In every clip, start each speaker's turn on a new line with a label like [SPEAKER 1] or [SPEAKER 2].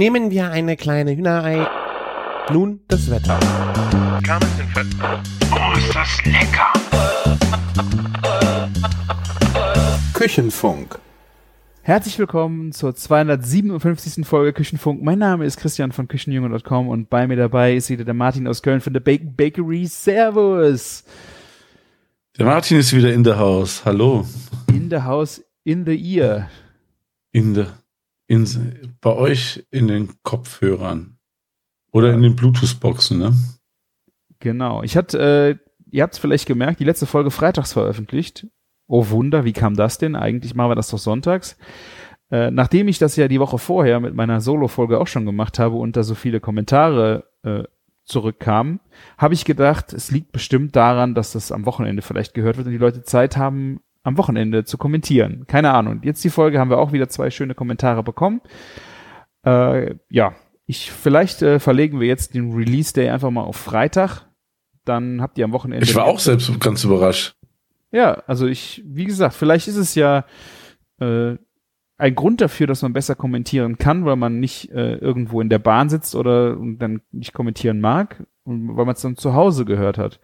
[SPEAKER 1] Nehmen wir eine kleine Hühnerei. Nun das Wetter.
[SPEAKER 2] Oh, ist das lecker!
[SPEAKER 3] Küchenfunk.
[SPEAKER 4] Herzlich willkommen zur 257. Folge Küchenfunk. Mein Name ist Christian von Küchenjunge.com und bei mir dabei ist wieder der Martin aus Köln von der Bacon Bakery. Servus!
[SPEAKER 3] Der Martin ist wieder in der Haus. Hallo.
[SPEAKER 4] In the house, in the ear.
[SPEAKER 3] In der, in, bei euch in den Kopfhörern. Oder in den Bluetooth-Boxen, ne?
[SPEAKER 4] Genau. Ich hatte, äh, ihr habt es vielleicht gemerkt, die letzte Folge freitags veröffentlicht. Oh Wunder, wie kam das denn? Eigentlich machen wir das doch sonntags. Äh, nachdem ich das ja die Woche vorher mit meiner Solo-Folge auch schon gemacht habe und da so viele Kommentare äh, zurückkamen, habe ich gedacht, es liegt bestimmt daran, dass das am Wochenende vielleicht gehört wird und die Leute Zeit haben, am Wochenende zu kommentieren. Keine Ahnung. Jetzt die Folge haben wir auch wieder zwei schöne Kommentare bekommen. Äh, ja, ich vielleicht äh, verlegen wir jetzt den Release Day einfach mal auf Freitag. Dann habt ihr am Wochenende.
[SPEAKER 3] Ich war auch selbst ganz überrascht.
[SPEAKER 4] Ja, also ich, wie gesagt, vielleicht ist es ja äh, ein Grund dafür, dass man besser kommentieren kann, weil man nicht äh, irgendwo in der Bahn sitzt oder und dann nicht kommentieren mag, und weil man es dann zu Hause gehört hat.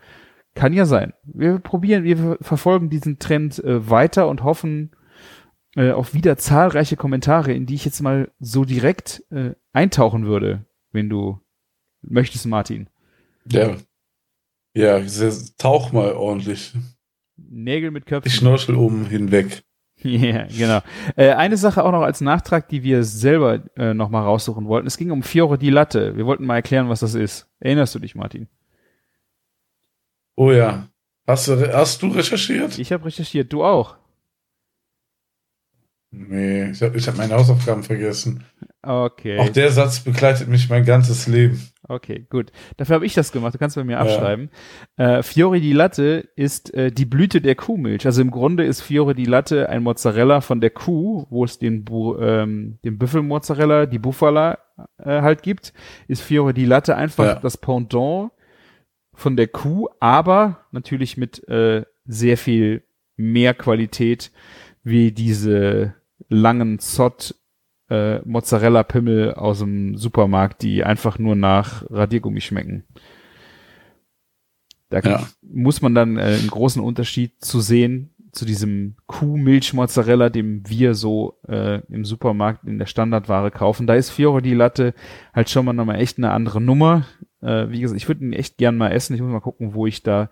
[SPEAKER 4] Kann ja sein. Wir probieren, wir ver- verfolgen diesen Trend äh, weiter und hoffen äh, auf wieder zahlreiche Kommentare, in die ich jetzt mal so direkt äh, eintauchen würde, wenn du möchtest, Martin.
[SPEAKER 3] Ja. Ja, tauch mal ordentlich.
[SPEAKER 4] Nägel mit Köpfen.
[SPEAKER 3] Die Schnorchel oben hinweg.
[SPEAKER 4] Ja, genau. Äh, eine Sache auch noch als Nachtrag, die wir selber äh, noch mal raussuchen wollten. Es ging um Fiore di Latte. Wir wollten mal erklären, was das ist. Erinnerst du dich, Martin?
[SPEAKER 3] Oh ja. Hast du, hast du recherchiert?
[SPEAKER 4] Ich habe recherchiert. Du auch?
[SPEAKER 3] Nee, ich habe ich hab meine Hausaufgaben vergessen.
[SPEAKER 4] Okay.
[SPEAKER 3] Auch der Satz begleitet mich mein ganzes Leben.
[SPEAKER 4] Okay, gut. Dafür habe ich das gemacht. Du kannst bei mir abschreiben. Äh, Fiore di Latte ist äh, die Blüte der Kuhmilch. Also im Grunde ist Fiore di Latte ein Mozzarella von der Kuh, wo es den, Bu ähm, den Büffelmozzarella, die Bufala äh, halt gibt. Ist Fiore di Latte einfach
[SPEAKER 3] Ja.
[SPEAKER 4] das Pendant von der Kuh, aber natürlich mit äh, sehr viel mehr Qualität wie diese langen Zott äh, Mozzarella-Pimmel aus dem Supermarkt, die einfach nur nach Radiergummi schmecken. Da
[SPEAKER 3] Ja.
[SPEAKER 4] muss man dann äh, einen großen Unterschied zu sehen zu diesem Kuhmilch-Mozzarella, dem wir so äh, im Supermarkt in der Standardware kaufen. Da ist Fiore di Latte halt schon mal nochmal echt eine andere Nummer. Äh, wie gesagt, ich würde ihn echt gern mal essen. Ich muss mal gucken, wo ich da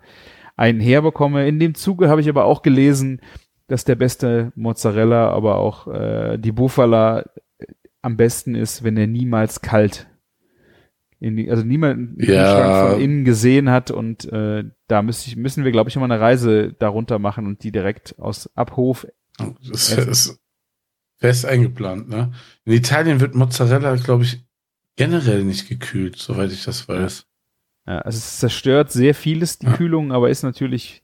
[SPEAKER 4] einen herbekomme. In dem Zuge habe ich aber auch gelesen, dass der beste Mozzarella, aber auch äh, die Bufala äh, am besten ist, wenn er niemals kalt die, also niemand
[SPEAKER 3] Ja.
[SPEAKER 4] Von innen gesehen hat und äh, da müssen, ich, müssen wir, glaube ich, mal eine Reise darunter machen und die direkt aus Abhof.
[SPEAKER 3] Das ist fest eingeplant, ne? In Italien wird Mozzarella, glaube ich, generell nicht gekühlt, soweit ich das weiß.
[SPEAKER 4] Ja, also es zerstört sehr vieles, die
[SPEAKER 3] Ja.
[SPEAKER 4] Kühlung, aber ist natürlich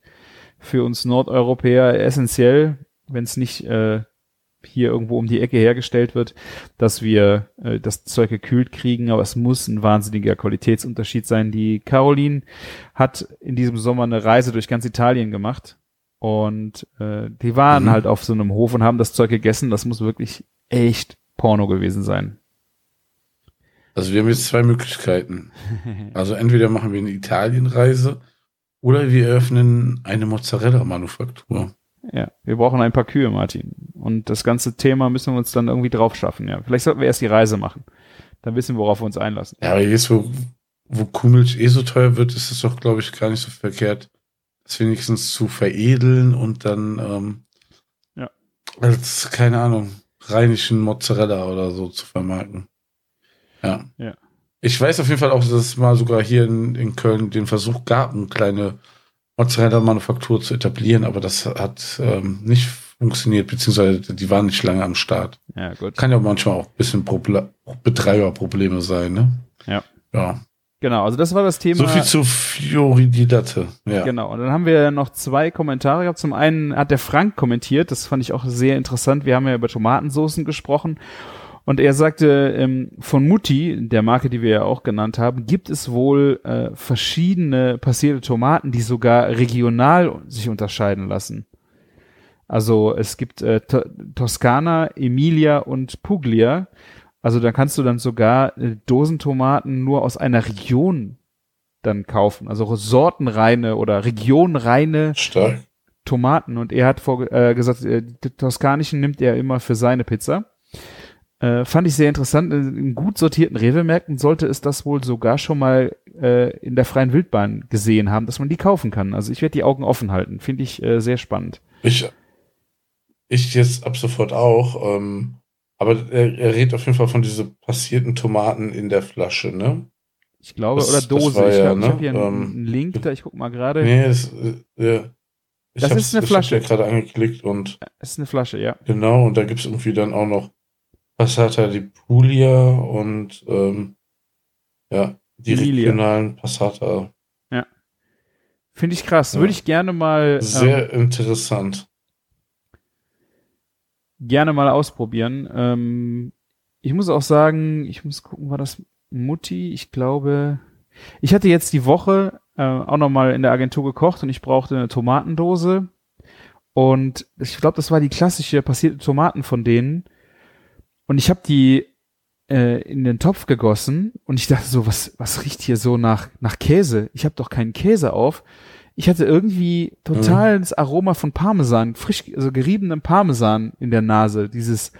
[SPEAKER 4] für uns Nordeuropäer essentiell, wenn es nicht äh, hier irgendwo um die Ecke hergestellt wird, dass wir äh, das Zeug gekühlt kriegen, aber es muss ein wahnsinniger Qualitätsunterschied sein. Die Caroline hat in diesem Sommer eine Reise durch ganz Italien gemacht und äh, die waren
[SPEAKER 3] Mhm.
[SPEAKER 4] halt auf so einem Hof und haben das Zeug gegessen. Das muss wirklich echt Porno gewesen sein.
[SPEAKER 3] Also wir haben jetzt zwei Möglichkeiten. Also entweder machen wir eine Italienreise oder wir eröffnen eine Mozzarella-Manufaktur.
[SPEAKER 4] Ja, wir brauchen ein paar Kühe, Martin. Und das ganze Thema müssen wir uns dann irgendwie drauf schaffen, ja. Vielleicht sollten wir erst die Reise machen. Dann wissen wir, worauf wir uns einlassen.
[SPEAKER 3] Ja, aber jetzt, wo, wo Kuhmilch eh so teuer wird, ist es doch, glaube ich, gar nicht so verkehrt, das wenigstens zu veredeln und dann ähm,
[SPEAKER 4] Ja.
[SPEAKER 3] als, keine Ahnung, rheinischen Mozzarella oder so zu vermarkten. Ja.
[SPEAKER 4] Ja.
[SPEAKER 3] Ich weiß auf jeden Fall auch, dass es mal sogar hier in, in Köln den Versuch gab, eine kleine Mozzarella-Manufaktur zu etablieren, aber das hat ähm, nicht funktioniert, beziehungsweise die waren nicht lange am Start.
[SPEAKER 4] Ja, gut.
[SPEAKER 3] Kann ja manchmal auch ein bisschen Proble Betreiberprobleme sein, ne?
[SPEAKER 4] Ja.
[SPEAKER 3] Ja.
[SPEAKER 4] Genau, also das war das Thema.
[SPEAKER 3] So viel zu Fiori di Latte. Ja.
[SPEAKER 4] Genau, und dann haben wir noch zwei Kommentare gehabt. Zum einen hat der Frank kommentiert, das fand ich auch sehr interessant. Wir haben ja über Tomatensoßen gesprochen. Und er sagte, ähm, von Mutti, der Marke, die wir ja auch genannt haben, gibt es wohl äh, verschiedene passierte Tomaten, die sogar regional sich unterscheiden lassen. Also es gibt äh, to Toskana, Emilia und Puglia. Also da kannst du dann sogar äh, Dosentomaten nur aus einer Region dann kaufen. Also sortenreine oder regionreine
[SPEAKER 3] Stark.
[SPEAKER 4] Tomaten. Und er hat vor, äh, gesagt, äh, die toskanischen nimmt er immer für seine Pizza. Äh, fand ich sehr interessant. In gut sortierten Rewe-Märkten sollte es das wohl sogar schon mal äh, in der freien Wildbahn gesehen haben, dass man die kaufen kann. Also ich werde die Augen offen halten. Finde ich äh, sehr spannend.
[SPEAKER 3] Ich, ich jetzt ab sofort auch. Ähm, aber er, er redet auf jeden Fall von diese passierten Tomaten in der Flasche, ne?
[SPEAKER 4] Ich glaube,
[SPEAKER 3] Das-
[SPEAKER 4] oder
[SPEAKER 3] das
[SPEAKER 4] Dose. ich
[SPEAKER 3] ja,
[SPEAKER 4] glaube, ich
[SPEAKER 3] ne?
[SPEAKER 4] habe hier einen,
[SPEAKER 3] Ähm,
[SPEAKER 4] Link da. Ich guck mal gerade.
[SPEAKER 3] Nee, das, äh, ja. Ich
[SPEAKER 4] Das ist eine
[SPEAKER 3] ich
[SPEAKER 4] Flasche.
[SPEAKER 3] hab ja gerade angeklickt und
[SPEAKER 4] Es ist eine Flasche, ja.
[SPEAKER 3] genau, und da gibt's irgendwie dann auch noch Passata di Puglia und ähm, ja, die
[SPEAKER 4] Emilia.
[SPEAKER 3] regionalen Passata.
[SPEAKER 4] Finde ich krass.
[SPEAKER 3] Ja.
[SPEAKER 4] Würde ich gerne mal ähm,
[SPEAKER 3] Sehr interessant.
[SPEAKER 4] gerne mal ausprobieren. Ähm, ich muss auch sagen, ich muss gucken, war das Mutti? Ich glaube, ich hatte jetzt die Woche äh, auch noch mal in der Agentur gekocht und ich brauchte eine Tomatendose und ich glaube, das war die klassische passierte Tomaten von denen und ich habe die äh, in den Topf gegossen und ich dachte so, was was riecht hier so nach nach Käse? Ich habe doch keinen Käse auf. Ich hatte irgendwie total das Aroma von Parmesan, frisch, also geriebenem Parmesan in der Nase. Dieses,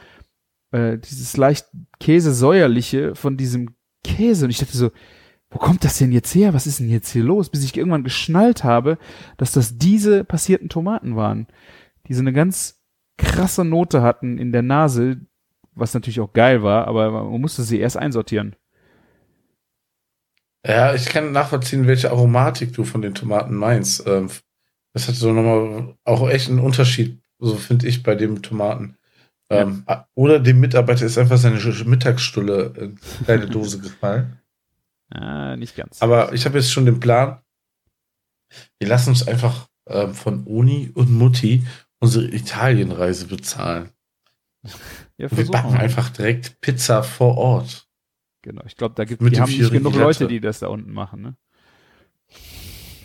[SPEAKER 4] äh, dieses leicht Käsesäuerliche von diesem Käse. Und ich dachte so, wo kommt das denn jetzt her? Was ist denn jetzt hier los? Bis ich irgendwann geschnallt habe, dass das diese passierten Tomaten waren, die so eine ganz krasse Note hatten in der Nase, was natürlich auch geil war, aber man musste sie erst einsortieren.
[SPEAKER 3] Ja, ich kann nachvollziehen, welche Aromatik du von den Tomaten meinst. Ähm, das hat so nochmal auch echt einen Unterschied, so finde ich, bei dem Tomaten. Ähm, Oder dem Mitarbeiter ist einfach seine Mittagsstulle in kleine Dose gefallen.
[SPEAKER 4] Ah, nicht ganz.
[SPEAKER 3] Aber ich habe jetzt schon den Plan, wir lassen uns einfach ähm, von Uni und Mutti unsere Italienreise bezahlen.
[SPEAKER 4] ja,
[SPEAKER 3] Wir backen einfach direkt Pizza vor Ort.
[SPEAKER 4] Genau, ich glaube, da gibt haben nicht genug Leute, die das da unten machen, ne?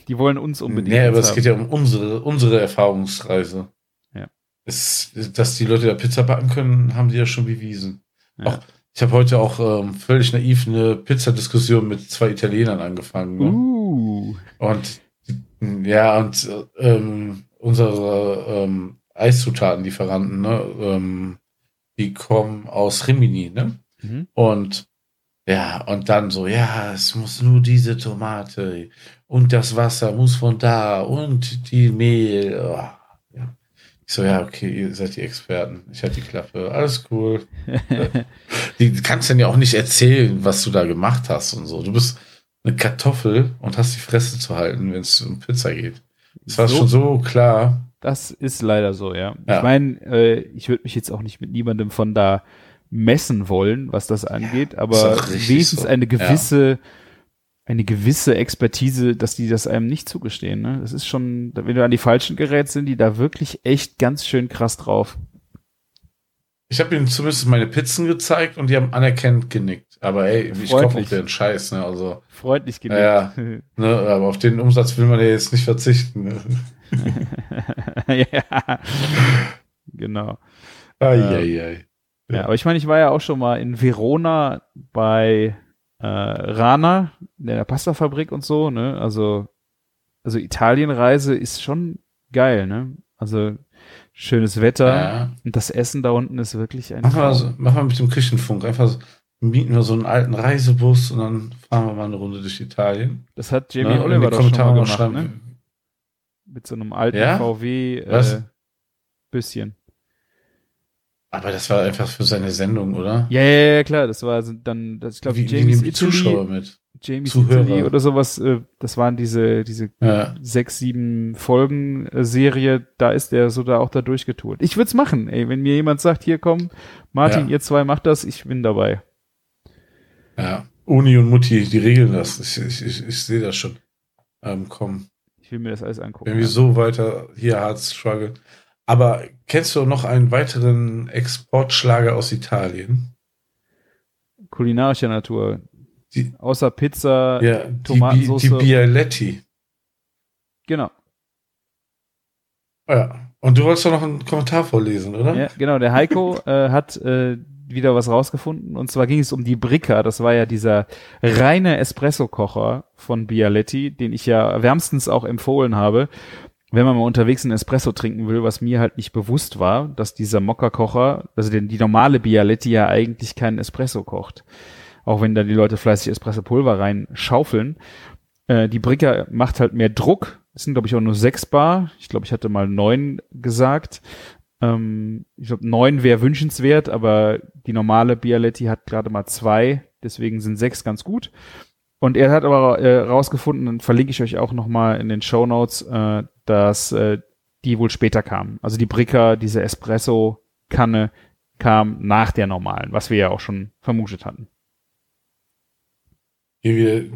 [SPEAKER 4] Die wollen uns unbedingt.
[SPEAKER 3] Nee, aber es geht ja um unsere, unsere Erfahrungsreise.
[SPEAKER 4] Ja.
[SPEAKER 3] Es, dass die Leute da Pizza backen können, haben die ja schon bewiesen.
[SPEAKER 4] Ja.
[SPEAKER 3] Auch, ich habe heute auch ähm, völlig naiv eine Pizzadiskussion mit zwei Italienern angefangen. Ne?
[SPEAKER 4] Uh,
[SPEAKER 3] Und ja, und ähm, unsere ähm, Eiszutatenlieferanten, ne, ähm, die kommen aus Rimini, ne?
[SPEAKER 4] mhm.
[SPEAKER 3] Und ja, und dann so, ja, es muss nur diese Tomate und das Wasser muss von da und die Mehl. Oh, ja. Ich so, ja, okay, ihr seid die Experten. Ich hatte die Klappe. Alles cool. die kannst dann ja auch nicht erzählen, was du da gemacht hast und so. Du bist eine Kartoffel und hast die Fresse zu halten, wenn es um Pizza geht. Das war
[SPEAKER 4] So.
[SPEAKER 3] schon so klar.
[SPEAKER 4] Das ist leider so, ja.
[SPEAKER 3] Ja.
[SPEAKER 4] Ich meine, äh, ich würde mich jetzt auch nicht mit niemandem von da messen wollen, was das angeht,
[SPEAKER 3] ist
[SPEAKER 4] aber
[SPEAKER 3] richtig
[SPEAKER 4] wenigstens
[SPEAKER 3] so.
[SPEAKER 4] eine gewisse, eine gewisse Expertise, dass die das einem nicht zugestehen. Ne? Das ist schon, wenn du an die falschen gerätst, sind die da wirklich echt ganz schön krass drauf.
[SPEAKER 3] Ich habe ihnen zumindest meine Pizzen gezeigt und die haben anerkennend genickt. Aber ey, ich kaufe auf den Scheiß, ne? Also,
[SPEAKER 4] Freundlich genickt.
[SPEAKER 3] Ja, ne, aber auf den Umsatz will man ja jetzt nicht verzichten. Ne?
[SPEAKER 4] ja. Genau.
[SPEAKER 3] Eieiei.
[SPEAKER 4] Ja, aber ich meine, ich war ja auch schon mal in Verona bei äh, Rana, in der Pastafabrik und so, ne? Also, also Italienreise ist schon geil, ne? Also schönes Wetter
[SPEAKER 3] Ja.
[SPEAKER 4] und das Essen da unten ist wirklich ein
[SPEAKER 3] Mach mal, so, mach mal mit dem Küchenfunk. Einfach so, mieten wir so einen alten Reisebus und dann fahren wir mal eine Runde durch Italien.
[SPEAKER 4] Das hat Jamie
[SPEAKER 3] Ne?
[SPEAKER 4] Oliver doch schon mal gemacht, ne? Mit so einem alten
[SPEAKER 3] Ja?
[SPEAKER 4] VW äh, bisschen.
[SPEAKER 3] Aber das war einfach für seine Sendung, oder?
[SPEAKER 4] Ja, ja, ja, klar, das war dann, das, ich glaube,
[SPEAKER 3] nehmen die Zuschauer mit?
[SPEAKER 4] Jamie's
[SPEAKER 3] Zuhörer?
[SPEAKER 4] Italy oder sowas, äh, das waren diese, diese
[SPEAKER 3] Ja.
[SPEAKER 4] sechs, sieben Folgen äh, Serie, da ist der so da auch da durchgetourt. Ich würde es machen, ey, wenn mir jemand sagt, hier komm, Martin,
[SPEAKER 3] Ja.
[SPEAKER 4] ihr zwei macht das, ich bin dabei.
[SPEAKER 3] ja. Uni und Mutti, die regeln das. Ich, ich, ich, ich sehe das schon. Ähm, komm.
[SPEAKER 4] Ich will mir das alles angucken.
[SPEAKER 3] Wir so weiter hier struggle. Aber kennst du noch einen weiteren Exportschlager aus Italien?
[SPEAKER 4] Kulinarischer Natur.
[SPEAKER 3] Die-
[SPEAKER 4] Außer Pizza,
[SPEAKER 3] Ja, die,
[SPEAKER 4] Tomatensauce.
[SPEAKER 3] die Bialetti.
[SPEAKER 4] genau.
[SPEAKER 3] Ja. Und du wolltest doch noch einen Kommentar vorlesen, oder?
[SPEAKER 4] Ja, genau. Der Heiko äh, hat äh, wieder was rausgefunden. Und zwar ging es um die Bricka. Das war ja dieser reine Espresso-Kocher von Bialetti, den ich ja wärmstens auch empfohlen habe. Wenn man mal unterwegs einen Espresso trinken will, was mir halt nicht bewusst war, dass dieser Mokka-Kocher, also den, die normale Bialetti ja eigentlich keinen Espresso kocht. Auch wenn da die Leute fleißig Espresso-Pulver rein schaufeln. Äh, die Bricka macht halt mehr Druck. Es sind, glaube ich, auch nur sechs Bar. Ich glaube, ich hatte mal neun gesagt. Ähm, ich glaube, neun wäre wünschenswert, aber die normale Bialetti hat gerade mal zwei, deswegen sind sechs ganz gut. Und er hat aber äh, rausgefunden, dann verlinke ich euch auch nochmal in den Show Notes, äh, dass äh, die wohl später kamen. Also die Bricka, diese Espresso-Kanne, kam nach der normalen, was wir ja auch schon vermutet hatten.
[SPEAKER 3] Hier wir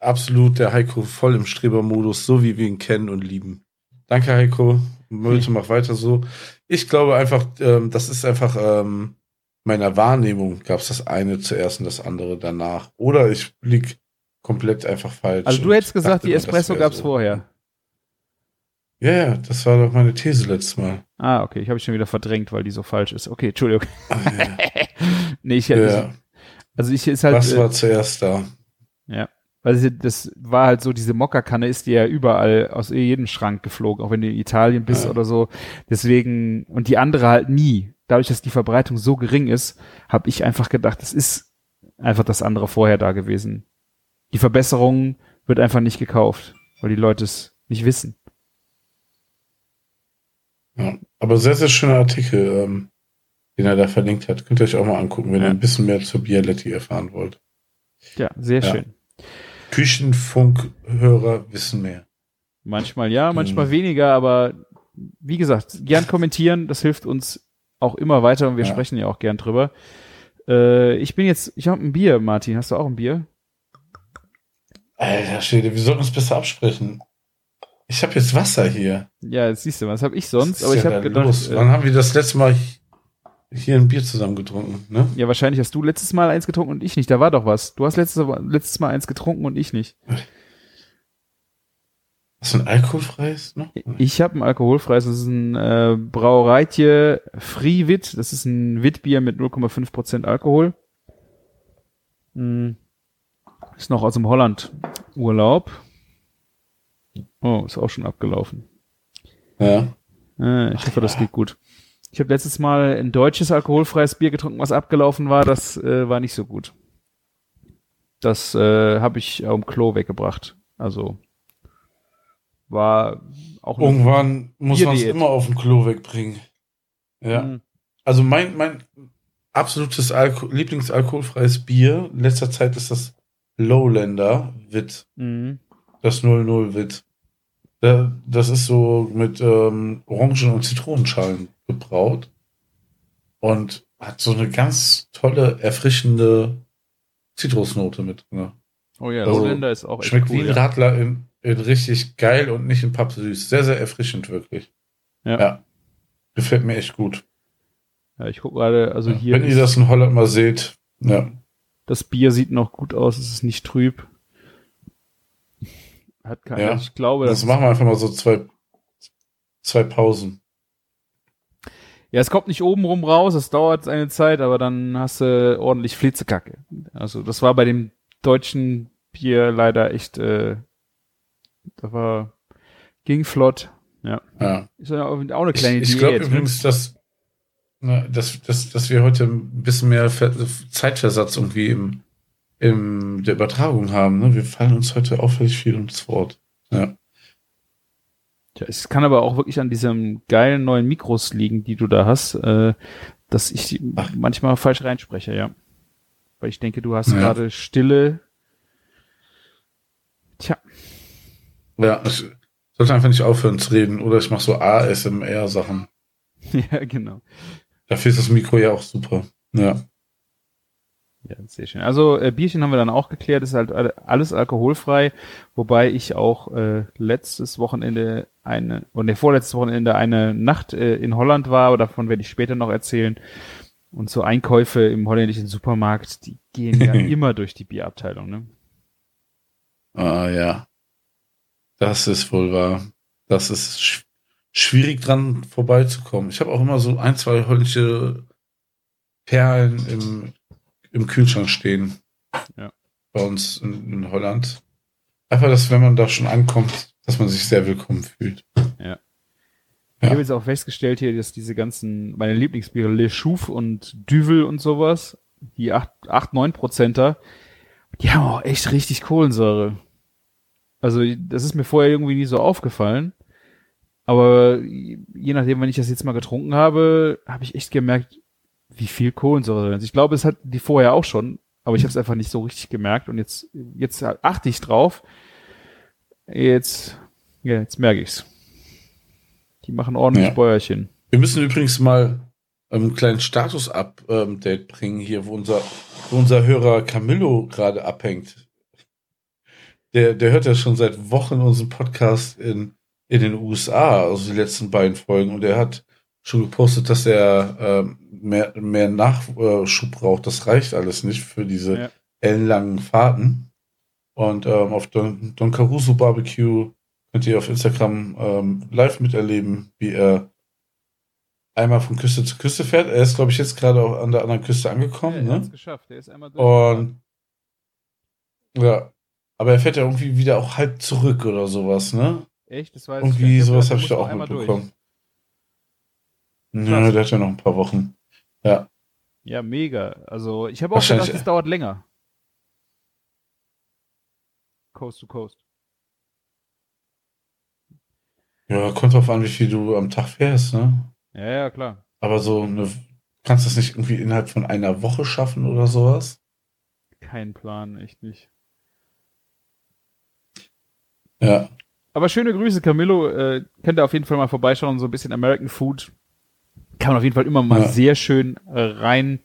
[SPEAKER 3] absolut der Heiko voll im Strebermodus, so wie wir ihn kennen und lieben. Danke, Heiko. Mölte, mach weiter so. Ich glaube einfach, ähm, das ist einfach ähm, meiner Wahrnehmung gab es das eine zuerst und das andere danach. Oder ich lieg komplett einfach falsch.
[SPEAKER 4] Also du hättest gesagt, die Espresso gab es so. vorher.
[SPEAKER 3] Ja, ja, das war doch meine These letztes Mal.
[SPEAKER 4] Ah, okay, ich habe ich schon wieder verdrängt, weil die so falsch ist. Okay, Entschuldigung. Ah, ja. nee, ich hätte. Ja. Also ich ist halt.
[SPEAKER 3] Was war äh, zuerst da?
[SPEAKER 4] Ja. Weil das war halt so, diese Mokka-Kanne ist dir ja überall aus jedem Schrank geflogen, auch wenn du in Italien bist ja. oder so. Deswegen, und die andere halt nie. Dadurch, dass die Verbreitung so gering ist, habe ich einfach gedacht, es ist einfach das andere vorher da gewesen. Die Verbesserung wird einfach nicht gekauft, weil die Leute es nicht wissen.
[SPEAKER 3] Ja, aber sehr, sehr schöner Artikel, ähm, den er da verlinkt hat. Könnt ihr euch auch mal angucken, wenn ihr ein bisschen mehr zur Bialetti erfahren wollt.
[SPEAKER 4] Ja, sehr ja. schön.
[SPEAKER 3] Küchenfunkhörer wissen mehr.
[SPEAKER 4] Manchmal ja, manchmal mhm. weniger, aber wie gesagt, gern kommentieren, das hilft uns auch immer weiter und wir ja. sprechen ja auch gern drüber. Äh, ich bin jetzt, ich habe ein Bier, Martin. Hast du auch ein Bier?
[SPEAKER 3] Alter Schwede, wir sollten uns besser absprechen. Ich habe jetzt Wasser hier.
[SPEAKER 4] Ja, jetzt siehst du, was habe ich sonst? Aber ich habe gedacht,
[SPEAKER 3] los? Wann haben wir das letzte Mal hier ein Bier zusammen getrunken, ne?
[SPEAKER 4] Ja, wahrscheinlich hast du letztes Mal eins getrunken und ich nicht. Da war doch was. Du hast letztes, letztes Mal eins getrunken und ich nicht.
[SPEAKER 3] Hast du ein alkoholfreies noch?
[SPEAKER 4] Ich habe ein alkoholfreies. Das ist ein äh, Brauereitje Friwit. Das ist ein Witbier mit 0,5% Alkohol. Hm. Ist noch aus dem Holland Urlaub. Oh, ist auch schon abgelaufen.
[SPEAKER 3] Ja.
[SPEAKER 4] Äh, ich hoffe, das geht gut. Ich habe letztes Mal ein deutsches alkoholfreies Bier getrunken, was abgelaufen war. Das äh, war nicht so gut. Das äh, habe ich am Klo weggebracht. Also war auch
[SPEAKER 3] irgendwann muss man es immer auf dem Klo wegbringen. Ja. Mhm. Also mein mein absolutes Alko Lieblingsalkoholfreies Bier in letzter Zeit ist das Lowlander Wit. Mhm. Das 00 Wit. Das ist so mit ähm, Orangen- und Zitronenschalen gebraut und hat so eine ganz tolle, erfrischende Zitrusnote mit drin.
[SPEAKER 4] Oh ja, also, Lowlander ist auch
[SPEAKER 3] echt Schmeckt cool, wie ein ja. Radler in, in, richtig geil und nicht in pappsüß. Sehr, sehr erfrischend, wirklich. Ja. ja. Gefällt mir echt gut.
[SPEAKER 4] Ja, ich gucke gerade, also hier.
[SPEAKER 3] Wenn ihr das in Holland mal seht, ja.
[SPEAKER 4] Das Bier sieht noch gut aus, es ist nicht trüb. Hat keine, ja. ich glaube,
[SPEAKER 3] das. Das machen wir einfach mal so zwei, zwei Pausen.
[SPEAKER 4] Ja, es kommt nicht oben rum raus, es dauert eine Zeit, aber dann hast du ordentlich Flitzekacke. Also das war bei dem deutschen Bier leider echt, äh, da war, ging flott. Ja.
[SPEAKER 3] ja.
[SPEAKER 4] Ist ja auch eine kleine
[SPEAKER 3] Ich, ich glaube ne? übrigens, dass, dass, dass, dass wir heute ein bisschen mehr Zeitversatz irgendwie im, im der Übertragung haben. Ne? Wir fallen uns heute auffällig viel ins Wort. Ja.
[SPEAKER 4] Ja, es kann aber auch wirklich an diesem geilen neuen Mikros liegen, die du da hast, äh, dass ich Ach. manchmal falsch reinspreche, ja. Weil ich denke, du hast ja. gerade Stille. Tja.
[SPEAKER 3] Ja, ich sollte einfach nicht aufhören zu reden oder ich mache so ASMR-Sachen.
[SPEAKER 4] ja, genau.
[SPEAKER 3] Dafür ist das Mikro ja auch super. Ja.
[SPEAKER 4] Ja, sehr schön. Also äh, Bierchen haben wir dann auch geklärt, ist halt alles alkoholfrei, wobei ich auch äh, letztes Wochenende eine und der vorletztes Wochenende eine Nacht äh, in Holland war, aber davon werde ich später noch erzählen. Und so Einkäufe im holländischen Supermarkt, die gehen ja immer durch die Bierabteilung, ne?
[SPEAKER 3] Ah ja. Das ist wohl wahr. Das ist sch schwierig dran vorbeizukommen. Ich habe auch immer so ein, zwei holländische Perlen im, im Kühlschrank stehen.
[SPEAKER 4] Ja.
[SPEAKER 3] Bei uns in, in Holland. Einfach, dass wenn man da schon ankommt, dass man sich sehr willkommen fühlt.
[SPEAKER 4] Ja.
[SPEAKER 3] Ja.
[SPEAKER 4] Ich habe jetzt auch festgestellt hier, dass diese ganzen, meine Lieblingsbiere, Le Chouf und Düvel und sowas, die 8, 8 9 Prozenter, die haben auch echt richtig Kohlensäure. Also, das ist mir vorher irgendwie nie so aufgefallen. Aber je nachdem, wenn ich das jetzt mal getrunken habe, habe ich echt gemerkt, wie viel Kohlensäure drin ist. Ich glaube, es hat die vorher auch schon, aber ich habe es einfach nicht so richtig gemerkt und jetzt, jetzt achte ich drauf. Jetzt, ja, jetzt merke ich's. Die machen ordentlich
[SPEAKER 3] Ja.
[SPEAKER 4] Bäuerchen.
[SPEAKER 3] Wir müssen übrigens mal einen kleinen Status-Update bringen hier, wo unser, wo unser Hörer Camillo gerade abhängt. Der, der hört ja schon seit Wochen unseren Podcast in, in den USA, also die letzten beiden Folgen, und er hat schon gepostet, dass er ähm, mehr, mehr Nachschub braucht. Das reicht alles nicht für diese
[SPEAKER 4] Ja.
[SPEAKER 3] ellenlangen Fahrten. Und ähm, auf Don, Don Caruso Barbecue könnt ihr auf Instagram ähm, live miterleben, wie er einmal von Küste zu Küste fährt. Er ist, glaube ich, jetzt gerade auch an der anderen Küste angekommen.
[SPEAKER 4] er hat's
[SPEAKER 3] ne?
[SPEAKER 4] geschafft. Der ist einmal
[SPEAKER 3] Und ja, aber er fährt ja irgendwie wieder auch halb zurück oder sowas, ne?
[SPEAKER 4] Echt? Das weiß ich
[SPEAKER 3] Irgendwie sowas habe ich da auch
[SPEAKER 4] noch
[SPEAKER 3] mitbekommen. Ja, der hat ja noch ein paar Wochen. Ja,
[SPEAKER 4] Ja, mega. Also, ich habe auch gedacht, es dauert länger. Coast to Coast.
[SPEAKER 3] ja, kommt drauf an, wie viel du am Tag fährst, ne?
[SPEAKER 4] Ja, ja, klar.
[SPEAKER 3] Aber so eine, kannst du das nicht irgendwie innerhalb von einer Woche schaffen oder sowas?
[SPEAKER 4] Kein Plan, echt nicht.
[SPEAKER 3] Ja,
[SPEAKER 4] Aber schöne Grüße, Camillo. Äh, könnt ihr auf jeden Fall mal vorbeischauen, so ein bisschen American Food. Kann man auf jeden Fall immer mal
[SPEAKER 3] Ja.
[SPEAKER 4] sehr schön äh, rein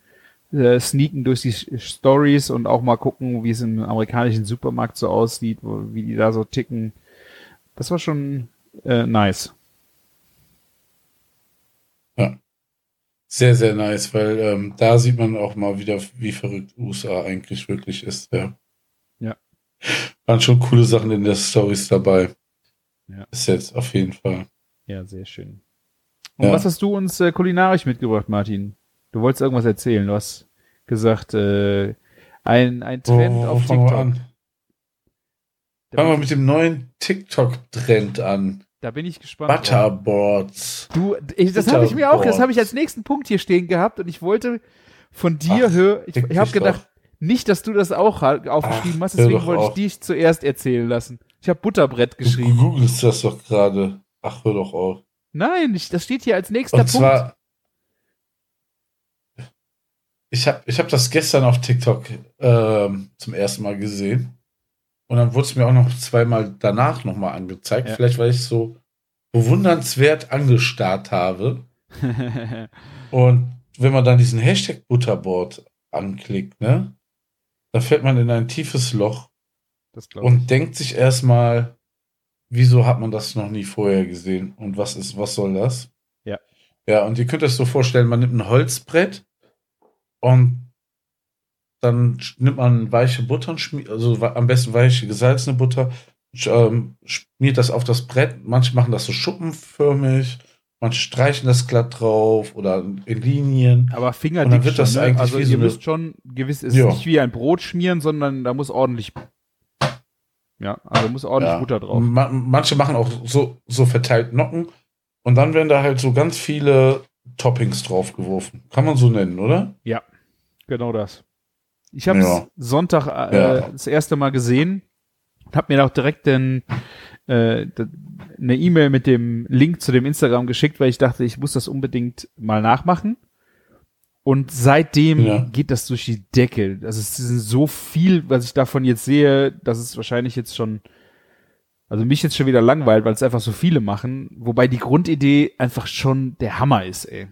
[SPEAKER 4] äh, sneaken durch die Stories und auch mal gucken, wie es im amerikanischen Supermarkt so aussieht, wo, wie die da so ticken. Das war schon äh, nice.
[SPEAKER 3] sehr, sehr nice, weil ähm, da sieht man auch mal wieder, wie verrückt USA eigentlich wirklich ist. Ja.
[SPEAKER 4] Ja.
[SPEAKER 3] Waren schon coole Sachen in der Stories dabei.
[SPEAKER 4] Ja.
[SPEAKER 3] Ist jetzt auf jeden Fall.
[SPEAKER 4] Ja, sehr schön. Und
[SPEAKER 3] Ja.
[SPEAKER 4] was hast du uns äh, kulinarisch mitgebracht, Martin? Du wolltest irgendwas erzählen. Du hast gesagt, äh, ein, ein Trend
[SPEAKER 3] wo
[SPEAKER 4] auf
[SPEAKER 3] fangen wir
[SPEAKER 4] TikTok.
[SPEAKER 3] an? Fangen wir mit dem neuen TikTok-Trend an.
[SPEAKER 4] Da bin ich gespannt.
[SPEAKER 3] Butterboards.
[SPEAKER 4] Du, ich, das habe ich mir auch, das habe ich als nächsten Punkt hier stehen gehabt und ich wollte von dir hören, ich, ich habe gedacht, nicht, dass du das auch aufgeschrieben
[SPEAKER 3] Ach,
[SPEAKER 4] hast, deswegen
[SPEAKER 3] doch
[SPEAKER 4] wollte ich dich zuerst erzählen lassen. Ich habe Butterbrett
[SPEAKER 3] Du
[SPEAKER 4] geschrieben.
[SPEAKER 3] googelst das doch gerade. Ach, hör doch auf.
[SPEAKER 4] Nein, ich, das steht hier als nächster
[SPEAKER 3] Und
[SPEAKER 4] Punkt.
[SPEAKER 3] zwar, ich habe ich hab das gestern auf TikTok ähm, zum ersten Mal gesehen. Und dann wurde es mir auch noch zweimal danach nochmal angezeigt.
[SPEAKER 4] Ja.
[SPEAKER 3] Vielleicht, weil ich so bewundernswert angestarrt habe. Und wenn man dann diesen Hashtag Butterboard anklickt, ne, da fällt man in ein tiefes Loch
[SPEAKER 4] das glaube ich.
[SPEAKER 3] und denkt sich erstmal, wieso hat man das noch nie vorher gesehen und was ist, was soll das?
[SPEAKER 4] Ja.
[SPEAKER 3] Ja, und ihr könnt euch so vorstellen, man nimmt ein Holzbrett und dann nimmt man weiche Butter also am besten weiche gesalzene Butter, ähm, schmiert das auf das Brett. Manche machen das so schuppenförmig, manche streichen das glatt drauf oder in Linien.
[SPEAKER 4] Aber
[SPEAKER 3] dann wird das
[SPEAKER 4] ne?
[SPEAKER 3] eigentlich
[SPEAKER 4] Also
[SPEAKER 3] wie
[SPEAKER 4] ihr
[SPEAKER 3] so
[SPEAKER 4] müsst schon gewiss, ist
[SPEAKER 3] Ja.
[SPEAKER 4] nicht wie ein Brot schmieren, sondern da muss ordentlich, ja, also muss ordentlich
[SPEAKER 3] Ja.
[SPEAKER 4] Butter drauf.
[SPEAKER 3] Ma manche machen auch so, so verteilt Nocken und dann werden da halt so ganz viele Toppings draufgeworfen. Kann man so nennen, oder?
[SPEAKER 4] Genau das. Ich habe es
[SPEAKER 3] Ja.
[SPEAKER 4] Sonntag äh,
[SPEAKER 3] Ja.
[SPEAKER 4] das erste Mal gesehen und habe mir auch direkt den, äh, eine E-Mail mit dem Link zu dem Instagram geschickt, weil ich dachte, ich muss das unbedingt mal nachmachen. Und seitdem
[SPEAKER 3] Ja.
[SPEAKER 4] geht das durch die Decke. Also es ist so viel, was ich davon jetzt sehe, dass es wahrscheinlich jetzt schon, also mich jetzt schon wieder langweilt, weil es einfach so viele machen. Wobei die Grundidee einfach schon der Hammer ist, ey.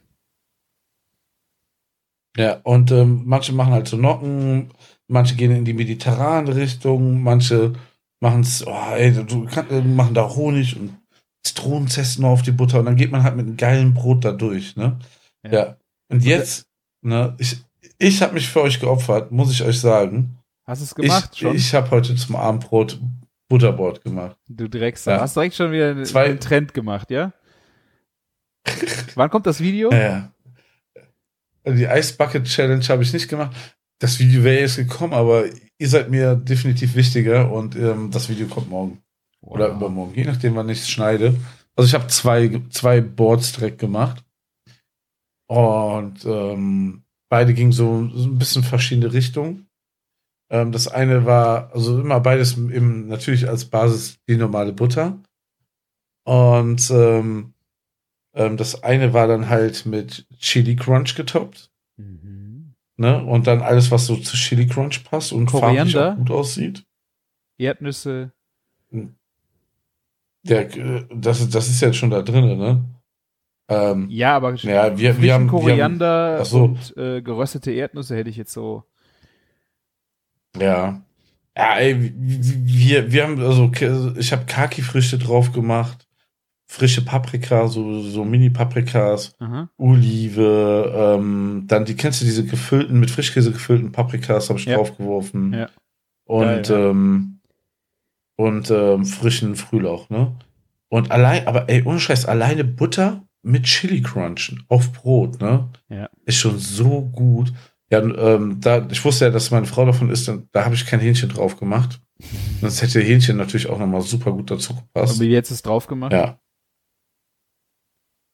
[SPEAKER 3] Ja, und ähm, manche machen halt so Nocken, manche gehen in die mediterrane Richtung, manche machen es, oh, ey, du kann, äh, machen da Honig und Zitronenzesten auf die Butter und dann geht man halt mit einem geilen Brot da durch, ne?
[SPEAKER 4] Ja.
[SPEAKER 3] Ja. Und jetzt, ne, ich, ich habe mich für euch geopfert, muss ich euch sagen.
[SPEAKER 4] Hast du es gemacht
[SPEAKER 3] ich
[SPEAKER 4] schon?
[SPEAKER 3] ich habe heute zum Abendbrot Butterbrot gemacht.
[SPEAKER 4] Du Drecksau.
[SPEAKER 3] Ja.
[SPEAKER 4] Hast direkt schon wieder
[SPEAKER 3] Zwei-
[SPEAKER 4] einen Trend gemacht, ja? Wann kommt das Video?
[SPEAKER 3] Ja. Die Ice Bucket Challenge habe ich nicht gemacht. Das Video wäre jetzt gekommen, aber ihr seid mir definitiv wichtiger und ähm, das Video kommt morgen. Oder
[SPEAKER 4] Wow.
[SPEAKER 3] übermorgen, je nachdem, wann ich es schneide. Also ich habe zwei, zwei Boards direkt gemacht. Und ähm, beide gingen so, so ein bisschen verschiedene Richtungen. Ähm, das eine war, also immer beides im, natürlich als Basis die normale Butter. Und ähm, ähm, das eine war dann halt mit Chili Crunch getoppt.
[SPEAKER 4] Mhm.
[SPEAKER 3] Ne? Und dann alles, was so zu Chili Crunch passt und
[SPEAKER 4] Koriander?
[SPEAKER 3] gut aussieht.
[SPEAKER 4] Erdnüsse.
[SPEAKER 3] Der, äh, das, ist- das ist jetzt schon da drin, ne? Ähm,
[SPEAKER 4] Ja, aber
[SPEAKER 3] ja, wir, wir haben, wir haben,
[SPEAKER 4] Koriander
[SPEAKER 3] so.
[SPEAKER 4] und äh, geröstete Erdnüsse hätte ich jetzt so.
[SPEAKER 3] ja. Ja, ey, wir, wir haben, also, ich habe Kaki-Früchte drauf gemacht, frische Paprika, so, so Mini-Paprikas. Olive, ähm, dann die, kennst du diese gefüllten, mit Frischkäse gefüllten Paprikas, habe ich
[SPEAKER 4] Ja.
[SPEAKER 3] draufgeworfen.
[SPEAKER 4] Ja.
[SPEAKER 3] Und,
[SPEAKER 4] ja.
[SPEAKER 3] ähm, und ähm, frischen Frühlauch, ne? Und allein, aber ey, ohne Scheiß, alleine Butter mit Chili Crunch auf Brot, ne?
[SPEAKER 4] Ja.
[SPEAKER 3] Ist schon so gut. Ja, ähm, da, ich wusste ja, dass meine Frau davon ist, dann, da habe ich kein Hähnchen drauf gemacht. Sonst hätte Hähnchen natürlich auch nochmal super gut dazu gepasst.
[SPEAKER 4] Aber jetzt ist drauf gemacht?
[SPEAKER 3] Ja.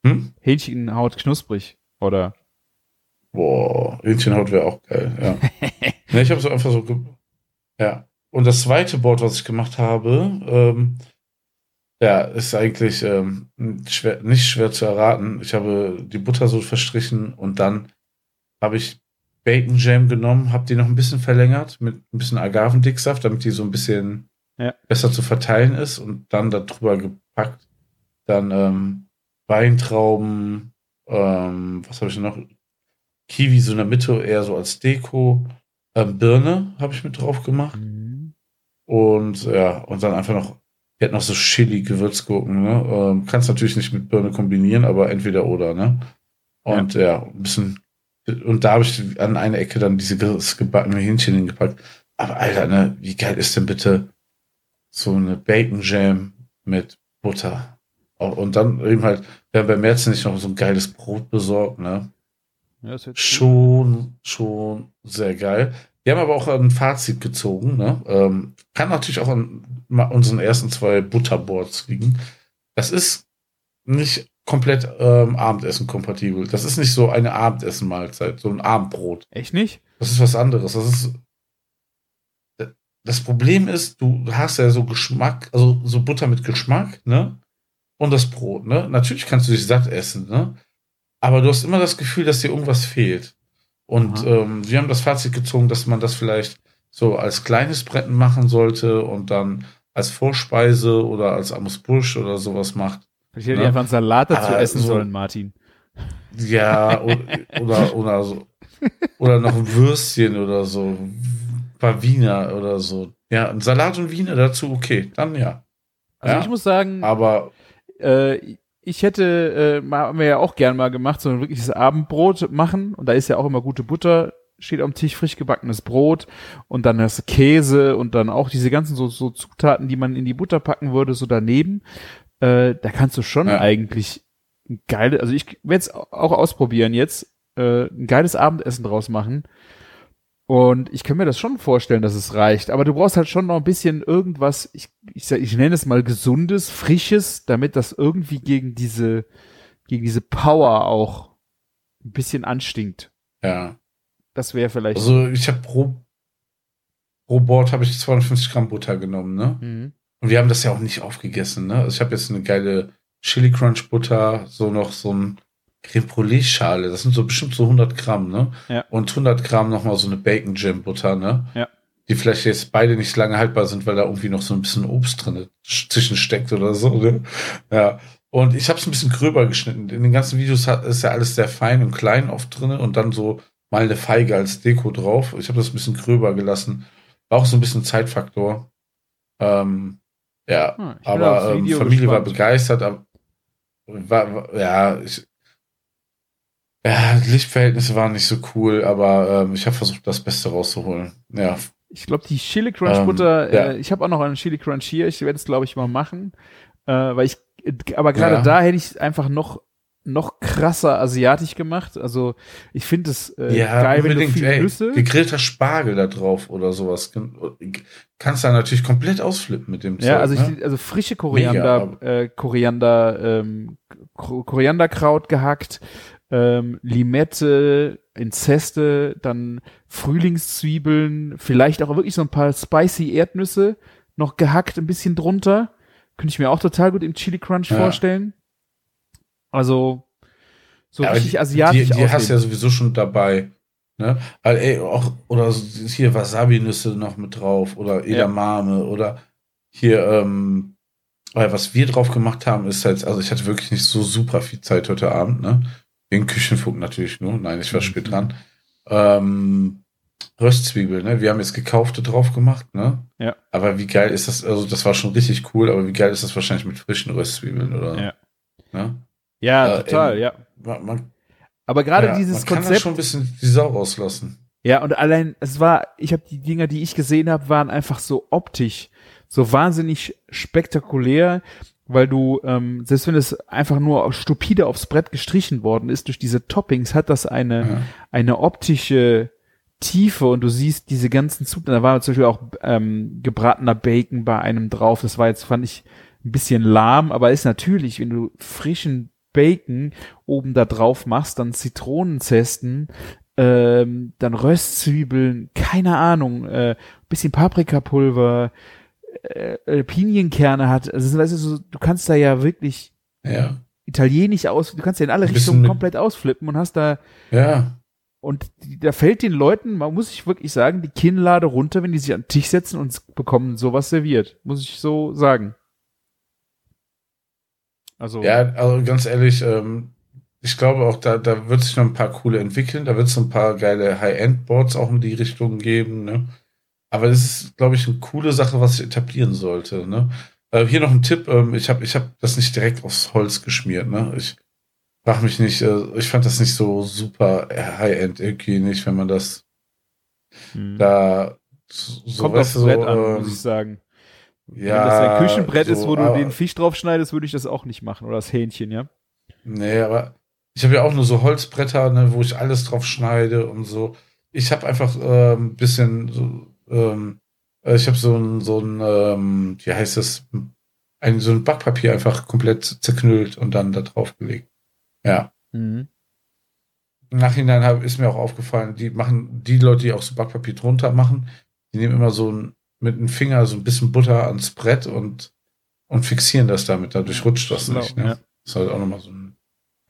[SPEAKER 3] Hm?
[SPEAKER 4] Hähnchenhaut knusprig. Oder?
[SPEAKER 3] Boah, Hähnchenhaut wäre auch geil, ja. ne, ich habe so einfach so. Ja. Und das zweite Board, was ich gemacht habe, ähm, ja, ist eigentlich ähm, schwer, nicht schwer zu erraten. Ich habe die Butter so verstrichen und dann habe ich Bacon Jam genommen, habe die noch ein bisschen verlängert mit ein bisschen Agavendicksaft, damit die so ein bisschen
[SPEAKER 4] Ja.
[SPEAKER 3] besser zu verteilen ist und dann darüber gepackt. Dann ähm, Weintrauben, ähm, was habe ich noch? Kiwi so in der Mitte eher so als Deko. Ähm, Birne habe ich mit drauf gemacht.
[SPEAKER 4] Mhm.
[SPEAKER 3] Und ja, und dann einfach noch, die hat noch so Chili-Gewürzgurken, ne? Ähm, kannst natürlich nicht mit Birne kombinieren, aber entweder oder, ne? Und ja, ein bisschen, und da habe ich an einer Ecke dann diese ge- gebackene Hähnchen hingepackt. Aber Alter, ne, wie geil ist denn bitte so eine Bacon Jam mit Butter? Und dann eben halt, wir haben bei März nicht noch so ein geiles Brot besorgt, ne?
[SPEAKER 4] Ja, das wird
[SPEAKER 3] Schon, schon sehr geil. Wir haben aber auch ein Fazit gezogen. Ne? Ähm, kann natürlich auch an unseren ersten zwei Butterboards liegen. Das ist nicht komplett ähm, Abendessen kompatibel. Das ist nicht so eine Abendessen-Mahlzeit, so ein Abendbrot.
[SPEAKER 4] Echt nicht?
[SPEAKER 3] Das ist was anderes. Das ist. Das Problem ist, du hast ja so Geschmack, also so Butter mit Geschmack, ne? Und das Brot, ne? Natürlich kannst du dich satt essen, ne? Aber du hast immer das Gefühl, dass dir irgendwas fehlt. Und ähm, wir haben das Fazit gezogen, dass man das vielleicht so als kleines Bretten machen sollte und dann als Vorspeise oder als Amuse-Bouche oder sowas macht.
[SPEAKER 4] Vielleicht hätte
[SPEAKER 3] Ne?
[SPEAKER 4] ich einfach einen Salat dazu
[SPEAKER 3] Aber
[SPEAKER 4] essen
[SPEAKER 3] so-
[SPEAKER 4] sollen, Martin.
[SPEAKER 3] Ja, o- oder, oder so. Oder noch ein Würstchen oder so. Ein paar Wiener oder so. Ja, ein Salat und Wiener dazu, okay, dann ja.
[SPEAKER 4] Also
[SPEAKER 3] ja,
[SPEAKER 4] ich muss sagen,
[SPEAKER 3] aber
[SPEAKER 4] äh, ich hätte, äh, haben wir ja auch gern mal gemacht, so ein wirkliches Abendbrot machen. Und da ist ja auch immer gute Butter, steht am Tisch, frisch gebackenes Brot und dann das Käse und dann auch diese ganzen so, so Zutaten, die man in die Butter packen würde, so daneben. Äh, da kannst du schon
[SPEAKER 3] Ja.
[SPEAKER 4] eigentlich ein geile, also ich werde es auch ausprobieren jetzt, äh, ein geiles Abendessen draus machen. Und ich kann mir das schon vorstellen, dass es reicht. Aber du brauchst halt schon noch ein bisschen irgendwas, ich, ich, ich nenne es mal gesundes, frisches, damit das irgendwie gegen diese, gegen diese Power auch ein bisschen anstinkt.
[SPEAKER 3] ja.
[SPEAKER 4] Das wäre vielleicht.
[SPEAKER 3] Also ich habe pro, pro Board habe ich 250 Gramm Butter genommen, ne?
[SPEAKER 4] Mhm.
[SPEAKER 3] Und wir haben das ja auch nicht aufgegessen, ne? Also ich habe jetzt eine geile Chili Crunch Butter, so noch so ein Creme Brûlée Schale. Das sind so bestimmt so 100 Gramm, ne?
[SPEAKER 4] Ja.
[SPEAKER 3] Und 100 Gramm nochmal so eine Bacon Jam Butter, ne?
[SPEAKER 4] Ja.
[SPEAKER 3] Die vielleicht jetzt beide nicht lange haltbar sind, weil da irgendwie noch so ein bisschen Obst drin zwischensteckt oder so, ne? Ja. Und ich habe es ein bisschen gröber geschnitten. In den ganzen Videos ist ja alles sehr fein und klein oft drin und dann so mal eine Feige als Deko drauf. Ich habe das ein bisschen gröber gelassen. War auch so ein bisschen Zeitfaktor. Ähm, ja,
[SPEAKER 4] bin
[SPEAKER 3] aber ähm, Familie war
[SPEAKER 4] gespannt.
[SPEAKER 3] begeistert. Aber, war, war, ja, ich, ja, Lichtverhältnisse waren nicht so cool, aber ähm, ich habe versucht, das Beste rauszuholen. Ja,
[SPEAKER 4] Ich glaube, die Chili Crunch
[SPEAKER 3] Ähm,
[SPEAKER 4] Butter,
[SPEAKER 3] ja.
[SPEAKER 4] äh, ich habe auch noch einen Chili Crunch hier. Ich werde es, glaube ich, mal machen. Äh, weil ich, aber gerade
[SPEAKER 3] Ja.
[SPEAKER 4] da hätte ich einfach noch noch krasser asiatisch gemacht. Also ich finde es äh,
[SPEAKER 3] Ja,
[SPEAKER 4] geil, wenn du viel
[SPEAKER 3] ey,
[SPEAKER 4] Nüsse.
[SPEAKER 3] gegrillter Spargel da drauf oder sowas. Kannst da natürlich komplett ausflippen mit dem
[SPEAKER 4] Ja,
[SPEAKER 3] Zeug,
[SPEAKER 4] also,
[SPEAKER 3] ne?
[SPEAKER 4] ich, also frische Koriander,
[SPEAKER 3] Mega,
[SPEAKER 4] äh, Koriander, ähm, Ko- Korianderkraut gehackt, ähm, Limette, Inzeste, dann Frühlingszwiebeln, vielleicht auch wirklich so ein paar spicy Erdnüsse noch gehackt, ein bisschen drunter. Könnte ich mir auch total gut im Chili Crunch
[SPEAKER 3] Ja.
[SPEAKER 4] vorstellen. Also so
[SPEAKER 3] Ja,
[SPEAKER 4] richtig asiatisch
[SPEAKER 3] Die, die hast du ja sowieso schon dabei. Ne? Also, ey, auch, oder hier Wasabi-Nüsse noch mit drauf oder Edamame oder hier, ähm, was wir drauf gemacht haben, ist halt, also ich hatte wirklich nicht so super viel Zeit heute Abend, ne? Wegen Küchenfunk natürlich nur. Nein, ich war spät dran. Ähm, Röstzwiebeln, ne? Wir haben jetzt gekaufte drauf gemacht, ne?
[SPEAKER 4] Ja.
[SPEAKER 3] Aber wie geil ist das, also das war schon richtig cool, aber wie geil ist das wahrscheinlich mit frischen Röstzwiebeln, oder?
[SPEAKER 4] Ja.
[SPEAKER 3] Ne?
[SPEAKER 4] Ja,
[SPEAKER 3] äh,
[SPEAKER 4] total,
[SPEAKER 3] ähm,
[SPEAKER 4] ja.
[SPEAKER 3] Man, man,
[SPEAKER 4] Aber gerade
[SPEAKER 3] ja,
[SPEAKER 4] dieses
[SPEAKER 3] man kann
[SPEAKER 4] Konzept
[SPEAKER 3] schon ein bisschen die Sau rauslassen.
[SPEAKER 4] Ja, und allein, es war, ich habe die Dinger, die ich gesehen habe, waren einfach so optisch, so wahnsinnig spektakulär, weil du, ähm, selbst wenn es einfach nur stupide aufs Brett gestrichen worden ist, durch diese Toppings hat das eine,
[SPEAKER 3] Ja.
[SPEAKER 4] eine optische Tiefe und du siehst diese ganzen Zutaten, da war zum Beispiel auch ähm, gebratener Bacon bei einem drauf, das war jetzt, fand ich, ein bisschen lahm, aber ist natürlich, wenn du frischen Bacon oben da drauf machst, dann Zitronenzesten, ähm, dann Röstzwiebeln, keine Ahnung, äh, bisschen Paprikapulver, äh, äh, Pinienkerne hat, also weißt du, so, du kannst da ja wirklich
[SPEAKER 3] Ja.
[SPEAKER 4] italienisch aus, du kannst ja in alle Richtungen komplett ausflippen und hast da
[SPEAKER 3] Ja.
[SPEAKER 4] und die, da fällt den Leuten, man muss sich wirklich sagen, die Kinnlade runter, wenn die sich an den Tisch setzen und bekommen sowas serviert, muss ich so sagen. Also
[SPEAKER 3] Ja, also ganz ehrlich, ähm, ich glaube auch, da, da wird sich noch ein paar coole entwickeln. Da wird es ein paar geile High-End-Boards auch in die Richtung geben. Ne? Aber das ist, glaube ich, eine coole Sache, was sich etablieren sollte. Ne? Äh, hier noch ein Tipp. Ähm, ich habe ich hab das nicht direkt aufs Holz geschmiert. Ne? Ich frage mich nicht, äh, ich fand das nicht so super High-End irgendwie nicht, wenn man das
[SPEAKER 4] hm.
[SPEAKER 3] da so,
[SPEAKER 4] kommt
[SPEAKER 3] weißt du,
[SPEAKER 4] Brett an,
[SPEAKER 3] ähm,
[SPEAKER 4] muss ich sagen.
[SPEAKER 3] Ja,
[SPEAKER 4] Wenn das ein Küchenbrett ist,
[SPEAKER 3] so,
[SPEAKER 4] wo du den Fisch drauf schneidest, würde ich das auch nicht machen. Oder das Hähnchen, ja.
[SPEAKER 3] Nee, aber ich habe ja auch nur so Holzbretter, ne, wo ich alles drauf schneide und so. Ich habe einfach äh, ein bisschen so, ähm, äh, ich habe so ein, so ein, ähm, wie heißt das, ein, so ein Backpapier einfach komplett zerknüllt und dann da drauf gelegt. Ja.
[SPEAKER 4] Mhm.
[SPEAKER 3] Im Nachhinein hab, ist mir auch aufgefallen, die machen, die Leute, die auch so Backpapier drunter machen, die nehmen immer so ein, mit dem Finger so ein bisschen Butter ans Brett und, und fixieren das damit. Dadurch rutscht das
[SPEAKER 4] Schlau,
[SPEAKER 3] nicht. Ne?
[SPEAKER 4] ja.
[SPEAKER 3] Das ist halt auch nochmal so ein,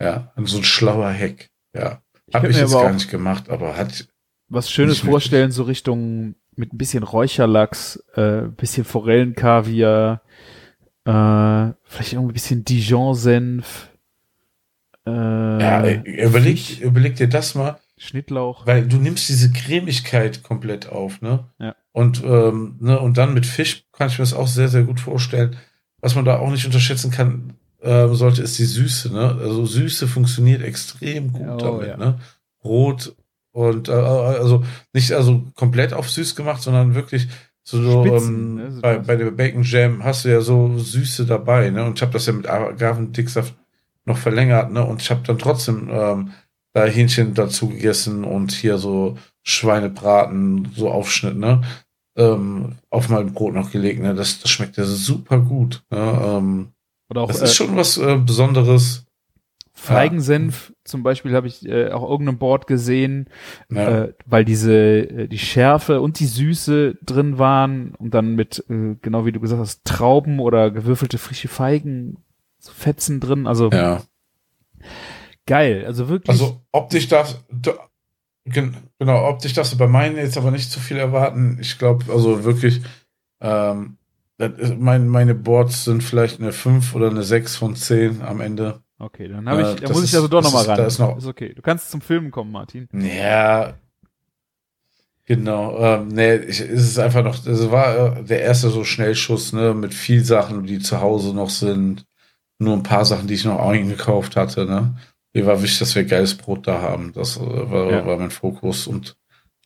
[SPEAKER 3] ja, so ein schlauer Hack. Ja.
[SPEAKER 4] Ich
[SPEAKER 3] Hab ich
[SPEAKER 4] mir
[SPEAKER 3] jetzt gar
[SPEAKER 4] auch-
[SPEAKER 3] nicht gemacht, aber hat,
[SPEAKER 4] Was Schönes vorstellen, so Richtung mit ein bisschen Räucherlachs, äh, bisschen Forellenkaviar, äh, vielleicht irgendwie ein bisschen Dijon-Senf, äh,
[SPEAKER 3] ja, überleg, überleg dir das mal,
[SPEAKER 4] Schnittlauch.
[SPEAKER 3] weil du nimmst diese Cremigkeit komplett auf, ne?
[SPEAKER 4] Ja.
[SPEAKER 3] Und, ähm, ne, und dann mit Fisch kann ich mir das auch sehr, sehr gut vorstellen. Was man da auch nicht unterschätzen kann, ähm, sollte, ist die Süße, ne? Also Süße funktioniert extrem gut
[SPEAKER 4] Oh,
[SPEAKER 3] damit,
[SPEAKER 4] ja.
[SPEAKER 3] ne? Rot und äh, also nicht also komplett auf süß gemacht, sondern wirklich so,
[SPEAKER 4] Spitzen,
[SPEAKER 3] ähm,
[SPEAKER 4] ne, so
[SPEAKER 3] bei, bei der Bacon Jam hast du ja so Süße dabei, ne? Und ich habe das ja mit Agavendicksaft noch verlängert, ne? Und ich habe dann trotzdem ähm, da Hähnchen dazu gegessen und hier so Schweinebraten, so Aufschnitt, ne? Ähm, auf mein Brot noch gelegt, ne? Das, das schmeckt ja super gut. Ne? Ähm,
[SPEAKER 4] Oder auch
[SPEAKER 3] das
[SPEAKER 4] äh,
[SPEAKER 3] ist schon was äh, Besonderes.
[SPEAKER 4] Feigensenf zum Beispiel habe ich äh, auch irgendeinem Board gesehen,
[SPEAKER 3] Ja.
[SPEAKER 4] äh, weil diese äh, die Schärfe und die Süße drin waren und dann mit äh, genau wie du gesagt hast Trauben oder gewürfelte frische Feigen so Fetzen drin, also
[SPEAKER 3] ja.
[SPEAKER 4] Geil, also wirklich
[SPEAKER 3] Also optisch darf da- gen- genau, optisch darfst du bei meinen jetzt aber nicht zu viel erwarten. Ich glaube, also wirklich, ähm, ist, mein, meine Boards sind vielleicht eine 5 oder eine 6 von 10 am Ende.
[SPEAKER 4] okay, dann habe
[SPEAKER 3] äh,
[SPEAKER 4] ich, da
[SPEAKER 3] das
[SPEAKER 4] muss ich
[SPEAKER 3] ist-
[SPEAKER 4] also doch nochmal ran.
[SPEAKER 3] da ist noch-
[SPEAKER 4] ist okay. Du kannst zum Filmen kommen, Martin.
[SPEAKER 3] Ja, genau. Ähm, nee, ich, es ist einfach noch, es war äh, der erste so Schnellschuss, ne, mit viel Sachen, die zu Hause noch sind. Nur ein paar Sachen, die ich noch eingekauft hatte, ne. Mir war wichtig, dass wir geiles Brot da haben. Das äh, war,
[SPEAKER 4] Ja.
[SPEAKER 3] war mein Fokus und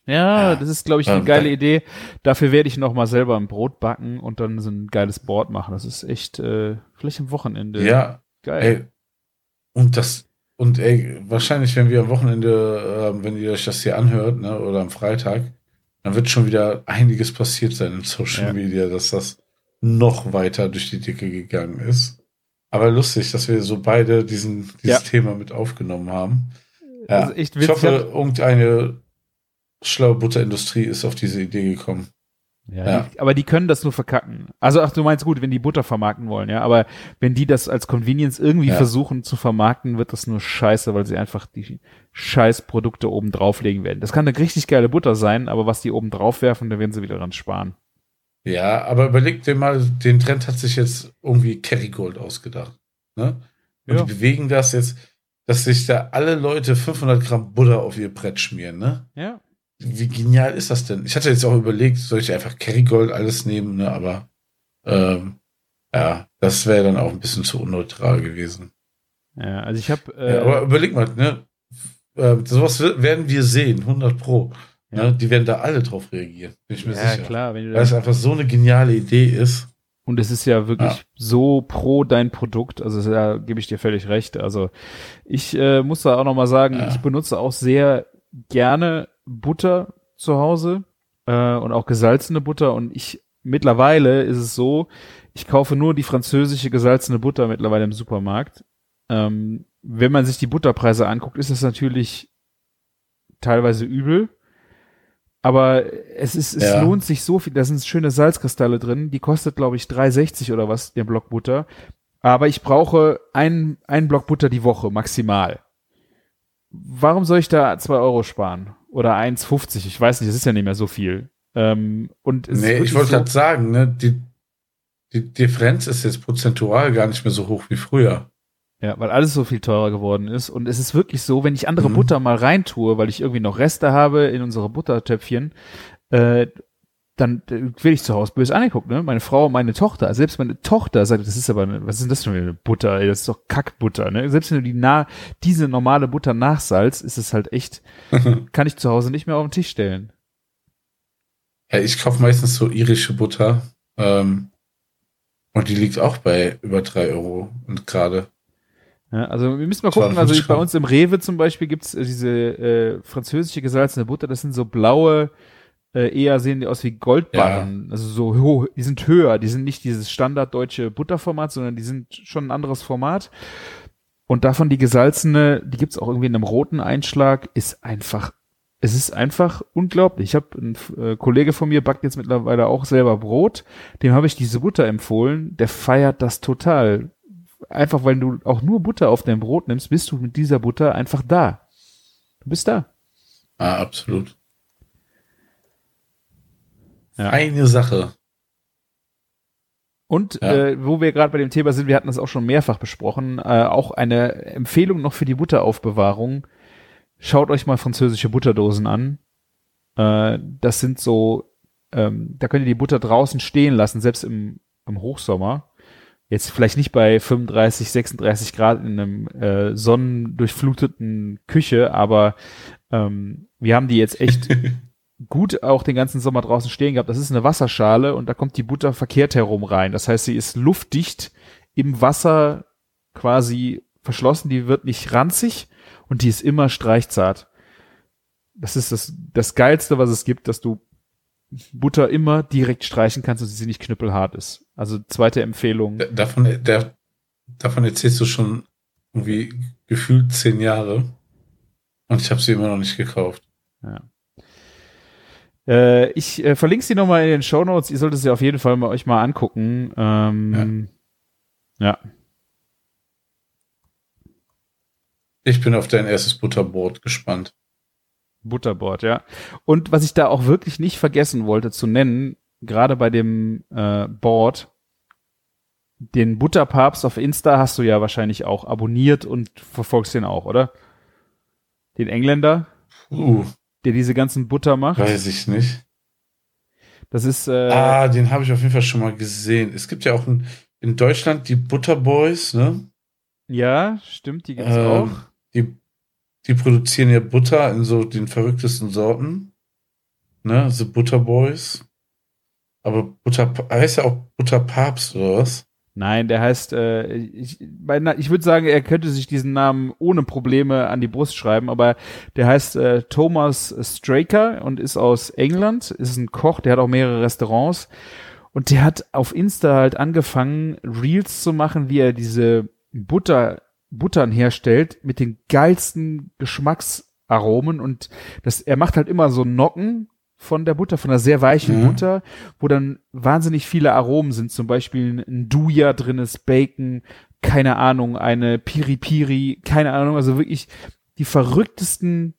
[SPEAKER 4] Ja,
[SPEAKER 3] Ja.
[SPEAKER 4] das ist, glaube ich, eine
[SPEAKER 3] Ähm,
[SPEAKER 4] geile Idee. Dafür werde ich noch mal selber ein Brot backen und dann so ein geiles Board machen. Das ist echt, äh, vielleicht am Wochenende.
[SPEAKER 3] ja,
[SPEAKER 4] Geil.
[SPEAKER 3] ey, und das, und ey, wahrscheinlich, wenn wir am Wochenende, äh, wenn ihr euch das hier anhört, ne, oder am Freitag, dann wird schon wieder einiges passiert sein in Social
[SPEAKER 4] Ja.
[SPEAKER 3] Media, dass das noch weiter durch die Decke gegangen ist. Aber lustig, dass wir so beide diesen, dieses
[SPEAKER 4] Ja.
[SPEAKER 3] Thema mit aufgenommen haben. Ja.
[SPEAKER 4] Also
[SPEAKER 3] ich hoffe, irgendeine schlaue Butterindustrie ist auf diese Idee gekommen.
[SPEAKER 4] Ja,
[SPEAKER 3] Ja.
[SPEAKER 4] Die, aber die können das nur verkacken. Also ach, du meinst gut, wenn die Butter vermarkten wollen, ja, aber wenn die das als Convenience irgendwie
[SPEAKER 3] Ja.
[SPEAKER 4] versuchen zu vermarkten, wird das nur scheiße, weil sie einfach die scheiß Produkte oben drauflegen werden. Das kann eine richtig geile Butter sein, aber was die oben drauf werfen, da werden sie wieder dran sparen.
[SPEAKER 3] Ja, aber überleg dir mal, den Trend hat sich jetzt irgendwie Kerrygold ausgedacht. Ne? Und
[SPEAKER 4] Ja.
[SPEAKER 3] die bewegen das jetzt, dass sich da alle Leute 500 Gramm Butter auf ihr Brett schmieren. Ne?
[SPEAKER 4] Ja.
[SPEAKER 3] Wie genial ist das denn? Ich hatte jetzt auch überlegt, soll ich einfach Kerrygold alles nehmen, ne? aber ähm, ja, das wäre dann auch ein bisschen zu unneutral gewesen.
[SPEAKER 4] Ja, also ich habe äh,
[SPEAKER 3] ja, aber überleg mal, ne? Äh, sowas werden wir sehen, 100 Pro.
[SPEAKER 4] Ja.
[SPEAKER 3] Die werden da alle drauf reagieren, bin ich mir
[SPEAKER 4] ja,
[SPEAKER 3] sicher.
[SPEAKER 4] klar,
[SPEAKER 3] Weil es einfach so eine geniale Idee ist.
[SPEAKER 4] und es ist ja wirklich
[SPEAKER 3] Ja.
[SPEAKER 4] so pro dein Produkt, also da gebe ich dir völlig recht. Also ich äh, muss da auch noch mal sagen,
[SPEAKER 3] Ja.
[SPEAKER 4] ich benutze auch sehr gerne Butter zu Hause äh, und auch gesalzene Butter und ich mittlerweile ist es so, ich kaufe nur die französische gesalzene Butter mittlerweile im Supermarkt. Ähm, wenn man sich die Butterpreise anguckt, ist es natürlich teilweise übel. Aber es ist, es
[SPEAKER 3] Ja.
[SPEAKER 4] lohnt sich so viel. Da sind schöne Salzkristalle drin. Die kostet, glaube ich, 3,60 oder was, der Block Butter. Aber ich brauche einen, einen Block Butter die Woche, maximal. Warum soll ich da zwei Euro sparen? Oder 1,50? Ich weiß nicht, das ist ja nicht mehr so viel. Ähm, und es ist
[SPEAKER 3] Nee, ich wollte
[SPEAKER 4] so,
[SPEAKER 3] gerade sagen, ne, die, die Differenz ist jetzt prozentual gar nicht mehr so hoch wie früher.
[SPEAKER 4] Ja, weil alles so viel teurer geworden ist. Und es ist wirklich so, wenn ich andere
[SPEAKER 3] Mhm.
[SPEAKER 4] Butter mal reintue, weil ich irgendwie noch Reste habe in unsere Buttertöpfchen, äh, dann äh, werde ich zu Hause böse angeguckt, ne? Meine Frau, meine Tochter, selbst meine Tochter sagt, das ist aber, eine, was ist denn das für eine Butter? Ey, das ist doch Kackbutter, ne? Selbst wenn du die nah, diese normale Butter nachsalzt, ist es halt echt, kann ich zu Hause nicht mehr auf den Tisch stellen.
[SPEAKER 3] Ja, ich kaufe meistens so irische Butter. Ähm, und die liegt auch bei über drei Euro und gerade.
[SPEAKER 4] Ja, also wir müssen mal gucken, also
[SPEAKER 3] 250
[SPEAKER 4] bei uns im Rewe zum Beispiel gibt's äh, diese äh, französische gesalzene Butter, das sind so blaue, äh, eher sehen die aus wie Goldbarren, also so hoch, die sind höher, die sind nicht dieses standarddeutsche Butterformat, sondern die sind schon ein anderes Format. Und davon die gesalzene, die gibt's auch irgendwie in einem roten Einschlag, ist einfach, es ist einfach unglaublich. Ich habe ein äh, Kollege von mir backt jetzt mittlerweile auch selber Brot, dem habe ich diese Butter empfohlen, der feiert das total einfach weil du auch nur Butter auf dein Brot nimmst, bist du mit dieser Butter einfach da. Du bist da.
[SPEAKER 3] Ah, absolut.
[SPEAKER 4] Ja.
[SPEAKER 3] Eine Sache.
[SPEAKER 4] Und
[SPEAKER 3] Ja.
[SPEAKER 4] äh, wo wir gerade bei dem Thema sind, wir hatten das auch schon mehrfach besprochen, äh, auch eine Empfehlung noch für die Butteraufbewahrung. Schaut euch mal französische Butterdosen an. Äh, das sind so, ähm, da könnt ihr die Butter draußen stehen lassen, selbst im, im Hochsommer. Jetzt vielleicht nicht bei 35, 36 Grad in einem äh, sonnendurchfluteten Küche, aber ähm, wir haben die jetzt echt gut auch den ganzen Sommer draußen stehen gehabt. Das ist eine Wasserschale und da kommt die Butter verkehrt herum rein. Das heißt, sie ist luftdicht im Wasser quasi verschlossen. Die wird nicht ranzig und die ist immer streichzart. Das ist das, das Geilste, was es gibt, dass du Butter immer direkt streichen kannst und sie nicht knüppelhart ist. Also zweite Empfehlung.
[SPEAKER 3] Davon, der, davon erzählst du schon irgendwie gefühlt zehn Jahre. Und ich habe sie immer noch nicht gekauft.
[SPEAKER 4] Äh, ich äh, verlinke sie nochmal in den Show Notes. Ihr solltet sie auf jeden Fall mal euch mal angucken. Ähm, ja.
[SPEAKER 3] Ich bin auf dein erstes Butterbrot gespannt.
[SPEAKER 4] Butterboard, ja. Und was ich da auch wirklich nicht vergessen wollte zu nennen, gerade bei dem äh, Board, den Butterpapst auf Insta hast du ja wahrscheinlich auch abonniert und verfolgst den auch, oder? Den Engländer,
[SPEAKER 3] Uh,
[SPEAKER 4] der diese ganzen Butter macht.
[SPEAKER 3] weiß ich nicht.
[SPEAKER 4] Das ist äh,
[SPEAKER 3] ah, den habe ich auf jeden Fall schon mal gesehen. Es gibt ja auch in, in Deutschland die Butterboys, ne?
[SPEAKER 4] ja, stimmt, die gibt's auch.
[SPEAKER 3] Ähm, die, die produzieren ja Butter in so den verrücktesten Sorten. Ne? The Butterboys. Aber Butter heißt ja auch Butterpapst oder was?
[SPEAKER 4] Nein, der heißt, äh, ich, ich würde sagen, er könnte sich diesen Namen ohne Probleme an die Brust schreiben, aber der heißt äh, Thomas Straker und ist aus England, ist ein Koch, der hat auch mehrere Restaurants und der hat auf Insta halt angefangen, Reels zu machen, wie er diese Butter, Buttern herstellt mit den geilsten Geschmacksaromen und das, er macht halt immer so Nocken von der Butter, von einer sehr weichen mhm. Butter, wo dann wahnsinnig viele Aromen sind, zum Beispiel ein Duja drin ist, Bacon, keine Ahnung, eine Piri Piri, keine Ahnung, also wirklich die verrücktesten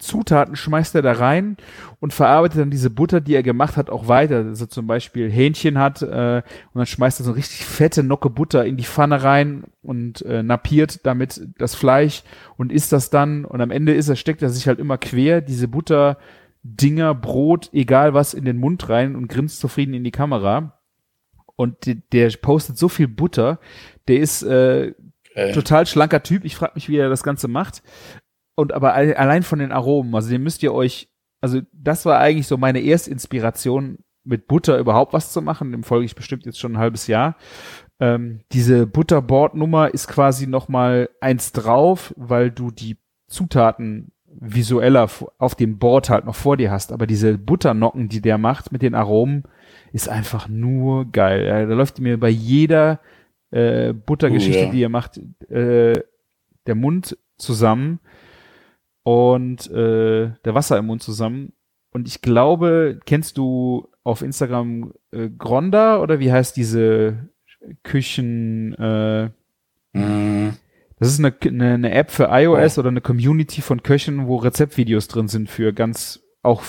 [SPEAKER 4] Zutaten schmeißt er da rein und verarbeitet dann diese Butter, die er gemacht hat, auch weiter. Dass er zum Beispiel Hähnchen hat äh, und dann schmeißt er so richtig fette Nocke Butter in die Pfanne rein und äh, napiert damit das Fleisch und isst das dann und am Ende ist er, steckt er sich halt immer quer, diese Butter Dinger, Brot, egal was, in den Mund rein und grinst zufrieden in die Kamera. Und der, der postet so viel Butter. Der ist äh, äh. total schlanker Typ. Ich frage mich, wie er das Ganze macht. Und aber allein von den Aromen, also den müsst ihr euch, also das war eigentlich so meine Erstinspiration, mit Butter überhaupt was zu machen. Dem folge ich bestimmt jetzt schon ein halbes Jahr. Ähm, diese Butterbordnummer ist quasi noch mal eins drauf, weil du die Zutaten visueller auf dem Board halt noch vor dir hast. Aber diese Butternocken, die der macht mit den Aromen, ist einfach nur geil. Ja, da läuft mir bei jeder äh, Buttergeschichte, oh, ja. die er macht, äh, der Mund zusammen und äh, der Wasser im Mund zusammen. Und ich glaube, kennst du auf Instagram äh, Gronda oder wie heißt diese Küchen? Äh, mm. Das ist eine, eine, eine App für iOS oh. oder eine Community von Köchen, wo Rezeptvideos drin sind für ganz auch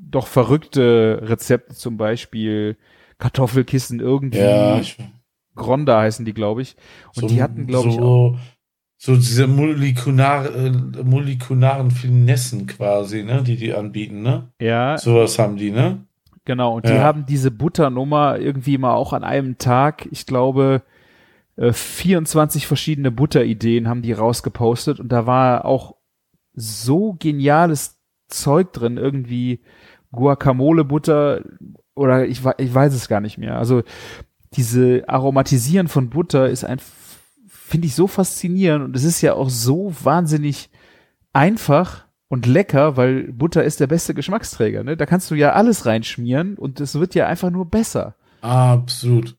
[SPEAKER 4] doch verrückte Rezepte, zum Beispiel Kartoffelkissen irgendwie. Ja, ich, Gronda heißen die, glaube ich. Und so, die hatten, glaube so, ich, auch.
[SPEAKER 3] So diese molekular, äh, molekularen Finessen quasi, ne, die die anbieten, ne?
[SPEAKER 4] Ja.
[SPEAKER 3] Sowas haben die, ne?
[SPEAKER 4] Genau. Und ja. die haben diese Butternummer irgendwie mal auch an einem Tag, ich glaube, 24 äh, verschiedene Butterideen haben die rausgepostet und da war auch so geniales Zeug drin, irgendwie Guacamole-Butter oder ich, ich weiß es gar nicht mehr. Also diese Aromatisieren von Butter ist ein, finde ich so faszinierend und es ist ja auch so wahnsinnig einfach und lecker, weil Butter ist der beste Geschmacksträger. Ne? Da kannst du ja alles reinschmieren und es wird ja einfach nur besser.
[SPEAKER 3] Absolut.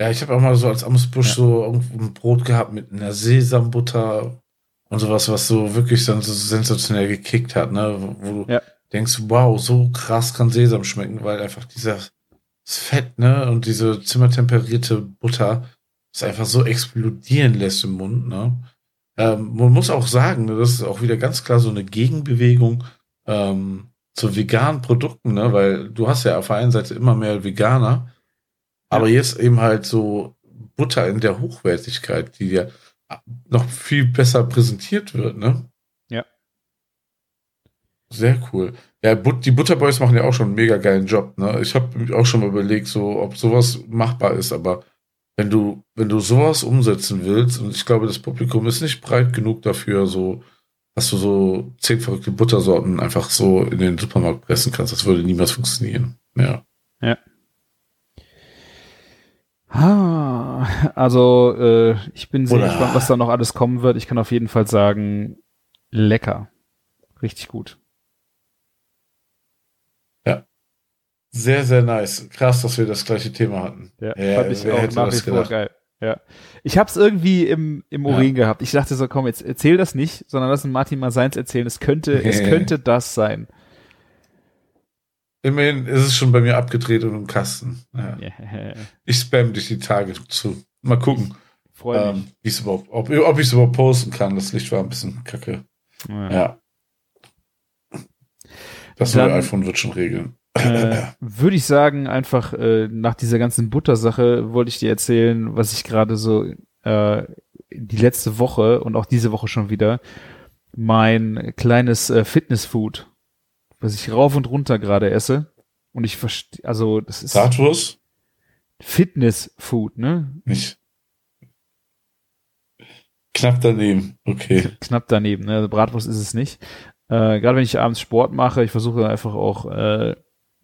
[SPEAKER 3] Ja, ich habe auch mal so als Amsbusch ja. so irgendwo ein Brot gehabt mit einer Sesambutter und sowas, was so wirklich dann so sensationell gekickt hat, ne? Wo du ja. denkst, wow, so krass kann Sesam schmecken, weil einfach dieses Fett, ne? Und diese zimmertemperierte Butter es einfach so explodieren lässt im Mund, ne? Ähm, man muss auch sagen, ne, das ist auch wieder ganz klar so eine Gegenbewegung ähm, zu veganen Produkten, ne? Weil du hast ja auf der einen Seite immer mehr Veganer, aber jetzt eben halt so Butter in der Hochwertigkeit, die ja noch viel besser präsentiert wird, ne?
[SPEAKER 4] Ja.
[SPEAKER 3] Sehr cool. Ja, die Butterboys machen ja auch schon einen mega geilen Job, ne? Ich habe auch schon mal überlegt, so, ob sowas machbar ist, aber wenn du, wenn du sowas umsetzen willst, und ich glaube, das Publikum ist nicht breit genug dafür, so, dass du so zehn verrückte Buttersorten einfach so in den Supermarkt pressen kannst, das würde niemals funktionieren. Ja.
[SPEAKER 4] Ja. Ah, also äh, ich bin sehr Oder. gespannt, was da noch alles kommen wird. Ich kann auf jeden Fall sagen, lecker. Richtig gut.
[SPEAKER 3] Ja. Sehr, sehr nice. Krass, dass wir das gleiche Thema hatten.
[SPEAKER 4] Ja, ja fand ich auch nach wie vor geil. Ja. Ich hab's irgendwie im, im Urin ja. gehabt. Ich dachte so, komm, jetzt erzähl das nicht, sondern lass Martin mal seins erzählen. Es könnte, es könnte das sein.
[SPEAKER 3] Immerhin ist es schon bei mir abgedreht und im Kasten. Ja. Yeah. Ich spam dich die Tage zu. Mal gucken.
[SPEAKER 4] Freue mich.
[SPEAKER 3] Ähm, überhaupt, ob, ob ich es überhaupt posten kann. Das Licht war ein bisschen kacke. Ja. ja. Das neue iPhone wird schon regeln.
[SPEAKER 4] Äh, Würde ich sagen, einfach äh, nach dieser ganzen Buttersache wollte ich dir erzählen, was ich gerade so äh, die letzte Woche und auch diese Woche schon wieder mein kleines äh, Fitnessfood was ich rauf und runter gerade esse. Und ich verstehe, also das ist.
[SPEAKER 3] Bratwurst?
[SPEAKER 4] Fitness-Food, ne?
[SPEAKER 3] Nicht. Knapp daneben, okay.
[SPEAKER 4] Knapp daneben, ne? Also Bratwurst ist es nicht. Äh, gerade wenn ich abends Sport mache, ich versuche einfach auch äh,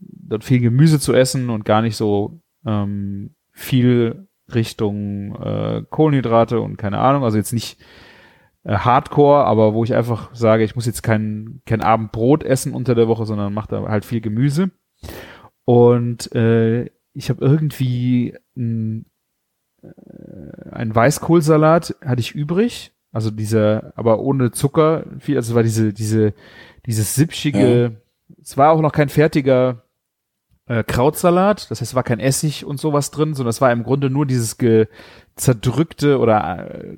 [SPEAKER 4] dort viel Gemüse zu essen und gar nicht so ähm, viel Richtung äh, Kohlenhydrate und keine Ahnung, also jetzt nicht äh, Hardcore, aber wo ich einfach sage, ich muss jetzt kein, kein Abendbrot essen unter der Woche, sondern mache da halt viel Gemüse. Und äh, ich habe irgendwie ein, äh, einen Weißkohlsalat hatte ich übrig, also dieser, aber ohne Zucker, viel, also es war diese, diese, dieses sipschige, ja. es war auch noch kein fertiger äh, Krautsalat, das heißt, es war kein Essig und sowas drin, sondern es war im Grunde nur dieses ge zerdrückte oder äh,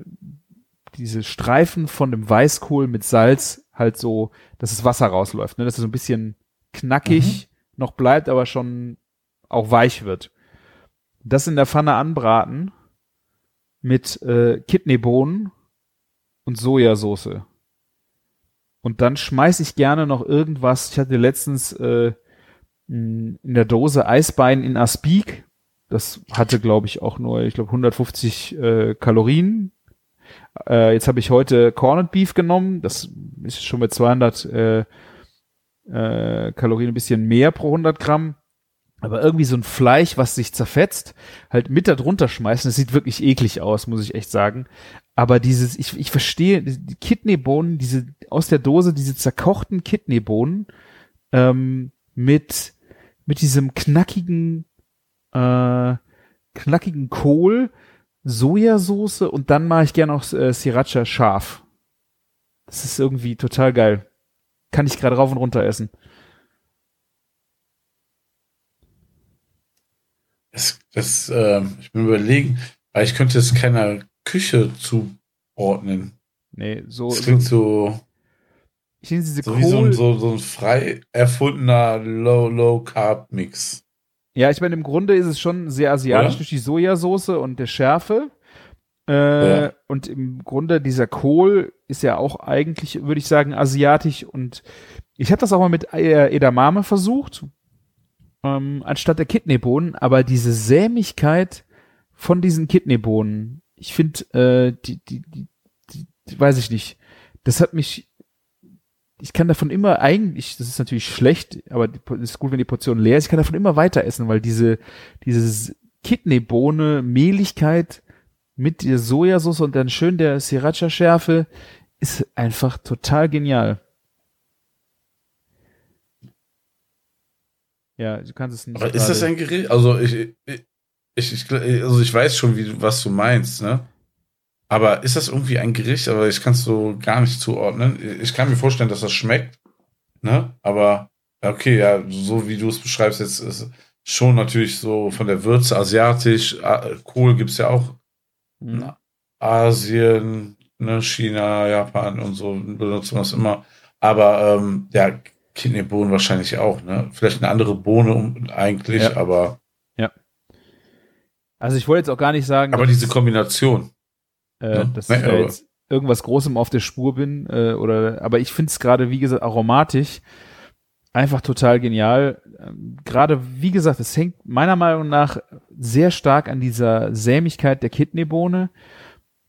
[SPEAKER 4] diese Streifen von dem Weißkohl mit Salz halt so, dass das Wasser rausläuft, ne? dass es so ein bisschen knackig mhm. noch bleibt, aber schon auch weich wird. Das in der Pfanne anbraten mit äh, Kidneybohnen und Sojasauce. Und dann schmeiß ich gerne noch irgendwas. Ich hatte letztens äh, in der Dose Eisbein in Aspik. Das hatte, glaube ich, auch nur, ich glaube, 150 äh, Kalorien. Äh, jetzt habe ich heute Corned Beef genommen. Das ist schon mit 200 äh, äh, Kalorien ein bisschen mehr pro 100 Gramm. Aber irgendwie so ein Fleisch, was sich zerfetzt, halt mit da drunter schmeißen, das sieht wirklich eklig aus, muss ich echt sagen. Aber dieses, ich, ich verstehe, die Kidneybohnen, diese aus der Dose, diese zerkochten Kidneybohnen ähm, mit mit diesem knackigen äh, knackigen Kohl, Sojasauce und dann mache ich gerne auch äh, Sriracha scharf. Das ist irgendwie total geil. Kann ich gerade rauf und runter essen.
[SPEAKER 3] Das, das äh, ich bin überlegen, weil ich könnte es keiner Küche zuordnen.
[SPEAKER 4] Nee, so.
[SPEAKER 3] Das klingt so.
[SPEAKER 4] Ich nehme diese
[SPEAKER 3] so
[SPEAKER 4] Kohl.
[SPEAKER 3] wie so ein, so, so ein frei erfundener Low-Low-Carb-Mix.
[SPEAKER 4] Ja, ich meine, im Grunde ist es schon sehr asiatisch Oder? durch die Sojasauce und der Schärfe. Äh, ja. Und im Grunde dieser Kohl ist ja auch eigentlich, würde ich sagen, asiatisch. Und ich habe das auch mal mit Edamame versucht, ähm, anstatt der Kidneybohnen. Aber diese Sämigkeit von diesen Kidneybohnen, ich finde, äh, die, die, die, die, die, weiß ich nicht. Das hat mich ich kann davon immer eigentlich, das ist natürlich schlecht, aber es ist gut, wenn die Portion leer ist, ich kann davon immer weiter essen, weil diese, diese Kidneybohne, Mehligkeit mit der Sojasauce und dann schön der Sriracha-Schärfe ist einfach total genial. Ja, du kannst es nicht.
[SPEAKER 3] Aber ist das ein Gericht? Also ich, ich, ich, also ich weiß schon, wie, was du meinst, ne? Aber ist das irgendwie ein Gericht? Aber ich kann es so gar nicht zuordnen. Ich kann mir vorstellen, dass das schmeckt. Ne? Aber okay, ja, so wie du es beschreibst, jetzt ist schon natürlich so von der Würze asiatisch. Kohl gibt es ja auch mhm. Asien, ne, China, Japan und so benutzen wir es immer. Aber ähm, ja, Kidneybohnen wahrscheinlich auch. Ne? Vielleicht eine andere Bohne eigentlich, ja. aber.
[SPEAKER 4] Ja. Also ich wollte jetzt auch gar nicht sagen.
[SPEAKER 3] Aber diese Kombination
[SPEAKER 4] äh, ja. dass ich da jetzt irgendwas Großem auf der Spur bin. Äh, oder, aber ich finde es gerade, wie gesagt, aromatisch einfach total genial. Ähm, gerade, wie gesagt, es hängt meiner Meinung nach sehr stark an dieser Sämigkeit der Kidneybohne.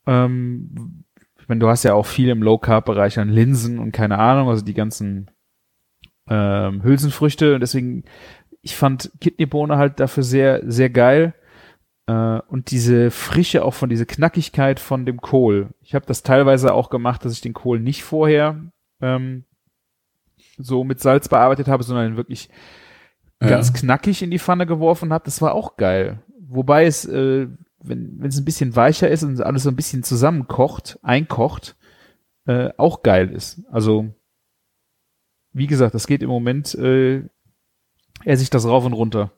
[SPEAKER 4] Ähm, ich meine, du hast ja auch viel im Low-Carb-Bereich an Linsen und keine Ahnung, also die ganzen ähm, Hülsenfrüchte. Und deswegen, ich fand Kidneybohne halt dafür sehr, sehr geil. Äh, und diese Frische auch von dieser Knackigkeit von dem Kohl. Ich habe das teilweise auch gemacht, dass ich den Kohl nicht vorher ähm, so mit Salz bearbeitet habe, sondern wirklich ja. ganz knackig in die Pfanne geworfen habe. Das war auch geil. Wobei es, äh, wenn wenn es ein bisschen weicher ist und alles so ein bisschen zusammenkocht, einkocht, äh, auch geil ist. Also wie gesagt, das geht im Moment äh, esse ich das rauf und runter.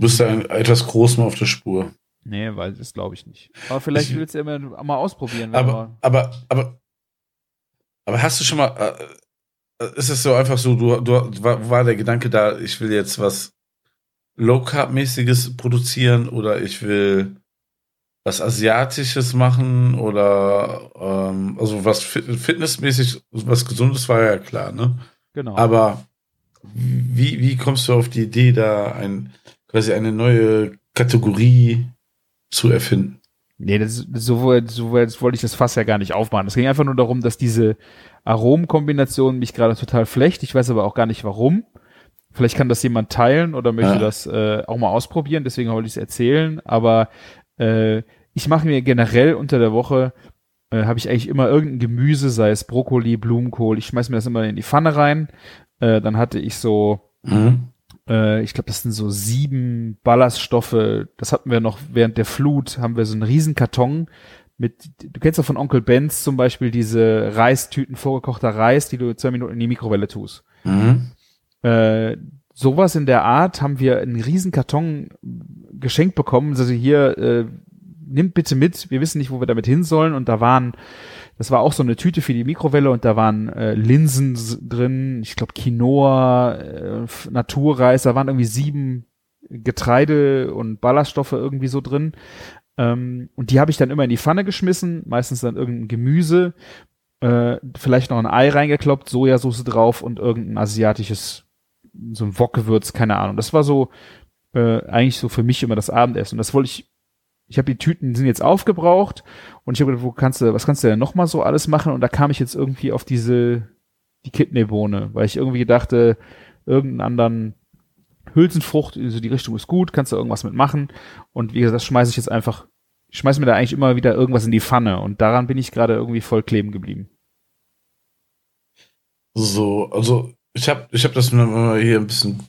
[SPEAKER 3] Du bist da etwas groß mal auf der Spur.
[SPEAKER 4] Nee, weil das glaube ich nicht. Aber vielleicht ich, willst du ja mal, mal ausprobieren.
[SPEAKER 3] Aber, aber, aber, aber hast du schon mal, äh, ist es so einfach so, du, du war, war der Gedanke da, ich will jetzt was Low Carb mäßiges produzieren oder ich will was Asiatisches machen oder ähm, also was fitnessmäßig, was Gesundes war ja klar, ne?
[SPEAKER 4] Genau.
[SPEAKER 3] Aber wie, wie kommst du auf die Idee, da ein quasi eine neue Kategorie zu erfinden.
[SPEAKER 4] Nee, das, so, so wollte ich das Fass ja gar nicht aufmachen. Es ging einfach nur darum, dass diese Aromenkombination mich gerade total flecht. Ich weiß aber auch gar nicht warum. Vielleicht kann das jemand teilen oder möchte
[SPEAKER 3] Ja.
[SPEAKER 4] das äh, auch mal ausprobieren, deswegen wollte ich es erzählen. Aber äh, ich mache mir generell unter der Woche, äh, habe ich eigentlich immer irgendein Gemüse, sei es Brokkoli, Blumenkohl, ich schmeiß mir das immer in die Pfanne rein. Äh, dann hatte ich so
[SPEAKER 3] Mhm.
[SPEAKER 4] Äh, ich glaube, das sind so sieben Ballaststoffe. Das hatten wir noch während der Flut, haben wir so einen riesen Karton mit, du kennst doch von Onkel Benz zum Beispiel diese Reistüten, vorgekochter Reis, die du zwei Minuten in die Mikrowelle tust.
[SPEAKER 3] Mhm.
[SPEAKER 4] Äh, sowas in der Art haben wir einen riesen Karton geschenkt bekommen. Also hier, äh, nimmt bitte mit, wir wissen nicht, wo wir damit hin sollen. Und da waren, das war auch so eine Tüte für die Mikrowelle und da waren äh, Linsen drin, ich glaube Quinoa, äh, Naturreis, da waren irgendwie sieben Getreide und Ballaststoffe irgendwie so drin. Ähm, und die habe ich dann immer in die Pfanne geschmissen, meistens dann irgendein Gemüse, äh, vielleicht noch ein Ei reingekloppt, Sojasauce drauf und irgendein asiatisches, so ein Wokgewürz, keine Ahnung. Das war so äh, eigentlich so für mich immer das Abendessen. Und das wollte ich, ich habe die Tüten sind jetzt aufgebraucht und ich habe gedacht, wo kannst du, was kannst du denn noch mal so alles machen? Und da kam ich jetzt irgendwie auf diese die Kidneybohne, weil ich irgendwie dachte, irgendeinen anderen Hülsenfrucht, also die Richtung ist gut, kannst du irgendwas mitmachen. Und wie gesagt, das schmeiße ich jetzt einfach, ich schmeiße mir da eigentlich immer wieder irgendwas in die Pfanne und daran bin ich gerade irgendwie voll kleben geblieben.
[SPEAKER 3] So, also ich habe ich hab das hier ein bisschen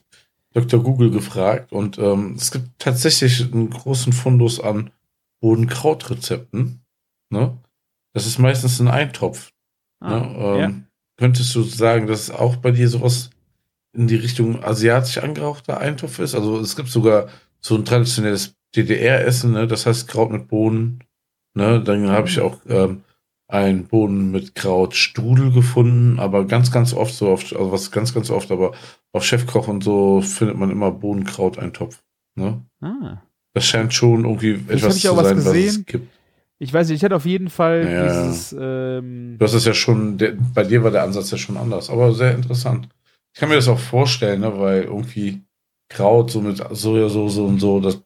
[SPEAKER 3] Dr. Google gefragt und ähm, es gibt tatsächlich einen großen Fundus an Bodenkrautrezepten. Ne? Das ist meistens ein Eintopf. ne? ähm,
[SPEAKER 4] ja.
[SPEAKER 3] Könntest du sagen, dass auch bei dir sowas in die Richtung asiatisch angehauchter Eintopf ist? Also es gibt sogar so ein traditionelles DDR-Essen, ne? das heißt Kraut mit Bohnen. Ne? Dann habe ich auch ähm, ein Bohnen mit Krautstrudel gefunden, aber ganz, ganz oft so auf, also was ganz, ganz oft, aber auf Chefkoch und so findet man immer Bohnenkraut-Eintopf. Ne?
[SPEAKER 4] Ah.
[SPEAKER 3] Das scheint schon irgendwie etwas zu
[SPEAKER 4] was
[SPEAKER 3] sein, was
[SPEAKER 4] gesehen.
[SPEAKER 3] es gibt.
[SPEAKER 4] Ich weiß nicht, ich hatte auf jeden Fall
[SPEAKER 3] Ja.
[SPEAKER 4] dieses, ähm,
[SPEAKER 3] Du hast es ja schon, der, bei dir war der Ansatz ja schon anders, aber sehr interessant. Ich kann mir das auch vorstellen, ne, weil irgendwie Kraut so mit Sojasauce und so, das,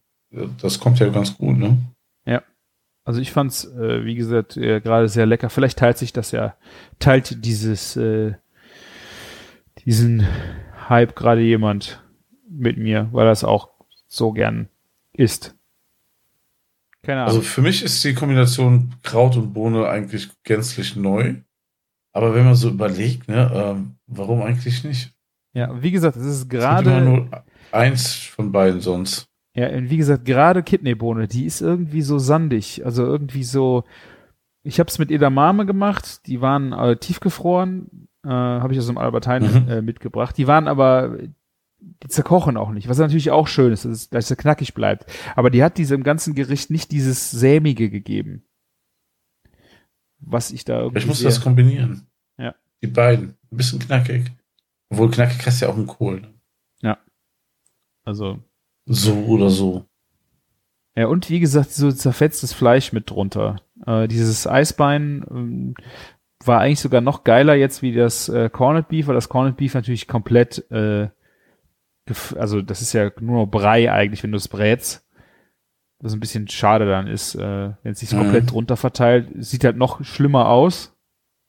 [SPEAKER 3] das kommt ja ganz gut, ne?
[SPEAKER 4] Also ich fand's, äh, wie gesagt, äh, gerade sehr lecker. Vielleicht teilt sich das ja, teilt dieses, äh, diesen Hype gerade jemand mit mir, weil er es auch so gern isst. Keine Ahnung.
[SPEAKER 3] Also für mich ist die Kombination Kraut und Bohne eigentlich gänzlich neu. Aber wenn man so überlegt, ne, ähm, warum eigentlich nicht?
[SPEAKER 4] ja, wie gesagt, es ist
[SPEAKER 3] Es
[SPEAKER 4] gerade,
[SPEAKER 3] nur eins von beiden sonst.
[SPEAKER 4] ja, und wie gesagt, gerade Kidneybohne, die ist irgendwie so sandig, also irgendwie so, ich habe es mit Edamame gemacht, die waren äh, tiefgefroren, äh, habe ich aus dem Albert Heijn
[SPEAKER 3] Mhm.
[SPEAKER 4] äh, mitgebracht. Die waren aber, die zerkochen auch nicht, was natürlich auch schön ist, dass es, dass es knackig bleibt. Aber die hat diesem ganzen Gericht nicht dieses sämige gegeben, was ich da irgendwie
[SPEAKER 3] Ich muss das kombinieren.
[SPEAKER 4] Ja.
[SPEAKER 3] Die beiden. Ein bisschen knackig. Obwohl knackig heißt ja auch ein Kohl. ne?
[SPEAKER 4] also
[SPEAKER 3] So oder so.
[SPEAKER 4] Ja, und wie gesagt, so zerfetztes Fleisch mit drunter. Äh, dieses Eisbein ähm, war eigentlich sogar noch geiler jetzt wie das äh, Corned Beef, weil das Corned Beef natürlich komplett, äh, gef- also das ist ja nur noch Brei eigentlich, wenn du es brätst. Was ein bisschen schade dann ist, äh, wenn es sich
[SPEAKER 3] Mhm.
[SPEAKER 4] komplett drunter verteilt. Sieht halt noch schlimmer aus.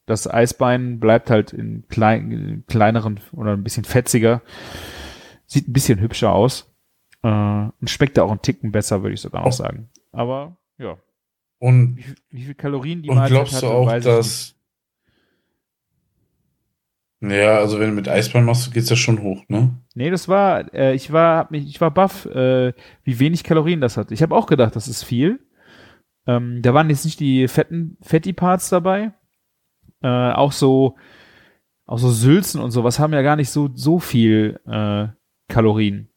[SPEAKER 4] Das Eisbein bleibt halt in, klein, in kleineren oder ein bisschen fetziger. Sieht ein bisschen hübscher aus. Äh, und schmeckt da auch einen Ticken besser, würde ich sogar noch
[SPEAKER 3] Oh.
[SPEAKER 4] sagen. Aber ja,
[SPEAKER 3] Und,
[SPEAKER 4] wie, viel- wie viel Kalorien die
[SPEAKER 3] und glaubst du auch, dass. Ja, also wenn du mit Eisbein machst, geht's ja schon hoch, ne?
[SPEAKER 4] Nee, das war, äh, ich war, hab mich, ich war baff, äh, wie wenig Kalorien das hat. Ich habe auch gedacht, das ist viel. Ähm, da waren jetzt nicht die fetten, Fatty Parts dabei. Äh, auch so, auch so Sülzen und sowas haben ja gar nicht so, so viel äh, Kalorien.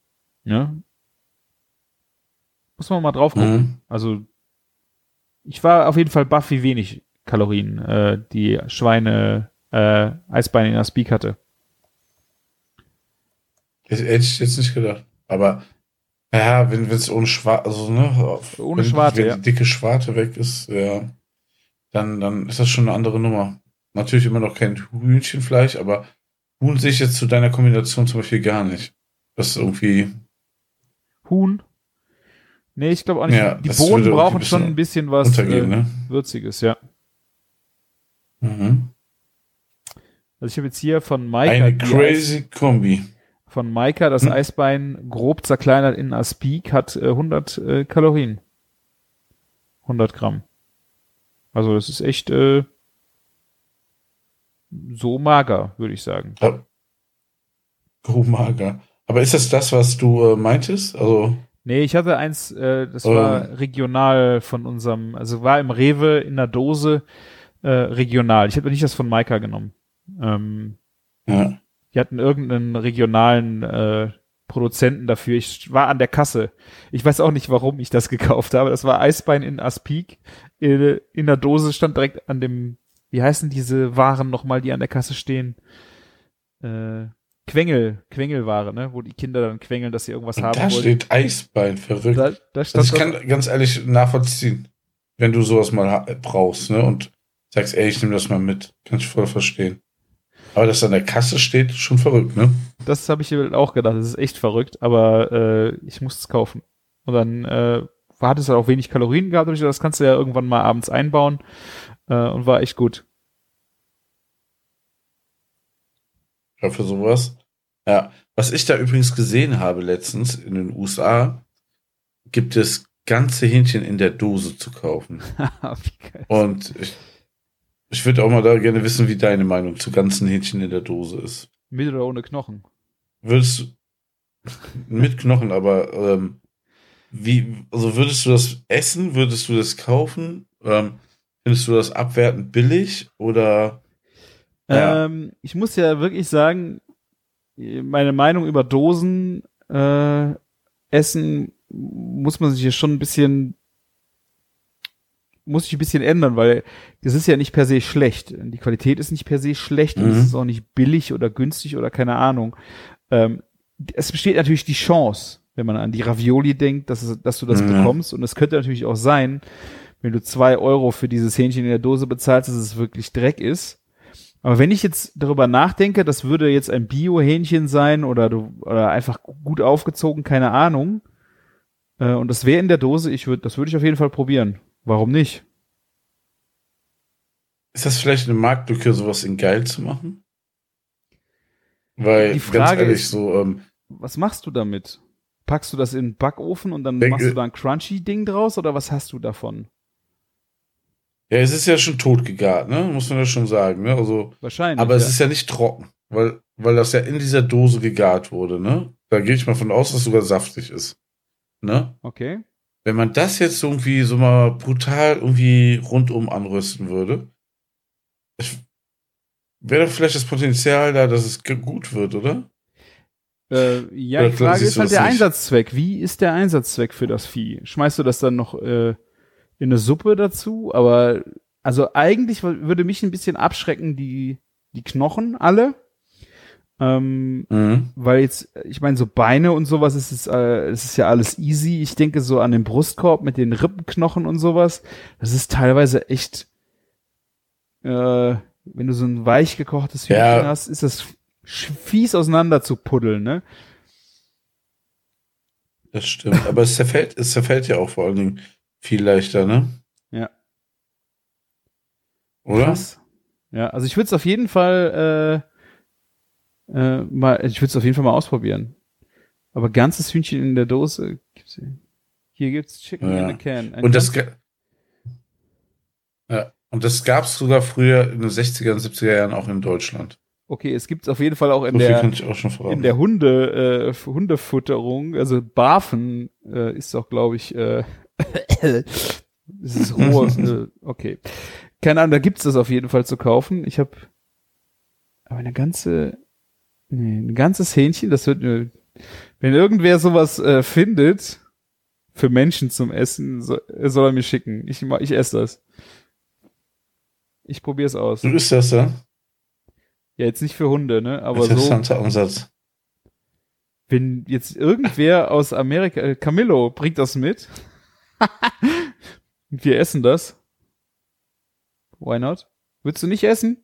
[SPEAKER 4] Ne? Muss man mal drauf gucken.
[SPEAKER 3] Mhm.
[SPEAKER 4] Also ich war auf jeden Fall baff, wie wenig Kalorien äh, die Schweine äh, Eisbeine in der Speak hatte.
[SPEAKER 3] Das hätte ich jetzt nicht gedacht. Aber ja, wenn es ohne Schwarte, also ne, auf-
[SPEAKER 4] Ohne
[SPEAKER 3] wenn,
[SPEAKER 4] Schwarte,
[SPEAKER 3] wenn
[SPEAKER 4] ja.
[SPEAKER 3] die dicke Schwarte weg ist, ja, dann, dann ist das schon eine andere Nummer. Natürlich immer noch kein Hühnchenfleisch, aber Huhn sehe ich jetzt zu deiner Kombination zum Beispiel gar nicht. Das ist irgendwie,
[SPEAKER 4] Huhn. Nee, ich glaube auch nicht.
[SPEAKER 3] Ja,
[SPEAKER 4] die Bohnen brauchen schon ein bisschen was äh,
[SPEAKER 3] ne?
[SPEAKER 4] Würziges, ja.
[SPEAKER 3] Mhm.
[SPEAKER 4] Also ich habe jetzt hier von Mike
[SPEAKER 3] Eine crazy Kombi.
[SPEAKER 4] von Maika, das
[SPEAKER 3] Hm.
[SPEAKER 4] Eisbein grob zerkleinert in Aspik, hat äh, 100 äh, Kalorien. 100 Gramm. Also das ist echt äh, so mager, würde ich sagen.
[SPEAKER 3] Ja. Oh, mager. Aber ist das das, was du äh, meintest? Also,
[SPEAKER 4] Nee, ich hatte eins, äh, das
[SPEAKER 3] Ähm.
[SPEAKER 4] war regional von unserem, also war im Rewe in der Dose äh, regional. Ich habe nicht das von Maika genommen. Ähm,
[SPEAKER 3] ja.
[SPEAKER 4] die hatten irgendeinen regionalen äh, Produzenten dafür. Ich war an der Kasse. Ich weiß auch nicht, warum ich das gekauft habe. Das war Eisbein in Aspik. In, in der Dose stand direkt an dem, wie heißen diese Waren nochmal, die an der Kasse stehen? Äh, Quengel, Quengelware, ne? Wo die Kinder dann quengeln, dass sie irgendwas
[SPEAKER 3] Und
[SPEAKER 4] haben
[SPEAKER 3] da
[SPEAKER 4] wollen.
[SPEAKER 3] steht Eisbein, verrückt.
[SPEAKER 4] Da, da stand
[SPEAKER 3] Also ich
[SPEAKER 4] das-
[SPEAKER 3] kann ganz ehrlich nachvollziehen, wenn du sowas mal brauchst, ne? Und sagst, ey, ich nehme das mal mit. Kann ich voll verstehen. Aber dass an der Kasse steht, schon verrückt, ne?
[SPEAKER 4] Das habe ich auch gedacht. Das ist echt verrückt, aber äh, ich musste es kaufen. Und dann äh, hat es halt auch wenig Kalorien gehabt. ich Das kannst du ja irgendwann mal abends einbauen äh, und war echt gut.
[SPEAKER 3] Ja, für sowas. Ja. Was ich da übrigens gesehen habe letztens in den USA, gibt es ganze Hähnchen in der Dose zu kaufen.
[SPEAKER 4] Wie geil.
[SPEAKER 3] Und ich, ich würde auch mal da gerne wissen, wie deine Meinung zu ganzen Hähnchen in der Dose ist.
[SPEAKER 4] Mit oder ohne Knochen.
[SPEAKER 3] Würdest du mit Knochen, aber ähm, wie, also würdest du das essen? Würdest du das kaufen? Ähm, findest du das abwertend billig oder Ja.
[SPEAKER 4] Ähm, ich muss ja wirklich sagen, meine Meinung über Dosen äh, Essen muss man sich ja schon ein bisschen muss sich ein bisschen ändern, weil das ist ja nicht per se schlecht. Die Qualität ist nicht per se schlecht und
[SPEAKER 3] Mhm.
[SPEAKER 4] es ist auch nicht billig oder günstig oder keine Ahnung. Ähm, es besteht natürlich die Chance, wenn man an die Ravioli denkt, dass, es, dass du das
[SPEAKER 3] Mhm.
[SPEAKER 4] bekommst. Und es könnte natürlich auch sein, wenn du zwei Euro für dieses Hähnchen in der Dose bezahlst, dass es wirklich Dreck ist. Aber wenn ich jetzt darüber nachdenke, das würde jetzt ein Bio-Hähnchen sein oder du oder einfach gut aufgezogen, keine Ahnung. Äh, und das wäre in der Dose, ich würde, das würde ich auf jeden Fall probieren. Warum nicht?
[SPEAKER 3] ist das vielleicht eine Marktlücke, sowas in geil zu machen? Weil,
[SPEAKER 4] Die
[SPEAKER 3] ganz
[SPEAKER 4] Frage
[SPEAKER 3] ehrlich,
[SPEAKER 4] ist-
[SPEAKER 3] so, ähm,
[SPEAKER 4] Was machst du damit? Packst du das in den Backofen und dann
[SPEAKER 3] Denke-
[SPEAKER 4] machst du da ein Crunchy-Ding draus oder was hast du davon?
[SPEAKER 3] ja, es ist ja schon tot gegart, ne? Muss man ja schon sagen, ne? Also,
[SPEAKER 4] Wahrscheinlich.
[SPEAKER 3] aber
[SPEAKER 4] ja.
[SPEAKER 3] es ist ja nicht trocken, weil, weil das ja in dieser Dose gegart wurde, ne? Da gehe ich mal von aus, dass es sogar saftig ist. Ne?
[SPEAKER 4] okay.
[SPEAKER 3] Wenn man das jetzt irgendwie so mal brutal irgendwie rundum anrüsten würde, wäre doch vielleicht das Potenzial da, dass es gut wird, oder?
[SPEAKER 4] Äh, ja,
[SPEAKER 3] Oder
[SPEAKER 4] die Frage ist halt der
[SPEAKER 3] nicht?
[SPEAKER 4] Einsatzzweck. Wie ist der Einsatzzweck für das Vieh? Schmeißt du das dann noch äh, in eine Suppe dazu? Aber also eigentlich würde mich ein bisschen abschrecken die die Knochen alle, ähm,
[SPEAKER 3] Mhm.
[SPEAKER 4] weil jetzt ich meine so Beine und sowas ist es äh, es ist ja alles easy. Ich denke so an den Brustkorb mit den Rippenknochen und sowas. Das ist teilweise echt äh, wenn du so ein weich gekochtes Hühnchen
[SPEAKER 3] Ja.
[SPEAKER 4] hast, ist das fies auseinander zu puddeln, ne?
[SPEAKER 3] Das stimmt. Aber es zerfällt, es zerfällt ja auch vor allen Dingen viel leichter, ne?
[SPEAKER 4] Ja.
[SPEAKER 3] Oder?
[SPEAKER 4] Krass. Ja, also ich würde es auf jeden Fall äh, äh, mal, ich würde es auf jeden Fall mal ausprobieren. Aber ganzes Hühnchen in der Dose gibt's hier. Hier gibt's Chicken
[SPEAKER 3] Ja.
[SPEAKER 4] in a Can. Ein
[SPEAKER 3] Und das, ja, und das gab es sogar früher in den 60er und 70er Jahren auch in Deutschland.
[SPEAKER 4] okay, es gibt's auf jeden Fall auch in
[SPEAKER 3] so
[SPEAKER 4] der
[SPEAKER 3] auch
[SPEAKER 4] in der Hunde äh, Hundefutterung, also Barfen äh, ist doch glaube ich äh, das ist roh, äh, okay. Keine Ahnung, da gibt's das auf jeden Fall zu kaufen. Ich habe aber eine ganze nee, ein ganzes Hähnchen, das wird mir wenn irgendwer sowas äh, findet für Menschen zum Essen, so, soll er mir schicken. Ich ich esse das. Ich probiere es aus.
[SPEAKER 3] so ist das ja.
[SPEAKER 4] Ja, jetzt nicht für Hunde, ne, aber so
[SPEAKER 3] Interessanter Ansatz.
[SPEAKER 4] wenn jetzt irgendwer aus Amerika, äh, Camillo bringt das mit. Wir essen das. Why not? Würdest du nicht essen?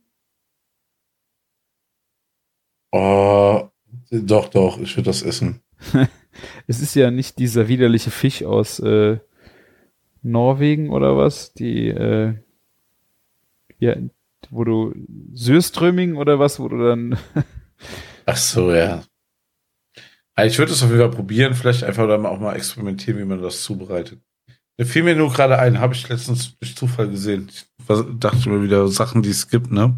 [SPEAKER 3] Oh, doch, doch, ich würde das essen.
[SPEAKER 4] Es ist ja nicht dieser widerliche Fisch aus äh, Norwegen oder was, die äh, ja, wo du Sürströming oder was, wo du dann
[SPEAKER 3] Ach so, ja. Also ich würde es auf jeden Fall probieren, vielleicht einfach dann auch mal experimentieren, wie man das zubereitet. Da fiel mir nur gerade ein, habe ich letztens durch Zufall gesehen. Ich dachte mir wieder Sachen, die es gibt, ne?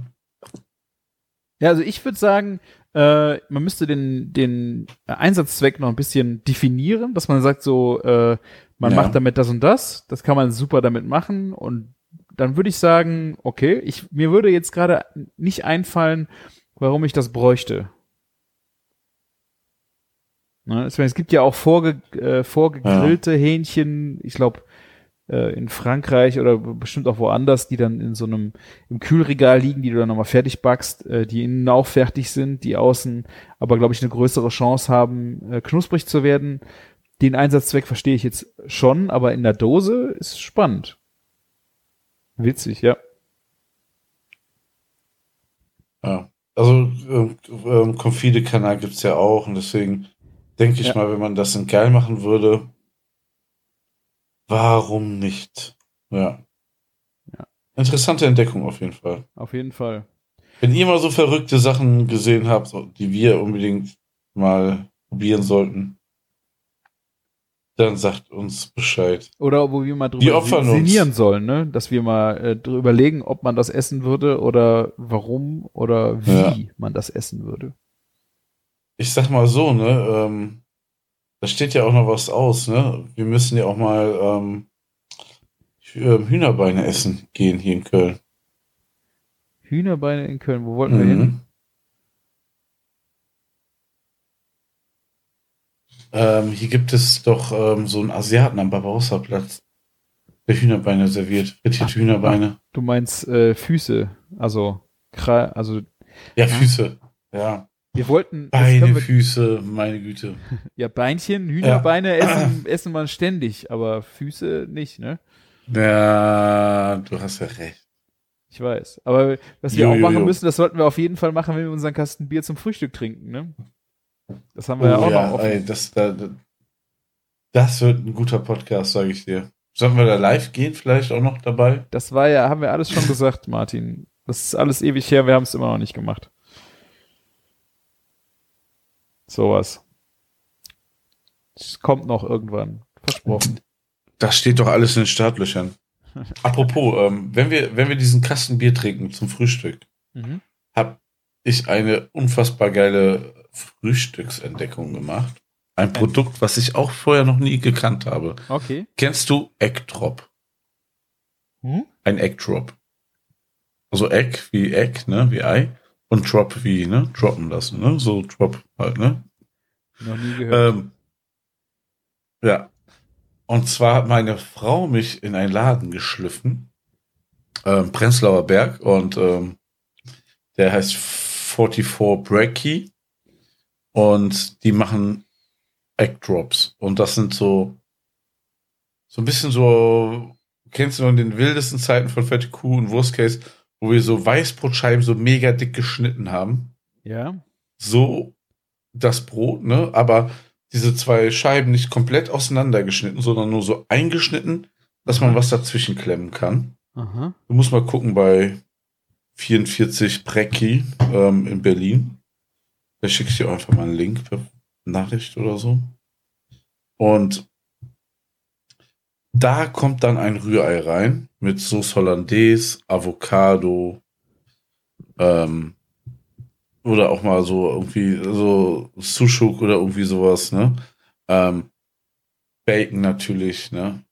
[SPEAKER 4] Ja, also ich würde sagen, äh, man müsste den, den Einsatzzweck noch ein bisschen definieren, dass man sagt so, äh, man
[SPEAKER 3] Ja.
[SPEAKER 4] macht damit das und das, das kann man super damit machen und dann würde ich sagen, okay, ich, mir würde jetzt gerade nicht einfallen, warum ich das bräuchte. Ne, es gibt ja auch vorge, äh, vorgegrillte Hähnchen, ich glaube äh, in Frankreich oder bestimmt auch woanders, die dann in so einem im Kühlregal liegen, die du dann nochmal fertig backst, äh, die innen auch fertig sind, die außen aber, glaube ich, eine größere Chance haben, äh, knusprig zu werden. Den Einsatzzweck verstehe ich jetzt schon, aber in der Dose ist spannend. Witzig, ja.
[SPEAKER 3] Ja. Also ähm, ähm, Confide-Kanal gibt's ja auch und deswegen denke ich
[SPEAKER 4] Ja.
[SPEAKER 3] mal, wenn man das in geil machen würde, warum nicht? Ja.
[SPEAKER 4] Ja.
[SPEAKER 3] Interessante Entdeckung auf jeden Fall.
[SPEAKER 4] Auf jeden Fall.
[SPEAKER 3] Wenn ihr mal so verrückte Sachen gesehen habt, die wir unbedingt mal probieren sollten, dann sagt uns Bescheid.
[SPEAKER 4] Oder wo wir mal drüber sinnieren sollen, ne? Dass wir mal äh, drüber überlegen, ob man das essen würde oder warum oder wie
[SPEAKER 3] Ja.
[SPEAKER 4] man das essen würde.
[SPEAKER 3] Ich sag mal so, ne, ähm, da steht ja auch noch was aus, ne? Wir müssen ja auch mal ähm, ähm, Hühnerbeine essen gehen hier in Köln.
[SPEAKER 4] Hühnerbeine in Köln, wo wollten wir hin?
[SPEAKER 3] Mhm. Ähm, hier gibt es doch ähm, so einen Asiaten am Barbarossa-Platz, der Hühnerbeine serviert. Frittierte Hühnerbeine.
[SPEAKER 4] Du meinst äh, Füße, also also
[SPEAKER 3] Ja, Füße. Ja.
[SPEAKER 4] Wir wollten
[SPEAKER 3] Beine,
[SPEAKER 4] wir,
[SPEAKER 3] Füße, meine Güte.
[SPEAKER 4] ja Beinchen, Hühnerbeine essen essen man ständig, aber Füße nicht, ne?
[SPEAKER 3] Ja, du hast ja recht.
[SPEAKER 4] Ich weiß. Aber was wir
[SPEAKER 3] Jo,
[SPEAKER 4] auch
[SPEAKER 3] jo,
[SPEAKER 4] machen
[SPEAKER 3] jo.
[SPEAKER 4] müssen, das sollten wir auf jeden Fall machen, wenn wir unseren Kasten Bier zum Frühstück trinken, ne? Das haben wir ja
[SPEAKER 3] Oh
[SPEAKER 4] auch
[SPEAKER 3] ja,
[SPEAKER 4] noch offen.
[SPEAKER 3] ey, das, da, da- das wird ein guter Podcast, sage ich dir. Sollen wir da live gehen, vielleicht auch noch dabei?
[SPEAKER 4] Das war ja, haben wir alles schon gesagt, Martin. Das ist alles ewig her, wir haben es immer noch nicht gemacht. Sowas. Es kommt noch irgendwann. Versprochen.
[SPEAKER 3] Das steht doch alles in den Startlöchern. Apropos, ähm, wenn wir, wenn wir diesen Kasten Bier trinken zum Frühstück,
[SPEAKER 4] Mhm.
[SPEAKER 3] habe ich eine unfassbar geile Frühstücksentdeckung gemacht. Ein Produkt, was ich auch vorher noch nie gekannt habe.
[SPEAKER 4] Okay.
[SPEAKER 3] Kennst du Eggdrop?
[SPEAKER 4] Hm?
[SPEAKER 3] Ein Eggdrop. Also Egg wie Egg, ne, wie Ei. Und Drop wie, ne, droppen lassen, ne, so Drop halt, ne.
[SPEAKER 4] Noch nie gehört.
[SPEAKER 3] Ähm, ja. Und zwar hat meine Frau mich in einen Laden geschliffen, ähm, Prenzlauer Berg, und ähm, der heißt 44 Breaky. Und die machen Egg Drops. Und das sind so, so ein bisschen so, kennst du noch in den wildesten Zeiten von Fette Kuh und Wurstcase, wo wir so Weißbrotscheiben so mega dick geschnitten haben
[SPEAKER 4] ja.
[SPEAKER 3] so das Brot, ne? Aber diese zwei Scheiben nicht komplett auseinandergeschnitten, sondern nur so eingeschnitten, dass man was dazwischen klemmen kann.
[SPEAKER 4] Aha.
[SPEAKER 3] Du musst mal gucken bei 44 Brecki ähm, in Berlin. Da schicke ich dir einfach mal einen Link per Nachricht oder so. Und da kommt dann ein Rührei rein mit Sauce Hollandaise, Avocado, ähm, oder auch mal so irgendwie so Sushuk oder irgendwie sowas, ne? Ähm, Bacon natürlich, ne?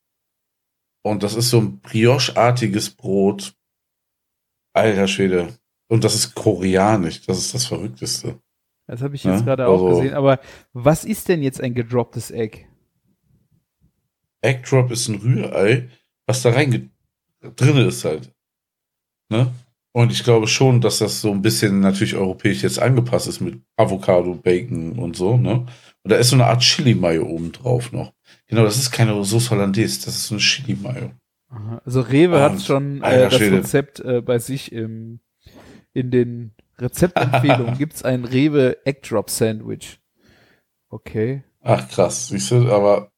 [SPEAKER 3] Und das ist so ein Brioche-artiges Brot. Alter Schwede. Und das ist koreanisch. Das ist das Verrückteste.
[SPEAKER 4] Das habe ich
[SPEAKER 3] Ja,
[SPEAKER 4] jetzt gerade auch
[SPEAKER 3] also-
[SPEAKER 4] gesehen. Aber was ist denn jetzt ein gedropptes Egg?
[SPEAKER 3] Egg Drop ist ein Rührei, was da rein drin ist halt. Ne? Und ich glaube schon, dass das so ein bisschen natürlich europäisch jetzt angepasst ist mit Avocado, Bacon und so, ne? Und da ist so eine Art Chili-Mayo oben drauf noch. Genau, das ist keine Sauce Hollandaise, das ist so eine Chili-Mayo.
[SPEAKER 4] Also Rewe hat schon äh, das
[SPEAKER 3] Schwede.
[SPEAKER 4] Rezept äh, bei sich im, in den Rezeptempfehlungen gibt's ein Rewe Egg Drop Sandwich. Okay.
[SPEAKER 3] Ach krass, siehst du, aber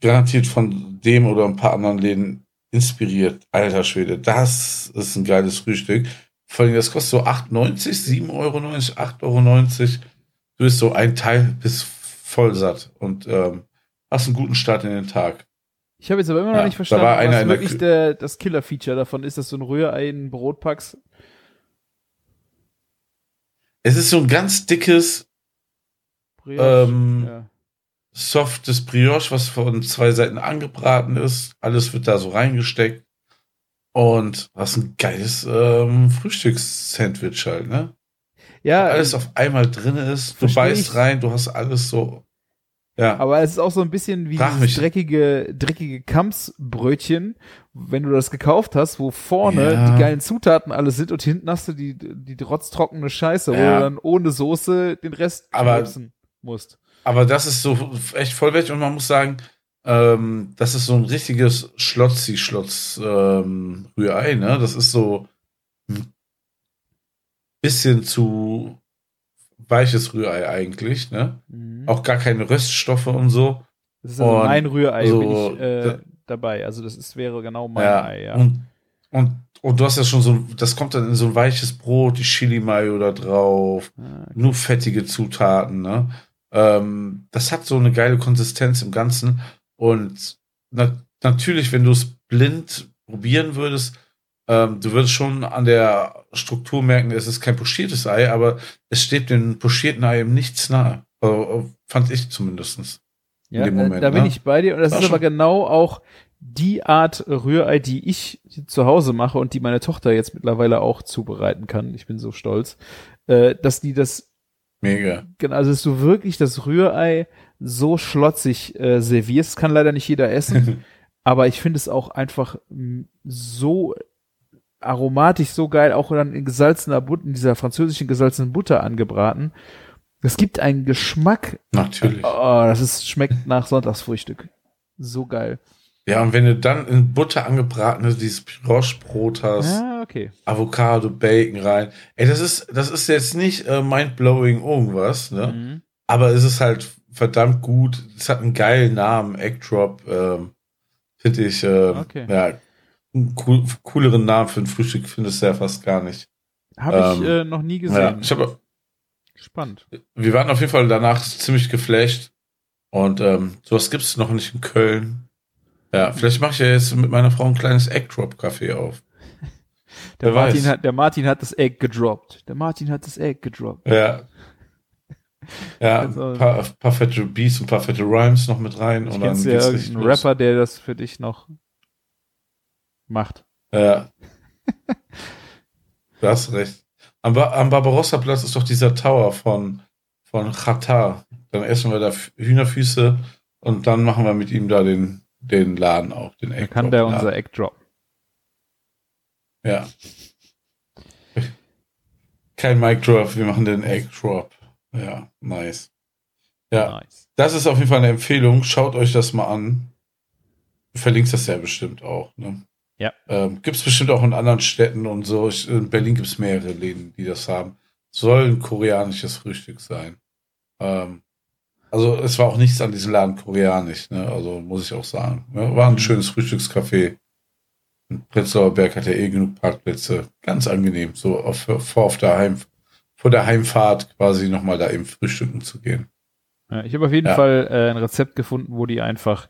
[SPEAKER 3] garantiert von dem oder ein paar anderen Läden inspiriert. Alter Schwede, das ist ein geiles Frühstück. Vor allem, das kostet so 8,90, 7,90 Euro, 8,90 Euro. du bist so ein Teil, bist voll satt und ähm, hast einen guten Start in den Tag.
[SPEAKER 4] Ich habe jetzt aber immer noch
[SPEAKER 3] Ja,
[SPEAKER 4] nicht
[SPEAKER 3] da
[SPEAKER 4] verstanden,
[SPEAKER 3] einer
[SPEAKER 4] was wirklich der, das Killer-Feature davon ist, dass du ein Rührei in ein Brot packst.
[SPEAKER 3] Es ist so ein ganz dickes,
[SPEAKER 4] Brioche.
[SPEAKER 3] ähm,
[SPEAKER 4] ja.
[SPEAKER 3] Softes Brioche, was von zwei Seiten angebraten ist. Alles wird da so reingesteckt. Und was ein geiles ähm, Frühstückssandwich halt, ne?
[SPEAKER 4] ja,
[SPEAKER 3] alles auf einmal drin ist. Du beißt
[SPEAKER 4] ich.
[SPEAKER 3] rein, du hast alles so. Ja.
[SPEAKER 4] aber es ist auch so ein bisschen wie dieses dreckige, dreckige Kampsbrötchen, wenn du das gekauft hast, wo vorne
[SPEAKER 3] Ja.
[SPEAKER 4] die geilen Zutaten alle sind und hinten hast du die, die rotztrockene Scheiße, wo
[SPEAKER 3] Ja.
[SPEAKER 4] du dann ohne Soße den Rest
[SPEAKER 3] Aber-
[SPEAKER 4] musst.
[SPEAKER 3] Aber das ist so echt vollwertig und man muss sagen, ähm, das ist so ein richtiges Schlotzi-Schlotz-Rührei, ne? Das ist so ein bisschen zu weiches Rührei eigentlich, ne?
[SPEAKER 4] Mhm.
[SPEAKER 3] Auch gar keine Röststoffe und so.
[SPEAKER 4] Das ist also
[SPEAKER 3] und
[SPEAKER 4] mein Rührei,
[SPEAKER 3] so,
[SPEAKER 4] bin ich äh,
[SPEAKER 3] da-
[SPEAKER 4] dabei. Also das ist, wäre genau mein
[SPEAKER 3] Ja.
[SPEAKER 4] Ei, ja.
[SPEAKER 3] Und, und, und du hast ja schon so, das kommt dann in so ein weiches Brot, die Chili-Mayo da drauf.
[SPEAKER 4] Ah,
[SPEAKER 3] nur fettige Zutaten, ne? Ähm, das hat so eine geile Konsistenz im Ganzen. Und na natürlich, wenn du es blind probieren würdest, ähm, du würdest schon an der Struktur merken, es ist kein pochiertes Ei, aber es steht dem pochierten Ei im nichts nahe. Also, fand ich zumindestens.
[SPEAKER 4] Ja,
[SPEAKER 3] dem
[SPEAKER 4] da-
[SPEAKER 3] Moment,
[SPEAKER 4] da bin
[SPEAKER 3] ne?
[SPEAKER 4] ich bei dir. Und das
[SPEAKER 3] War
[SPEAKER 4] ist aber
[SPEAKER 3] schon-
[SPEAKER 4] genau auch die Art Rührei, die ich zu Hause mache und die meine Tochter jetzt mittlerweile auch zubereiten kann. Ich bin so stolz, äh, dass die das,
[SPEAKER 3] Mega.
[SPEAKER 4] genau, also dass du wirklich das Rührei so schlotzig äh, servierst, kann leider nicht jeder essen. aber ich finde es auch einfach so aromatisch, so geil, auch dann in gesalzener Butter, in dieser französischen gesalzenen Butter angebraten. Das gibt einen Geschmack.
[SPEAKER 3] Natürlich.
[SPEAKER 4] Oh, das ist, schmeckt nach Sonntagsfrühstück. So geil.
[SPEAKER 3] Ja, und wenn du dann in Butter angebratenes dieses Brioche-Brot hast,
[SPEAKER 4] Ah, okay.
[SPEAKER 3] Avocado, Bacon rein. Ey, das ist, das ist jetzt nicht äh, mindblowing irgendwas, ne?
[SPEAKER 4] Mhm.
[SPEAKER 3] Aber es ist halt verdammt gut. Es hat einen geilen Namen, Egg Drop. Ähm, Finde ich, ähm,
[SPEAKER 4] Okay.
[SPEAKER 3] ja, einen cool, cooleren Namen für ein Frühstück findest du ja fast gar nicht.
[SPEAKER 4] Habe ich
[SPEAKER 3] Ähm,
[SPEAKER 4] äh, noch nie
[SPEAKER 3] Ja,
[SPEAKER 4] gesehen.
[SPEAKER 3] ich habe,
[SPEAKER 4] Spannend.
[SPEAKER 3] wir waren auf jeden Fall danach ziemlich geflasht. Und ähm, sowas gibt es noch nicht in Köln. Ja, vielleicht mache ich ja jetzt mit meiner Frau ein kleines Egg Drop Café auf.
[SPEAKER 4] Der
[SPEAKER 3] Wer
[SPEAKER 4] Martin,
[SPEAKER 3] weiß.
[SPEAKER 4] hat, der Martin hat das Egg gedroppt. Der Martin hat das Egg gedroppt.
[SPEAKER 3] Ja. Ja, ein paar, paar fette Beats, ein paar fette Rhymes noch mit rein. Und dann
[SPEAKER 4] ja
[SPEAKER 3] geht's los.
[SPEAKER 4] Rapper, der das für dich noch macht.
[SPEAKER 3] Ja. du hast recht. Am, am Barbarossa-Platz ist doch dieser Tower von, von Qatar. Dann essen wir da Hühnerfüße und dann machen wir mit ihm da den, den Laden auch, den
[SPEAKER 4] Da
[SPEAKER 3] Egg
[SPEAKER 4] kann der unser Egg droppen.
[SPEAKER 3] Ja. Kein Mic Drop, wir machen den Egg Drop. Ja, nice. Ja,
[SPEAKER 4] Nice.
[SPEAKER 3] das ist auf jeden Fall eine Empfehlung. Schaut euch das mal an. Du verlinkst das ja bestimmt auch. Ne?
[SPEAKER 4] Ja.
[SPEAKER 3] Ähm, gibt es bestimmt auch in anderen Städten und so. Ich, in Berlin gibt es mehrere Läden, die das haben. Soll ein koreanisches Frühstück sein. Ähm, also es war auch nichts an diesem Laden koreanisch. Ne? Also muss ich auch sagen. Ne? War ein
[SPEAKER 4] Mhm.
[SPEAKER 3] schönes Frühstückscafé. In Prenzlauer Berg hat ja eh genug Parkplätze. Ganz angenehm, so auf, vor, auf der Heim, vor der Heimfahrt quasi nochmal da eben frühstücken zu gehen.
[SPEAKER 4] Ja, ich habe auf jeden
[SPEAKER 3] Ja.
[SPEAKER 4] Fall äh, ein Rezept gefunden, wo die einfach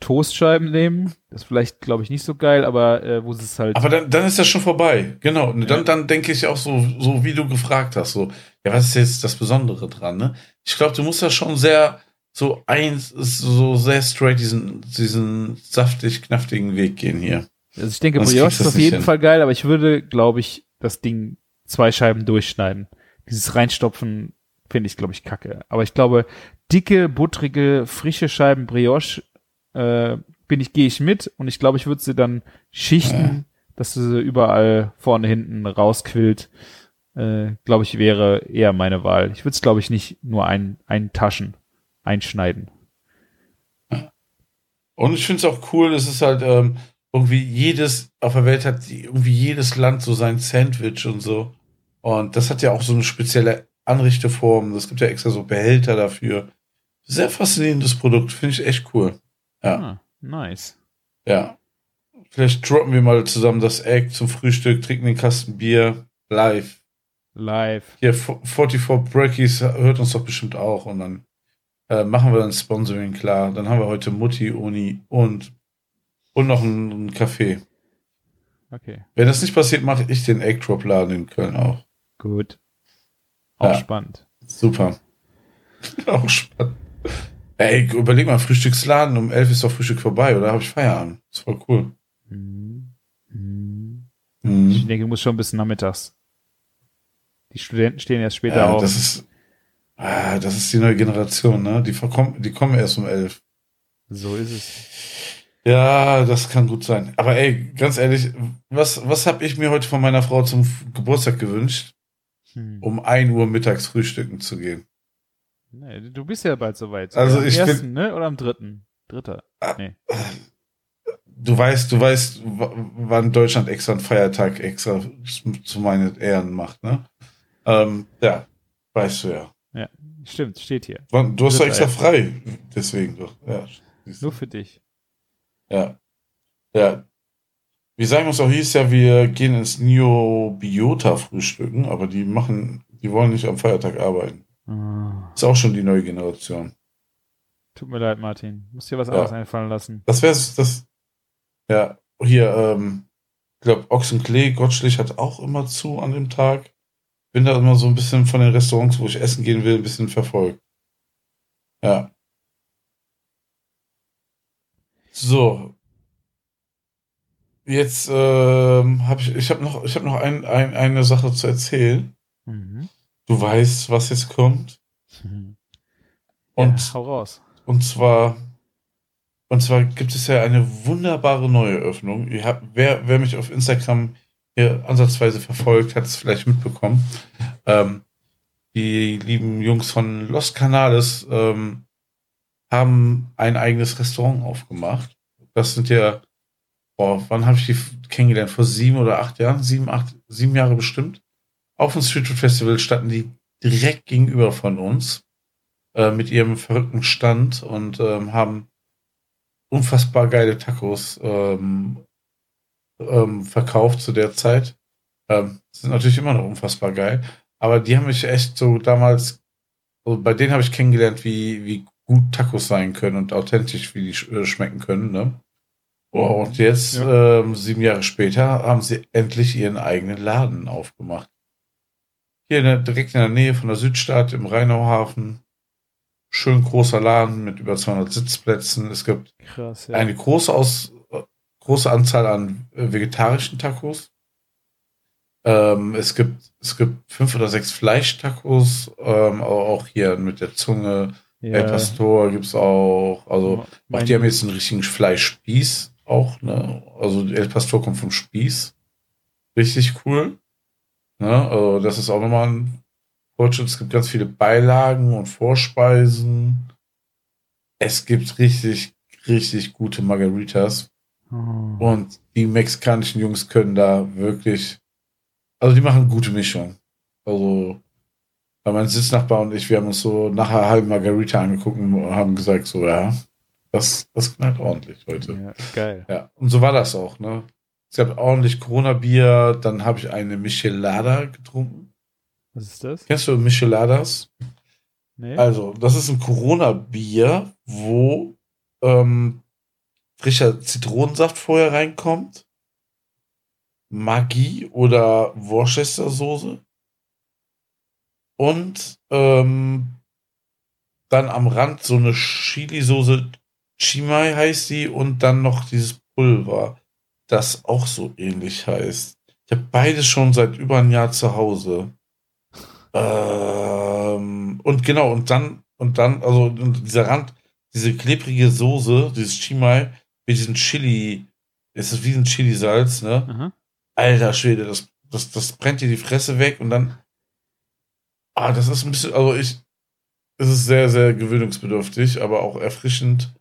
[SPEAKER 4] Toastscheiben nehmen. Das ist vielleicht, glaube ich, nicht so geil, aber äh, wo sie es halt.
[SPEAKER 3] Aber dann, dann ist das schon vorbei. Genau. Und dann,
[SPEAKER 4] Ja.
[SPEAKER 3] dann denke ich auch so, so wie du gefragt hast, so, ja, was ist jetzt das Besondere dran, ne? Ich glaube, du musst da schon sehr, so eins, so sehr straight diesen, diesen saftig, knaftigen Weg gehen hier.
[SPEAKER 4] also ich denke, Brioche ist auf jeden
[SPEAKER 3] hin.
[SPEAKER 4] Fall geil, aber ich würde, glaube ich, das Ding zwei Scheiben durchschneiden. Dieses Reinstopfen finde ich, glaube ich, kacke. Aber ich glaube, dicke, buttrige, frische Scheiben Brioche äh, bin ich, gehe ich mit und ich glaube, ich würde sie dann schichten, dass sie überall vorne, hinten rausquillt. Äh, glaube ich, wäre eher meine Wahl. Ich würde es, glaube ich, nicht nur ein, eintaschen, einschneiden.
[SPEAKER 3] Und ich finde es auch cool, es ist halt, ähm, irgendwie jedes, auf der Welt hat irgendwie jedes Land so sein Sandwich und so. Und das hat ja auch so eine spezielle Anrichteform. Es gibt ja extra so Behälter dafür. Sehr faszinierendes Produkt, finde ich echt cool. Ja.
[SPEAKER 4] Ah, nice.
[SPEAKER 3] Ja. Vielleicht droppen wir mal zusammen das Egg zum Frühstück, trinken den Kasten Bier live.
[SPEAKER 4] Live.
[SPEAKER 3] Hier, 44 Brackies hört uns doch bestimmt auch und dann äh, machen wir ein Sponsoring klar. Dann haben wir heute Mutti, Uni und, und noch einen Kaffee.
[SPEAKER 4] Okay,
[SPEAKER 3] Wenn das nicht passiert, mache ich den Egg Drop Laden in Köln auch.
[SPEAKER 4] gut. Auch
[SPEAKER 3] Ja.
[SPEAKER 4] spannend.
[SPEAKER 3] Super. auch spannend. Ey, überleg mal, Frühstücksladen, um 11 ist doch Frühstück vorbei, oder habe ich Feierabend? Das ist voll cool.
[SPEAKER 4] Mhm. Mhm.
[SPEAKER 3] Mhm.
[SPEAKER 4] Ich denke, du musst schon bis nachmittags. Die Studenten stehen erst später
[SPEAKER 3] Ja,
[SPEAKER 4] auf.
[SPEAKER 3] das ist, ah, das ist die neue Generation, ne? Die, die kommen erst um 11.
[SPEAKER 4] So ist es.
[SPEAKER 3] Ja, das kann gut sein. Aber ey, ganz ehrlich, was, was habe ich mir heute von meiner Frau zum Geburtstag gewünscht?
[SPEAKER 4] Hm.
[SPEAKER 3] Um 1 Uhr mittags frühstücken zu gehen.
[SPEAKER 4] Nee, du bist ja bald soweit.
[SPEAKER 3] Also
[SPEAKER 4] am
[SPEAKER 3] ich bin-
[SPEAKER 4] ersten, ne? Oder am dritten? Dritter. Nee.
[SPEAKER 3] Du weißt, du weißt, wann Deutschland extra einen Feiertag extra zu meinen Ehren macht, ne? Ähm, ja, weißt du ja.
[SPEAKER 4] Stimmt, steht hier.
[SPEAKER 3] Du hast
[SPEAKER 4] Dritter
[SPEAKER 3] extra frei, deswegen doch. Ja.
[SPEAKER 4] Nur für dich.
[SPEAKER 3] ja. ja. Wir sagen uns auch hieß ja, wir gehen ins Neo Biota frühstücken, aber die machen, die wollen nicht am Feiertag arbeiten.
[SPEAKER 4] Ah,
[SPEAKER 3] Ist auch schon die neue Generation.
[SPEAKER 4] tut mir leid, Martin. Muss dir was
[SPEAKER 3] Ja.
[SPEAKER 4] anderes einfallen lassen.
[SPEAKER 3] Das wäre das. Ja, hier, ähm, ich glaube, Ochsenklee, Gottschlich hat auch immer zu an dem Tag. Bin da immer so ein bisschen von den Restaurants, wo ich essen gehen will, ein bisschen verfolgt. Ja. So. Jetzt ähm, habe ich, ich habe noch, ich habe noch ein, ein, eine Sache zu erzählen.
[SPEAKER 4] Mhm.
[SPEAKER 3] Du weißt, was jetzt kommt. Und
[SPEAKER 4] ja, hau raus.
[SPEAKER 3] und zwar, und zwar gibt es ja eine wunderbare neue Öffnung. Ihr habt, wer, wer mich auf Instagram hier ansatzweise verfolgt, hat es vielleicht mitbekommen. Ähm, die lieben Jungs von Los Canales ähm, haben ein eigenes Restaurant aufgemacht. Das sind ja, boah, wann habe ich die kennengelernt? Vor sieben oder acht Jahren? Sieben, acht, sieben Jahre bestimmt. Auf dem Street Food Festival standen die direkt gegenüber von uns äh, mit ihrem verrückten Stand und ähm, haben unfassbar geile Tacos ähm, ähm, verkauft zu der Zeit. Ähm, sind natürlich immer noch unfassbar geil. Aber die haben mich echt so damals, also bei denen habe ich kennengelernt, wie, wie gut Tacos sein können und authentisch, wie die sch äh, schmecken können. Ne? Oh, und jetzt, ähm, sieben Jahre später, haben sie endlich ihren eigenen Laden aufgemacht. Hier in der, direkt in der Nähe von der Südstadt im Rheinauhafen. Schön großer Laden mit über 200 Sitzplätzen. Es gibt
[SPEAKER 4] Krass, ja.
[SPEAKER 3] eine große, Aus, große Anzahl an äh, vegetarischen Tacos. Ähm, es gibt es gibt fünf oder sechs Fleischtacos, ähm, aber auch hier mit der Zunge. El Pastor gibt's auch. Also auch die haben jetzt einen richtigen Fleischspieß auch. Ne? Also El Pastor kommt vom Spieß. Richtig cool. Ne? Also das ist auch nochmal ein Fortschritt. Es gibt ganz viele Beilagen und Vorspeisen. Es gibt richtig, richtig gute Margaritas.
[SPEAKER 4] Oh.
[SPEAKER 3] Und die mexikanischen Jungs können da wirklich, also die machen gute Mischung. Also, mein Sitznachbar und ich, wir haben uns so nach einer halben Margarita angeguckt und haben gesagt, so, ja, das, das knallt ordentlich heute.
[SPEAKER 4] Ja, geil.
[SPEAKER 3] Ja, und so war das auch, ne? Es gab ordentlich Corona-Bier, dann habe ich eine Michelada getrunken.
[SPEAKER 4] Was ist das?
[SPEAKER 3] Kennst du Micheladas?
[SPEAKER 4] Nee?
[SPEAKER 3] Also, das ist ein Corona-Bier, wo ähm, frischer Zitronensaft vorher reinkommt, Maggi oder Worcestersoße und ähm, dann am Rand so eine Chili-Soße, Chimay heißt die, und dann noch dieses Pulver, das auch so ähnlich heißt. Ich habe beides schon seit über ein Jahr zu Hause. Ähm, und genau, und dann, und dann, also dieser Rand, diese klebrige Soße, dieses Chimay, mit diesem Chili, es ist wie ein Chili-Salz, ne?
[SPEAKER 4] Aha.
[SPEAKER 3] Alter Schwede, das, das, das brennt dir die Fresse weg und dann. Ah, das ist ein bisschen, also ich. Es ist sehr, sehr gewöhnungsbedürftig, aber auch erfrischend.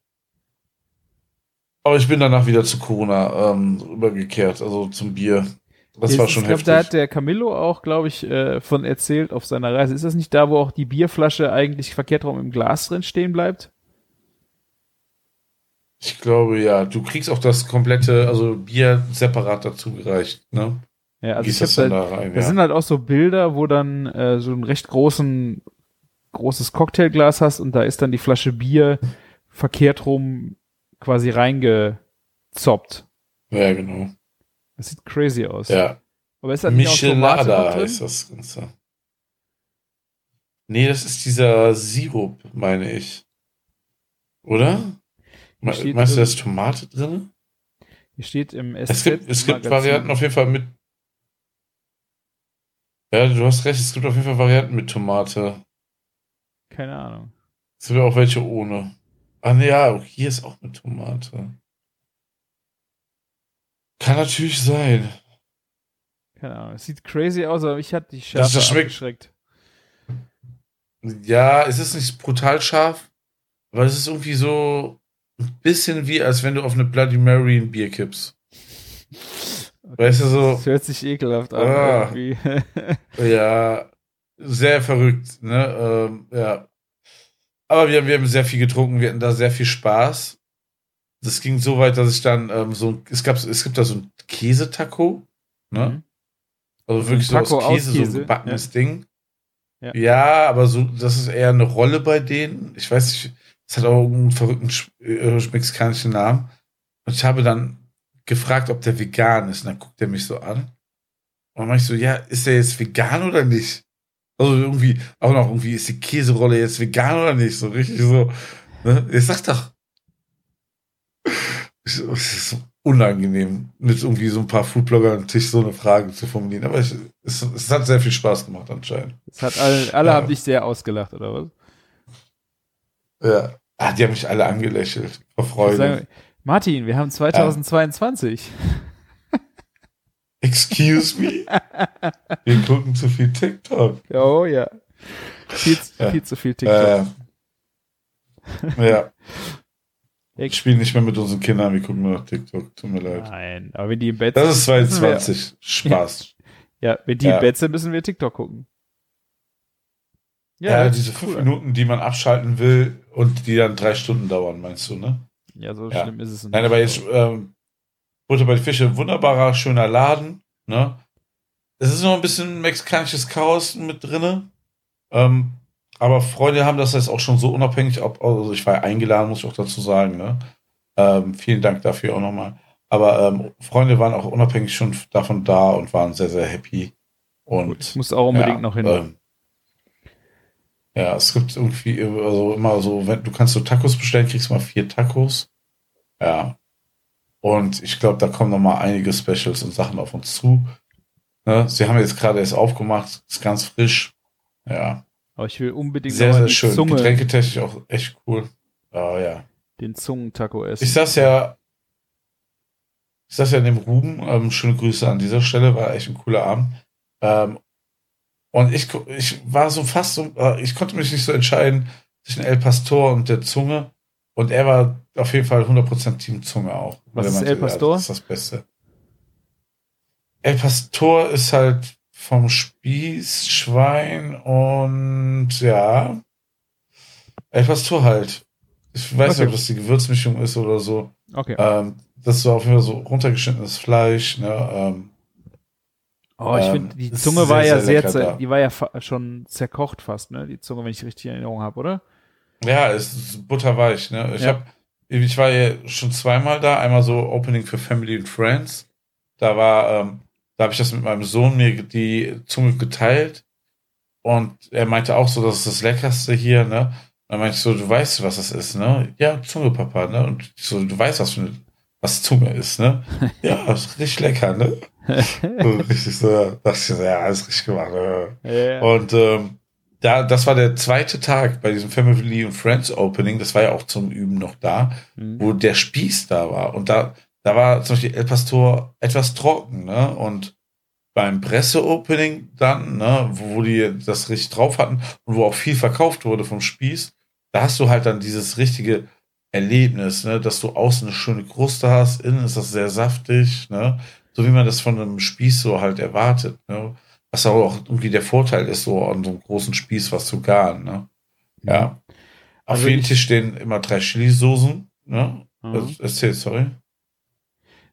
[SPEAKER 3] Aber ich bin danach wieder zu Corona ähm, rübergekehrt, also zum Bier. Das war schon
[SPEAKER 4] ich glaube,
[SPEAKER 3] heftig.
[SPEAKER 4] da hat der Camillo auch, glaube ich, äh, von erzählt auf seiner Reise. Ist das nicht da, wo auch die Bierflasche eigentlich verkehrt rum im Glas drin stehen bleibt?
[SPEAKER 3] Ich glaube ja, du kriegst auch das komplette, also Bier separat dazu gereicht, ne?
[SPEAKER 4] Ja, also
[SPEAKER 3] Gießt
[SPEAKER 4] ich
[SPEAKER 3] das
[SPEAKER 4] hab
[SPEAKER 3] dann
[SPEAKER 4] da,
[SPEAKER 3] rein, ja.
[SPEAKER 4] sind halt auch so Bilder, wo dann äh, so ein recht großen, großes Cocktailglas hast und da ist dann die Flasche Bier verkehrt rum quasi reingezoppt.
[SPEAKER 3] Ja, genau.
[SPEAKER 4] Das sieht crazy aus.
[SPEAKER 3] Ja.
[SPEAKER 4] Aber ist Tomate
[SPEAKER 3] Michelada heißt das Ganze. Nee, das ist dieser Sirup, meine ich. Oder? Meinst du, da ist Tomate drin?
[SPEAKER 4] Hier steht im SZ
[SPEAKER 3] Es gibt, es gibt. Varianten auf jeden Fall mit. Ja, du hast recht, es gibt auf jeden Fall Varianten mit Tomate.
[SPEAKER 4] Keine Ahnung.
[SPEAKER 3] Es gibt auch welche ohne. Ah, ne, ja, hier ist auch mit Tomate. Kann natürlich sein.
[SPEAKER 4] Keine Ahnung. Es sieht crazy aus, aber ich hatte die
[SPEAKER 3] Das-
[SPEAKER 4] Schärfe
[SPEAKER 3] das schmeckt-
[SPEAKER 4] abgeschreckt.
[SPEAKER 3] Ja, es ist nicht brutal scharf, aber es ist irgendwie so ein bisschen wie, als wenn du auf eine Bloody Mary ein Bier kippst. Weißt du, so,
[SPEAKER 4] Das hört sich ekelhaft an.
[SPEAKER 3] Ah. Ja, sehr verrückt, ne? Ähm, ja. Aber wir, wir haben sehr viel getrunken, wir hatten da sehr viel Spaß. Das ging so weit, dass ich dann ähm, so, es gab, es gibt da so ein Käsetaco, ne?
[SPEAKER 4] Mhm.
[SPEAKER 3] Also
[SPEAKER 4] So
[SPEAKER 3] wirklich so aus
[SPEAKER 4] aus
[SPEAKER 3] Käse, so
[SPEAKER 4] Käse,
[SPEAKER 3] ein gebackenes Ding.
[SPEAKER 4] Ja.
[SPEAKER 3] Ja. aber so, das ist eher eine Rolle bei denen. Ich weiß nicht, es hat auch einen verrückten äh, mexikanischen Namen. Und ich habe dann gefragt, ob der vegan ist. Und dann guckt er mich so an. Und dann meinte ich so, ja, ist der jetzt vegan oder nicht? Also irgendwie, auch noch irgendwie, ist die Käserolle jetzt vegan oder nicht? So richtig so, ne? Ich sag doch. Es ist so unangenehm, mit irgendwie so ein paar Foodblogger am Tisch so eine Frage zu formulieren. Aber ich, es, es hat sehr viel Spaß gemacht anscheinend.
[SPEAKER 4] Das hat alle, alle
[SPEAKER 3] Ja.
[SPEAKER 4] haben dich sehr ausgelacht, oder was?
[SPEAKER 3] Ja. Ah, die haben mich alle angelächelt. Vor Freude.
[SPEAKER 4] Martin, wir haben 2022.
[SPEAKER 3] Excuse me? Wir gucken zu viel TikTok.
[SPEAKER 4] Oh ja. Viel, zu-
[SPEAKER 3] Ja.
[SPEAKER 4] viel zu viel TikTok.
[SPEAKER 3] Äh, ja.
[SPEAKER 4] Ja,
[SPEAKER 3] Ich spiele nicht mehr mit unseren Kindern, wir gucken nur noch TikTok. Tut mir leid.
[SPEAKER 4] Nein, aber wenn die im Bett
[SPEAKER 3] Das ist
[SPEAKER 4] sind, müssen wir-
[SPEAKER 3] 22. Spaß.
[SPEAKER 4] Ja, wenn die
[SPEAKER 3] Ja.
[SPEAKER 4] im Bett sind, müssen wir TikTok gucken.
[SPEAKER 3] Ja,
[SPEAKER 4] hört
[SPEAKER 3] diese fünf
[SPEAKER 4] cool an.
[SPEAKER 3] Minuten, die man abschalten will und die dann drei Stunden dauern, meinst du, ne?
[SPEAKER 4] Ja, so
[SPEAKER 3] Ja.
[SPEAKER 4] schlimm ist es nicht.
[SPEAKER 3] Nein, aber jetzt ähm, Butter bei Fische, wunderbarer, schöner Laden, ne? Es ist noch ein bisschen mexikanisches Chaos mit drinne. Ähm, aber Freunde haben das jetzt auch schon so unabhängig, ob, also ich war ja eingeladen, muss ich auch dazu sagen, ne? Ähm, vielen Dank dafür auch nochmal. Aber ähm, Freunde waren auch unabhängig schon davon da und waren sehr, sehr happy. Und
[SPEAKER 4] Gut, ich muss auch unbedingt
[SPEAKER 3] ja,
[SPEAKER 4] noch hin.
[SPEAKER 3] Ähm, ja, es gibt irgendwie also immer so, wenn du kannst so Tacos bestellen, kriegst mal vier Tacos. Ja. Und ich glaube, da kommen noch mal einige Specials und Sachen auf uns zu. Ne? Sie haben jetzt gerade erst aufgemacht, ist ganz frisch. Ja,
[SPEAKER 4] aber ich will unbedingt
[SPEAKER 3] sehr, sehr
[SPEAKER 4] die
[SPEAKER 3] schön.
[SPEAKER 4] Zunge,
[SPEAKER 3] Getränketechnisch auch echt cool. Ja, ja.
[SPEAKER 4] den Zungentaco essen.
[SPEAKER 3] Ich saß ja, ich saß ja in dem Ruben, ähm, schöne Grüße an dieser Stelle, war echt ein cooler Abend. Ähm, und ich, ich war so fast so, äh, ich konnte mich nicht so entscheiden zwischen El Pastor und der Zunge. Und er war auf jeden Fall 100% Team Zunge auch.
[SPEAKER 4] Was
[SPEAKER 3] Weil
[SPEAKER 4] ist El Pastor?
[SPEAKER 3] Ja, das ist das Beste. El Pastor ist halt vom Spieß, Schwein und ja, El Pastor halt. Ich weiß
[SPEAKER 4] Okay.
[SPEAKER 3] nicht, ob das die Gewürzmischung ist oder so.
[SPEAKER 4] okay.
[SPEAKER 3] Ähm, das ist auf jeden Fall so runtergeschnittenes Fleisch. Ne? Ähm,
[SPEAKER 4] oh, ich
[SPEAKER 3] ähm,
[SPEAKER 4] finde, die
[SPEAKER 3] ist
[SPEAKER 4] Zunge
[SPEAKER 3] sehr,
[SPEAKER 4] war ja
[SPEAKER 3] sehr
[SPEAKER 4] sehr, die war ja schon zerkocht fast, ne? Die Zunge, wenn ich richtig in Erinnerung habe, oder?
[SPEAKER 3] ja, es ist butterweich. Ne? Ich,
[SPEAKER 4] Ja.
[SPEAKER 3] hab, ich war ja schon zweimal da. Einmal so Opening für Family and Friends. Da war, ähm, da habe ich das mit meinem Sohn mir die Zunge geteilt. Und er meinte auch so, das ist das Leckerste hier. Ne? Dann meinte ich so, du weißt, was das ist, ne? Ja, Zunge, Papa, ne? Und ich so, du weißt, was für eine, was Zunge ist, ne? ja, ist richtig lecker, ne? richtig so, ja. ich so, ja, alles richtig gemacht. Ja.
[SPEAKER 4] Ja.
[SPEAKER 3] Und ähm, da, das war der zweite Tag bei diesem Family and Friends Opening, das war ja auch zum Üben noch da,
[SPEAKER 4] Mhm.
[SPEAKER 3] wo der Spieß da war. Und da, da war zum Beispiel El Pastor etwas trocken, ne? Und beim Presse-Opening dann, ne, wo, wo die das richtig drauf hatten und wo auch viel verkauft wurde vom Spieß, da hast du halt dann dieses richtige Erlebnis, ne, dass du außen eine schöne Kruste hast, innen ist das sehr saftig, ne, so wie man das von einem Spieß so halt erwartet, ne, was auch irgendwie der Vorteil ist, so an so einem großen Spieß was zu garen, ne, ja. Auf
[SPEAKER 4] Also
[SPEAKER 3] jedem
[SPEAKER 4] ich-
[SPEAKER 3] Tisch stehen immer drei Chili-Soßen, ne,
[SPEAKER 4] Mhm.
[SPEAKER 3] also, erzähl, sorry.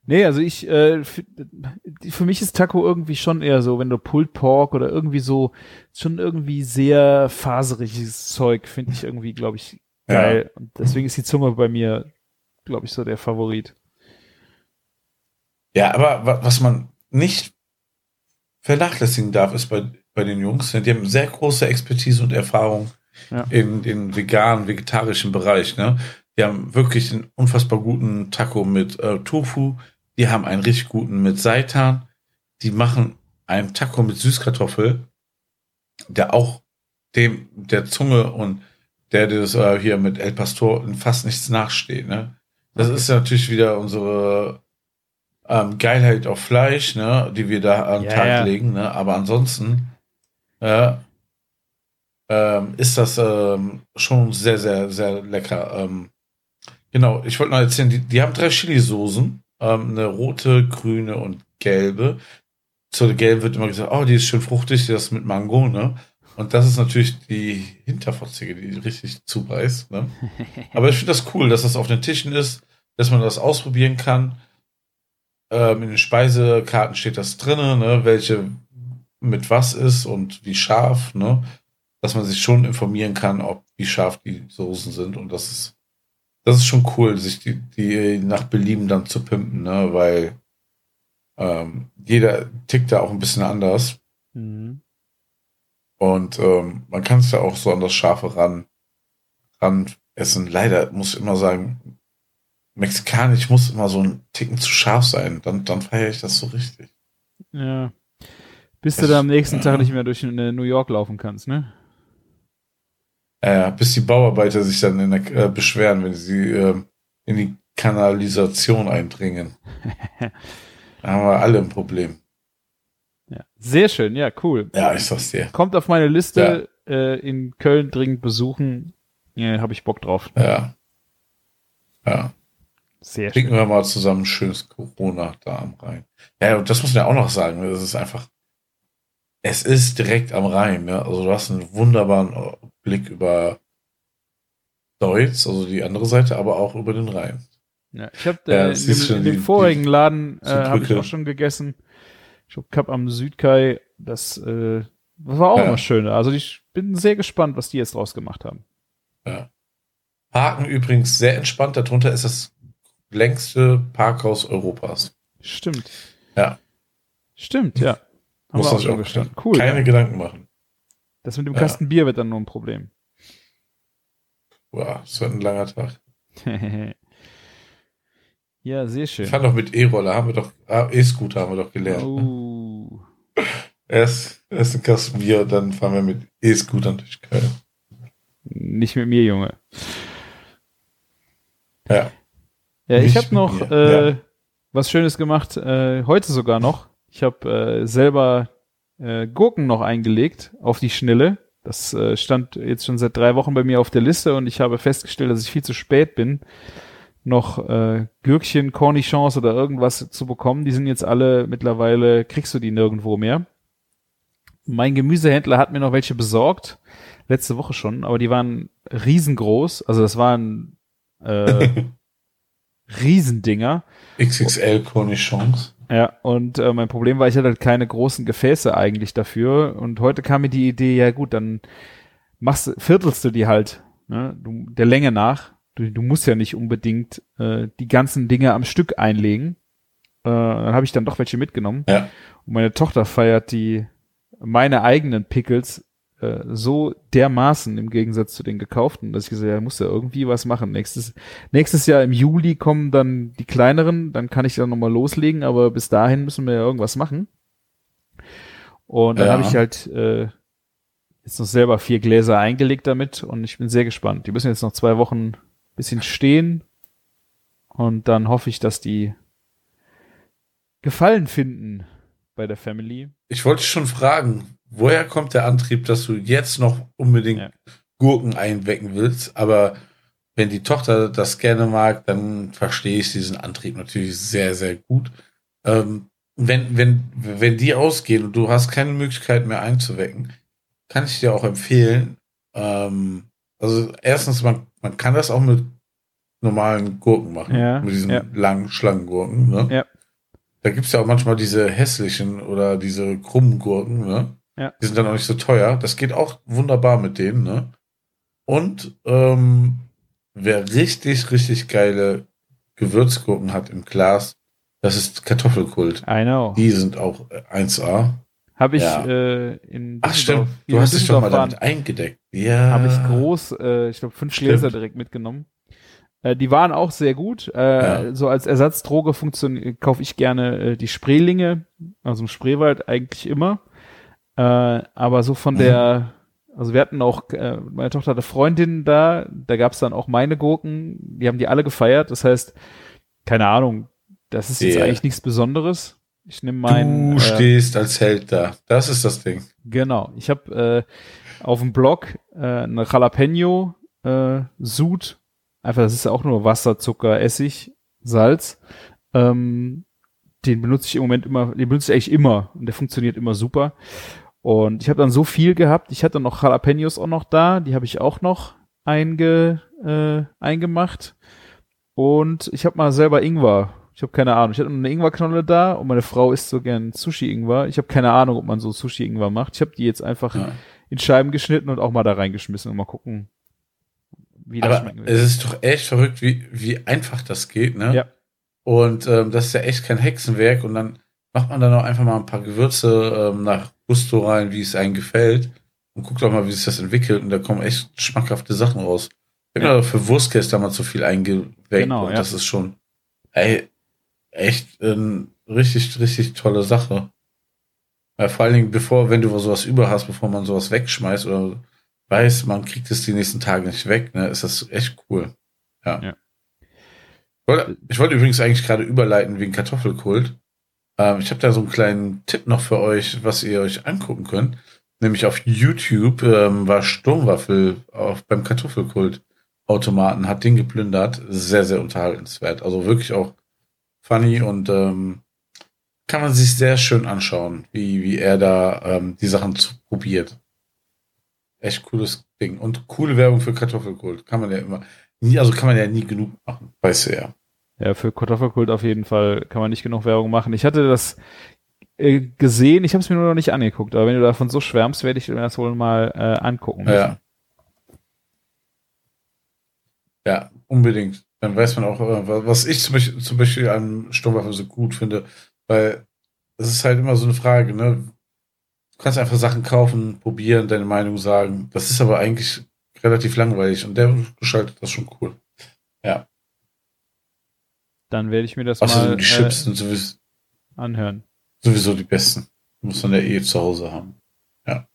[SPEAKER 4] Nee, also ich, äh, für, für mich ist Taco irgendwie schon eher so, wenn du Pulled Pork oder irgendwie so, schon irgendwie sehr faseriges Zeug, finde ich irgendwie, glaube ich, geil. Ja. Und deswegen ist die Zunge bei mir, glaube ich, so der Favorit.
[SPEAKER 3] Ja, aber was man nicht vernachlässigen darf, ist bei, bei den Jungs, die haben sehr große Expertise und Erfahrung ja. in den veganen, vegetarischen Bereich. Ne? Die haben wirklich einen unfassbar guten Taco mit äh, Tofu. Die haben einen richtig guten mit Seitan. Die machen einen Taco mit Süßkartoffel, der auch dem der Zunge und der das äh, hier mit El Pastor fast nichts nachsteht. Ne? Das okay. ist natürlich wieder unsere ähm, Geilheit auf Fleisch, ne, die wir da an den ja, Tag ja. legen. Ne? Aber ansonsten äh, ähm, ist das ähm, schon sehr, sehr, sehr lecker. Ähm, Genau, ich wollte noch erzählen, die, die haben drei Chili-Soßen, ähm, eine rote, grüne und gelbe. Zur gelben wird immer gesagt, oh, die ist schön fruchtig, die ist mit Mango, ne? Und das ist natürlich die Hinterfotzige, die richtig zubeißt, ne? Aber ich finde das cool, dass das auf den Tischen ist, dass man das ausprobieren kann. Ähm, in den Speisekarten steht das drinnen, ne? Welche mit was ist und wie scharf, ne? Dass man sich schon informieren kann, ob wie scharf die Soßen sind und das ist das ist schon cool, sich die, die nach Belieben dann zu pimpen, ne? weil ähm, jeder tickt da auch ein bisschen anders. Mhm. Und ähm, man kann es ja auch so an das Scharfe ran, ran essen. Leider muss ich immer sagen, mexikanisch muss immer so ein Ticken zu scharf sein. Dann, dann feiere ich das so richtig.
[SPEAKER 4] Ja. Bis das, du da am nächsten Tag nicht mehr durch New York laufen kannst, ne?
[SPEAKER 3] Äh, bis die Bauarbeiter sich dann in der, äh, beschweren, wenn sie äh, in die Kanalisation eindringen. da haben wir alle ein Problem.
[SPEAKER 4] Ja. Sehr schön, ja, cool.
[SPEAKER 3] Ja, ich sag's dir.
[SPEAKER 4] Kommt auf meine Liste ja. äh, in Köln dringend besuchen. Ja, habe ich Bock drauf.
[SPEAKER 3] Ja. Ja. Sehr Trinken schön. wir mal zusammen ein schönes Corona da am Rhein. Ja, und das muss man ja auch noch sagen. Das ist einfach, es ist direkt am Rhein. Ja? Also du hast einen wunderbaren Blick über Deutsch, also die andere Seite, aber auch über den Rhein.
[SPEAKER 4] Ja, ich habe äh, ja, in, in dem vorigen Laden äh, habe ich auch schon gegessen. Ich habe am Südkai, das, äh, war auch ja. immer schön. Also ich bin sehr gespannt, was die jetzt draus gemacht haben.
[SPEAKER 3] Ja. Parken übrigens sehr entspannt. Darunter ist das längste Parkhaus Europas.
[SPEAKER 4] Stimmt.
[SPEAKER 3] Ja.
[SPEAKER 4] Stimmt, ja.
[SPEAKER 3] Haben Muss man sich auch gestanden. Cool. Keine ja. Gedanken machen.
[SPEAKER 4] Das mit dem ja. Kasten Bier wird dann nur ein Problem.
[SPEAKER 3] Boah, das wird ein langer Tag.
[SPEAKER 4] ja, sehr schön.
[SPEAKER 3] Ich fand doch mit E-Roller haben wir doch, ah, E-Scooter haben wir doch gelernt. Oh. Ne? Erst, erst ein Kasten Bier dann fahren wir mit E-Scootern durch Köln.
[SPEAKER 4] Nicht mit mir, Junge.
[SPEAKER 3] Ja.
[SPEAKER 4] Ja, ich habe noch äh, ja. was Schönes gemacht, äh, heute sogar noch. Ich habe äh, selber äh, Gurken noch eingelegt auf die Schnelle. Das äh, stand jetzt schon seit drei Wochen bei mir auf der Liste und ich habe festgestellt, dass ich viel zu spät bin, noch äh, Gürkchen, Cornichons oder irgendwas zu bekommen. Die sind jetzt alle mittlerweile, kriegst du die nirgendwo mehr. Mein Gemüsehändler hat mir noch welche besorgt, letzte Woche schon, aber die waren riesengroß. Also das waren äh, Riesendinger.
[SPEAKER 3] XXL Cornichons.
[SPEAKER 4] Ja, und äh, mein Problem war, ich hatte halt keine großen Gefäße eigentlich dafür. Und heute kam mir die Idee, ja gut, dann machst, viertelst du die halt, ne, du, der Länge nach. Du, du musst ja nicht unbedingt äh, die ganzen Dinge am Stück einlegen. Äh, dann habe ich dann doch welche mitgenommen.
[SPEAKER 3] Ja.
[SPEAKER 4] Und meine Tochter feiert die meine eigenen Pickles äh, so dermaßen im Gegensatz zu den gekauften, dass ich gesagt habe, ja, muss ja irgendwie was machen. Nächstes, nächstes Jahr im Juli kommen dann die kleineren, dann kann ich dann nochmal loslegen, aber bis dahin müssen wir ja irgendwas machen. Und dann ja. habe ich halt äh, jetzt noch selber vier Gläser eingelegt damit und ich bin sehr gespannt. Die müssen jetzt noch zwei Wochen bisschen stehen und dann hoffe ich, dass die Gefallen finden bei der Family.
[SPEAKER 3] Ich wollte schon fragen, woher kommt der Antrieb, dass du jetzt noch unbedingt ja. Gurken einwecken willst? Aber wenn die Tochter das gerne mag, dann verstehe ich diesen Antrieb natürlich sehr, sehr gut. Ähm, wenn, wenn, wenn die ausgehen und du hast keine Möglichkeit mehr einzuwecken, kann ich dir auch empfehlen, ähm, also erstens, man, man kann das auch mit normalen Gurken machen,
[SPEAKER 4] ja,
[SPEAKER 3] mit diesen
[SPEAKER 4] ja.
[SPEAKER 3] langen Schlangengurken. Ne?
[SPEAKER 4] Ja.
[SPEAKER 3] da gibt's ja auch manchmal diese hässlichen oder diese krummen Gurken, ne?
[SPEAKER 4] Ja.
[SPEAKER 3] Die sind dann auch nicht so teuer. Das geht auch wunderbar mit denen, ne? Und ähm, wer richtig, richtig geile Gewürzgurken hat im Glas, das ist Kartoffelkult.
[SPEAKER 4] I know.
[SPEAKER 3] Die sind auch äh, 1A.
[SPEAKER 4] Habe ich
[SPEAKER 3] Ja.
[SPEAKER 4] äh, in
[SPEAKER 3] Ach stimmt, du hast dich doch mal
[SPEAKER 4] Düsseldorf
[SPEAKER 3] damit eingedeckt. Ja.
[SPEAKER 4] habe ich groß, äh, ich glaube, fünf
[SPEAKER 3] Stimmt.
[SPEAKER 4] Gläser direkt mitgenommen. Äh, die waren auch sehr gut. Äh,
[SPEAKER 3] Ja.
[SPEAKER 4] So als Ersatzdroge kaufe ich gerne äh, die Spreelinge, also im Spreewald eigentlich immer. Äh, aber so von
[SPEAKER 3] Mhm.
[SPEAKER 4] der, also wir hatten auch, äh, meine Tochter hatte Freundinnen da, da gab es dann auch meine Gurken, die haben die alle gefeiert. Das heißt, keine Ahnung, das ist jetzt
[SPEAKER 3] Yeah.
[SPEAKER 4] eigentlich nichts Besonderes. Ich nehme meinen.
[SPEAKER 3] du
[SPEAKER 4] äh,
[SPEAKER 3] stehst als Held da. Das ist das Ding.
[SPEAKER 4] Genau. Ich habe äh, auf dem Blog äh, eine Jalapeno äh, Sud. Einfach, das ist ja auch nur Wasser, Zucker, Essig, Salz. Ähm, den benutze ich im Moment immer, den benutze ich eigentlich immer und der funktioniert immer super. Und ich habe dann so viel gehabt. Ich hatte noch Jalapenos auch noch da, die habe ich auch noch einge, äh, eingemacht. Und ich habe mal selber Ingwer. Ich habe keine Ahnung. Ich hatte eine Ingwerknolle da und meine Frau isst so gern Sushi-Ingwer. Ich habe keine Ahnung, ob man so Sushi-Ingwer macht. Ich habe die jetzt einfach
[SPEAKER 3] Ja.
[SPEAKER 4] in Scheiben geschnitten und auch mal da reingeschmissen und mal gucken, wie das
[SPEAKER 3] Aber
[SPEAKER 4] wird.
[SPEAKER 3] es ist doch echt verrückt, wie, wie einfach das geht, ne?
[SPEAKER 4] Ja.
[SPEAKER 3] Und ähm, das ist ja echt kein Hexenwerk und dann macht man dann auch einfach mal ein paar Gewürze ähm, nach Gusto rein, wie es einem gefällt und guckt auch mal, wie sich das entwickelt und da kommen echt schmackhafte Sachen raus. Ich habe
[SPEAKER 4] Ja.
[SPEAKER 3] für Wurstkäse damals so viel eingeweckt
[SPEAKER 4] Genau,
[SPEAKER 3] und
[SPEAKER 4] ja.
[SPEAKER 3] das ist schon ey, echt eine richtig, richtig tolle Sache. Ja, vor allen Dingen, bevor, wenn du sowas über hast, bevor man sowas wegschmeißt oder weiß, man kriegt es die nächsten Tage nicht weg, ne, ist das echt cool. Ja.
[SPEAKER 4] Ja.
[SPEAKER 3] Ich wollte- Ich wollte übrigens eigentlich gerade überleiten wegen Kartoffelkult. Ähm, ich habe da so einen kleinen Tipp noch für euch, was ihr euch angucken könnt. Nämlich auf YouTube ähm, war Sturmwaffel auf, beim Kartoffelkult-Automaten, hat den geplündert. Sehr, sehr unterhaltenswert. Also wirklich auch funny und ähm, kann man sich sehr schön anschauen, wie, wie er da ähm, die Sachen zu, probiert. Echt cooles Ding. Und coole Werbung für Kartoffelkult. Kann man ja immer, nie, also kann man ja nie genug machen. Weißt du ja.
[SPEAKER 4] Ja, für Kartoffelkult auf jeden Fall kann man nicht genug Werbung machen. Ich hatte das äh, gesehen, ich habe es mir nur noch nicht angeguckt, aber wenn du davon so schwärmst, werde ich mir das wohl mal äh, angucken. müssen.
[SPEAKER 3] Ja. Ja, unbedingt. Dann weiß man auch, äh, was ich zum Beispiel, zum Beispiel an Sturmwaffe so gut finde, weil es ist halt immer so eine Frage, ne? Du kannst einfach Sachen kaufen, probieren, deine Meinung sagen. Das ist aber eigentlich relativ langweilig und der gestaltet das schon cool.
[SPEAKER 4] Dann werde ich mir das
[SPEAKER 3] Außerdem
[SPEAKER 4] mal
[SPEAKER 3] die
[SPEAKER 4] äh,
[SPEAKER 3] Chips sind sowieso,
[SPEAKER 4] anhören.
[SPEAKER 3] sowieso die besten. Muss man ja eh zu Hause haben. Ja.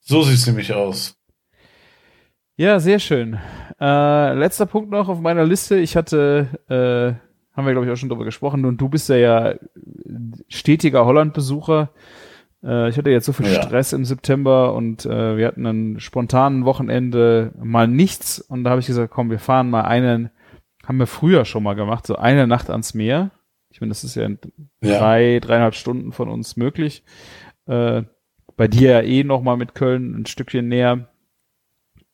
[SPEAKER 3] So sieht's nämlich aus.
[SPEAKER 4] Ja, sehr schön. Äh, letzter Punkt noch auf meiner Liste. Ich hatte, äh, haben wir glaube ich auch schon drüber gesprochen, und du bist ja ja stetiger Holland-Besucher. Äh, ich hatte jetzt so viel
[SPEAKER 3] Ja.
[SPEAKER 4] Stress im September und äh, wir hatten ein spontanen Wochenende mal nichts und da habe ich gesagt, komm, wir fahren mal einen, haben wir früher schon mal gemacht, so eine Nacht ans Meer. Ich meine, das ist ja in
[SPEAKER 3] Ja.
[SPEAKER 4] drei, dreieinhalb Stunden von uns möglich. Äh, bei dir ja eh noch mal mit Köln ein Stückchen näher.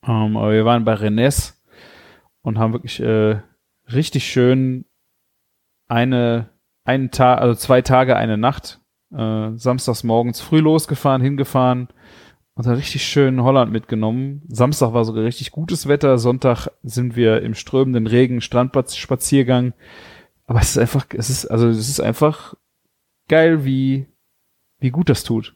[SPEAKER 4] Ähm, aber wir waren bei Rennes und haben wirklich äh, richtig schön eine, einen Tag, also zwei Tage, eine Nacht, äh, samstags morgens früh losgefahren, hingefahren und dann richtig schön Holland mitgenommen. Samstag war sogar richtig gutes Wetter, Sonntag sind wir im strömenden Regen Strandspaziergang. Aber es ist einfach, es ist, also es ist einfach geil, wie, wie gut das tut.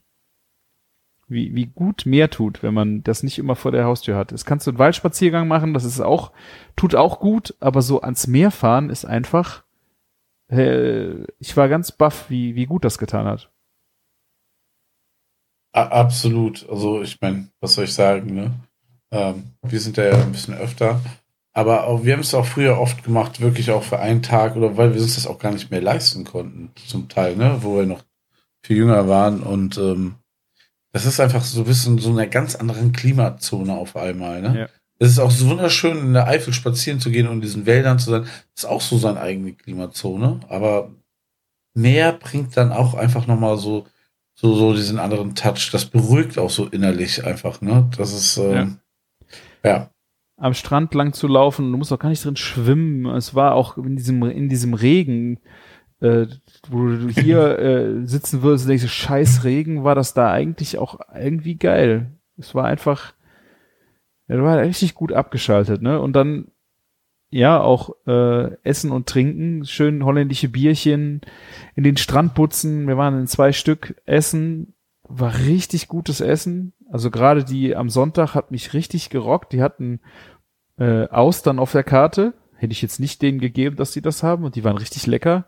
[SPEAKER 4] Wie, wie gut mehr tut, wenn man das nicht immer vor der Haustür hat. Das kannst du einen Waldspaziergang machen, das ist auch, tut auch gut, aber so ans Meer fahren ist einfach, äh, ich war ganz baff, wie, wie gut das getan hat.
[SPEAKER 3] Absolut. Also ich meine, was soll ich sagen, ne? Ähm, wir sind da ja ein bisschen öfter. Aber auch, wir haben es auch früher oft gemacht, wirklich auch für einen Tag oder weil wir uns das auch gar nicht mehr leisten konnten, zum Teil, ne? Wo wir noch viel jünger waren. Und ähm, das ist einfach so ein bisschen so eine ganz anderen Klimazone auf einmal, ne?
[SPEAKER 4] Ja.
[SPEAKER 3] Es ist auch so wunderschön, in der Eifel spazieren zu gehen und in diesen Wäldern zu sein. Das ist auch so seine eigene Klimazone. Aber Meer bringt dann auch einfach nochmal so, so, so diesen anderen Touch. Das beruhigt auch so innerlich einfach, ne? Das ist, ähm, ja.
[SPEAKER 4] am Strand lang zu laufen. Du musst auch gar nicht drin schwimmen. Es war auch in diesem, in diesem Regen, äh, wo du hier äh, sitzen würdest und denkst, scheiß Regen, war das da eigentlich auch irgendwie geil. Es war einfach, ja, du war richtig gut abgeschaltet, ne? Und dann, ja, auch äh, Essen und Trinken, schön holländische Bierchen, in den Strandputzen, wir waren in zwei Stück essen, war richtig gutes Essen. Also gerade die am Sonntag hat mich richtig gerockt. Die hatten äh, Austern auf der Karte. Hätte ich jetzt nicht denen gegeben, dass sie das haben und die waren richtig lecker.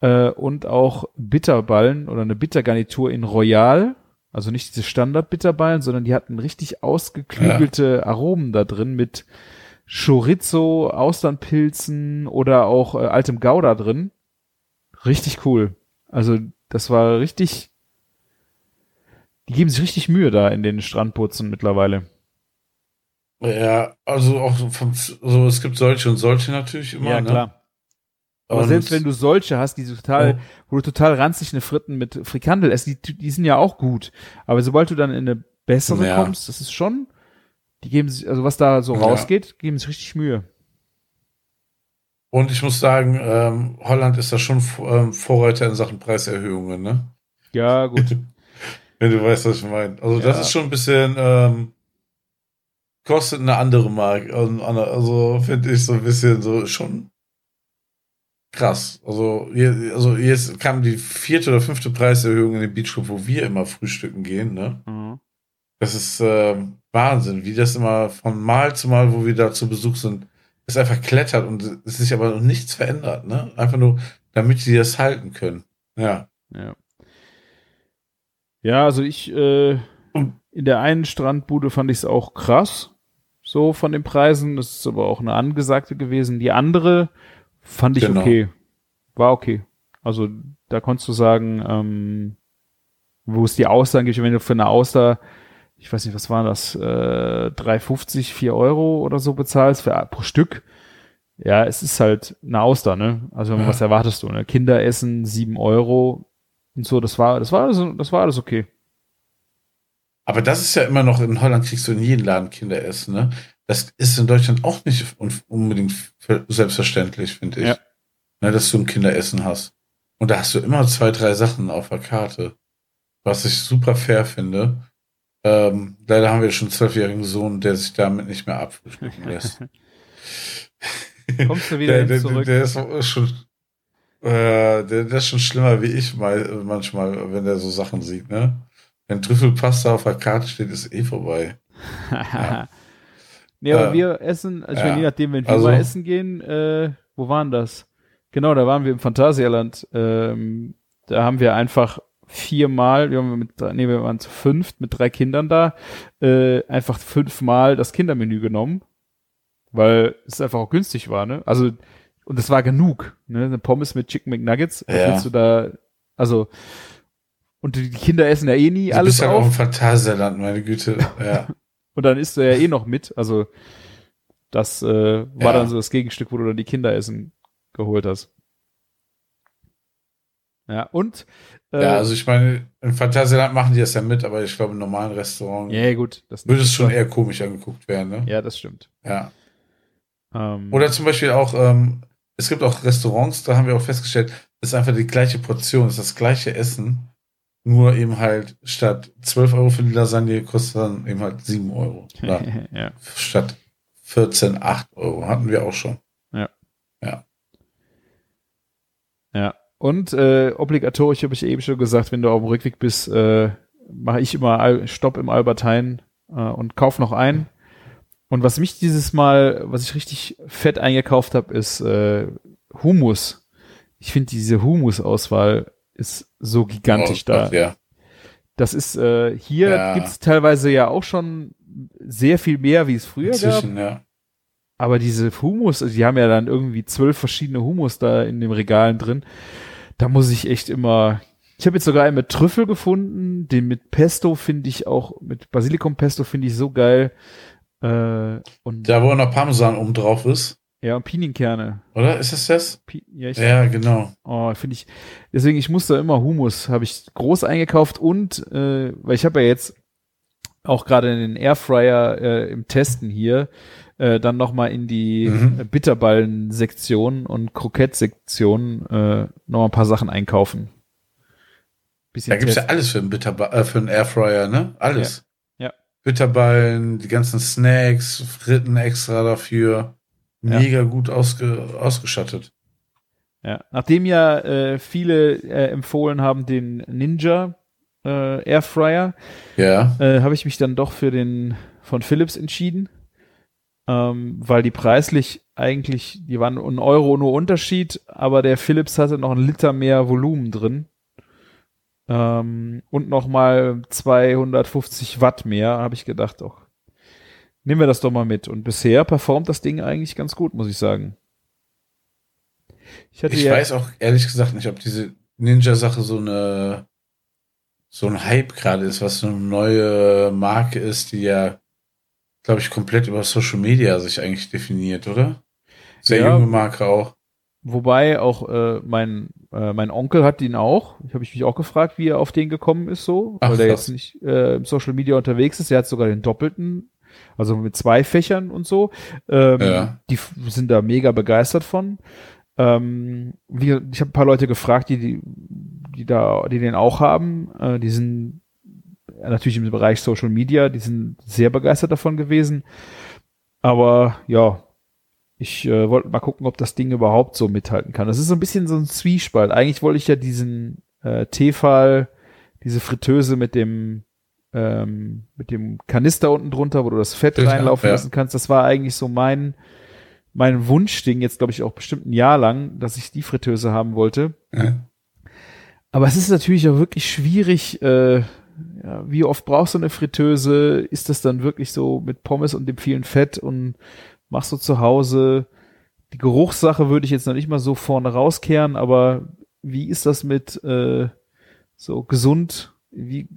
[SPEAKER 4] Äh, und auch Bitterballen oder eine Bittergarnitur in Royal. Also nicht diese Standard-Bitterballen, sondern die hatten richtig ausgeklügelte ja. Aromen da drin mit Chorizo, Austernpilzen oder auch äh, altem Gouda drin. Richtig cool. Also das war richtig, die geben sich richtig Mühe da in den Strandputzen mittlerweile.
[SPEAKER 3] Ja, also auch vom, so, es gibt solche und solche natürlich immer. Ja, ne? klar.
[SPEAKER 4] Aber und selbst wenn du solche hast, die total, oh. wo du total ranzig eine Fritten mit Frikandel isst, die, die sind ja auch gut. Aber sobald du dann in eine bessere ja. kommst, das ist schon, die geben sich, also was da so ja. rausgeht, geben sich richtig Mühe.
[SPEAKER 3] Und ich muss sagen, ähm, Holland ist da schon ähm, Vorreiter in Sachen Preiserhöhungen, ne?
[SPEAKER 4] Ja, gut.
[SPEAKER 3] wenn du weißt, was ich meine. Also ja. das ist schon ein bisschen, ähm, kostet eine andere Marke. Also finde ich so ein bisschen so schon krass. Also, hier, also jetzt kam die vierte oder fünfte Preiserhöhung in den Beachclub, wo wir immer frühstücken gehen, ne? Mhm. Das ist äh, Wahnsinn, wie das immer von Mal zu Mal, wo wir da zu Besuch sind, es einfach klettert und es sich aber noch nichts verändert, ne? Einfach nur, damit sie das halten können. Ja.
[SPEAKER 4] Ja. Ja, also ich, äh, in der einen Strandbude fand ich es auch krass, so von den Preisen. Das ist aber auch eine angesagte gewesen. Die andere fand ich genau. okay. War okay. Also da konntest du sagen, ähm, wo es die Austern gibt, wenn du für eine Auster, ich weiß nicht, was war das, äh, 3,50, 4 Euro oder so bezahlst für, pro Stück. Ja, es ist halt eine Auster, ne? Also ja. was erwartest du, ne? Kinderessen, 7 Euro und so, das war, das war alles, das war alles okay.
[SPEAKER 3] Aber das ist ja immer noch, in Holland kriegst du in jedem Laden Kinderessen, ne? Das ist in Deutschland auch nicht unbedingt selbstverständlich, finde ich. Ja. Ne, dass du ein Kinderessen hast. Und da hast du immer zwei, drei Sachen auf der Karte. Was ich super fair finde. Ähm, leider haben wir schon einen zwölfjährigen Sohn, der sich damit nicht mehr abfrühstücken lässt.
[SPEAKER 4] Kommst du wieder
[SPEAKER 3] der, der,
[SPEAKER 4] zurück?
[SPEAKER 3] Der ist schon, äh, der, der ist schon schlimmer wie ich mal, manchmal, wenn der so Sachen sieht, ne? Wenn Trüffelpasta auf der Karte steht, ist eh vorbei.
[SPEAKER 4] ja. Nee, aber äh, wir essen, also ja. je nachdem, wenn wir also, mal essen gehen, äh, wo waren das? Genau, da waren wir im Phantasialand. Ähm, da haben wir einfach viermal, wir haben mit, nee, wir waren zu fünft mit drei Kindern da, äh, einfach fünfmal das Kindermenü genommen, weil es einfach auch günstig war, ne? Also, und es war genug, ne? Eine Pommes mit Chicken McNuggets, ja. willst du da, also, und die Kinder essen ja eh nie du alles bist ja
[SPEAKER 3] auch im Phantasialand, meine Güte. Ja.
[SPEAKER 4] und dann isst du ja eh noch mit. Also das äh, war ja. dann so das Gegenstück, wo du dann die Kinder essen geholt hast. Ja, und
[SPEAKER 3] äh, Ja, also ich meine, im Phantasialand machen die das ja mit, aber ich glaube, im normalen Restaurant
[SPEAKER 4] ja, gut,
[SPEAKER 3] das würde es schon eher komisch angeguckt werden, ne?
[SPEAKER 4] Ja, das stimmt.
[SPEAKER 3] Ja. Ähm, Oder zum Beispiel auch, ähm, es gibt auch Restaurants, da haben wir auch festgestellt, es ist einfach die gleiche Portion, es ist das gleiche Essen, nur eben halt statt 12 Euro für die Lasagne kostet dann eben halt 7 Euro. ja. Statt 14, 8 Euro. Hatten wir auch schon.
[SPEAKER 4] Ja.
[SPEAKER 3] Ja.
[SPEAKER 4] Ja. Und äh, obligatorisch habe ich eben schon gesagt, wenn du auf dem Rückweg bist, äh, mache ich immer Stopp im Albertheim äh, und kauf noch ein. Und was mich dieses Mal, was ich richtig fett eingekauft habe, ist äh, Humus. Ich finde diese Humus-Auswahl ist so gigantisch oh, da.
[SPEAKER 3] Ja.
[SPEAKER 4] Das ist äh, hier ja. gibt's teilweise ja auch schon sehr viel mehr, wie es früher Inzwischen, gab. Ja. Aber diese Humus, die haben ja dann irgendwie zwölf verschiedene Humus da in den Regalen drin. Da muss ich echt immer. Ich habe jetzt sogar einen mit Trüffel gefunden. Den mit Pesto finde ich auch, mit Basilikum Pesto finde ich so geil. Äh, und
[SPEAKER 3] da, wo noch Parmesan oben drauf ist.
[SPEAKER 4] Ja, und Pinienkerne.
[SPEAKER 3] Oder ist es das?
[SPEAKER 4] Pi ja, ich,
[SPEAKER 3] ja, genau.
[SPEAKER 4] Oh, finde ich. Deswegen, ich muss da immer Humus, habe ich groß eingekauft und, äh, weil ich habe ja jetzt auch gerade in den Airfryer äh, im Testen hier, äh, dann nochmal in die
[SPEAKER 3] Mhm.
[SPEAKER 4] Bitterballen-Sektion und Krokettsektion äh, nochmal ein paar Sachen einkaufen. Bisschen
[SPEAKER 3] Da gibt's ja
[SPEAKER 4] testen.
[SPEAKER 3] alles für einen, Bitterba äh, für einen Airfryer, ne? Alles.
[SPEAKER 4] Ja. Ja.
[SPEAKER 3] Bitterballen, die ganzen Snacks, Fritten extra dafür.
[SPEAKER 4] Ja.
[SPEAKER 3] Mega gut ausge ausgestattet.
[SPEAKER 4] Ja. Nachdem ja äh, viele äh, empfohlen haben, den Ninja äh, Airfryer,
[SPEAKER 3] Ja.
[SPEAKER 4] äh, habe ich mich dann doch für den von Philips entschieden, ähm, weil die preislich eigentlich, die waren ein Euro nur Unterschied, aber der Philips hatte noch einen Liter mehr Volumen drin ähm, und noch mal 250 Watt mehr, habe ich gedacht, doch nehmen wir das doch mal mit. Und bisher performt das Ding eigentlich ganz gut, muss ich sagen. Ich
[SPEAKER 3] Ich
[SPEAKER 4] ja,
[SPEAKER 3] weiß auch ehrlich gesagt nicht, ob diese Ninja-Sache so eine so ein Hype gerade ist, was so eine neue Marke ist, die ja, glaube ich, komplett über Social Media sich eigentlich definiert, oder? Sehr
[SPEAKER 4] Ja.
[SPEAKER 3] junge Marke auch.
[SPEAKER 4] Wobei auch äh, mein äh, mein Onkel hat ihn auch. Ich habe ich mich auch gefragt, wie er auf den gekommen ist so,
[SPEAKER 3] Ach,
[SPEAKER 4] weil der
[SPEAKER 3] krass.
[SPEAKER 4] jetzt nicht äh, im Social Media unterwegs ist. Der hat sogar den doppelten, also mit zwei Fächern und so. Ähm,
[SPEAKER 3] Ja.
[SPEAKER 4] Die sind da mega begeistert von. Ähm, wie, ich habe ein paar Leute gefragt, die die die da die den auch haben. Äh, die sind natürlich im Bereich Social Media, die sind sehr begeistert davon gewesen. Aber ja, ich äh, wollte mal gucken, ob das Ding überhaupt so mithalten kann. Das ist so ein bisschen so ein Zwiespalt. Eigentlich wollte ich ja diesen äh, Tefal, diese Fritteuse mit dem ähm, mit dem Kanister unten drunter, wo du das Fett
[SPEAKER 3] Ja,
[SPEAKER 4] reinlaufen
[SPEAKER 3] ja.
[SPEAKER 4] lassen kannst. Das war eigentlich so mein mein Wunschding jetzt glaube ich auch bestimmt ein Jahr lang, dass ich die Fritteuse haben wollte.
[SPEAKER 3] Ja.
[SPEAKER 4] Aber es ist natürlich auch wirklich schwierig, äh, ja, wie oft brauchst du eine Fritteuse? Ist das dann wirklich so mit Pommes und dem vielen Fett und machst du zu Hause? Die Geruchssache würde ich jetzt noch nicht mal so vorne rauskehren, aber wie ist das mit äh, so gesund? Wie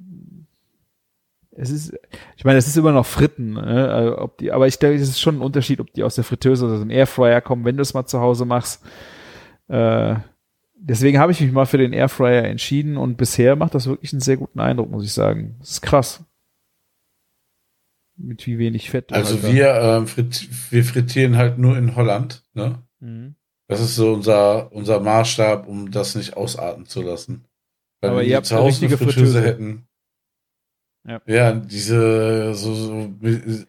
[SPEAKER 4] es ist, ich meine, es ist immer noch Fritten, ne? Also, ob die, aber ich denke, es ist schon ein Unterschied, ob die aus der Fritteuse oder aus dem Airfryer kommen, wenn du es mal zu Hause machst. Äh, deswegen habe ich mich mal für den Airfryer entschieden und bisher macht das wirklich einen sehr guten Eindruck, muss ich sagen. Das ist krass. Mit wie wenig Fett.
[SPEAKER 3] Also
[SPEAKER 4] halt
[SPEAKER 3] wir, ähm, frit wir frittieren halt nur in Holland, ne?
[SPEAKER 4] Mhm.
[SPEAKER 3] Das ist so unser, unser Maßstab, um das nicht ausarten zu lassen. Weil
[SPEAKER 4] Aber
[SPEAKER 3] wenn
[SPEAKER 4] ihr
[SPEAKER 3] wir
[SPEAKER 4] habt
[SPEAKER 3] zu
[SPEAKER 4] eine
[SPEAKER 3] Hause eine
[SPEAKER 4] richtige
[SPEAKER 3] Fritteuse
[SPEAKER 4] Fritteuse.
[SPEAKER 3] hätten.
[SPEAKER 4] Ja.
[SPEAKER 3] Ja, diese, so, so,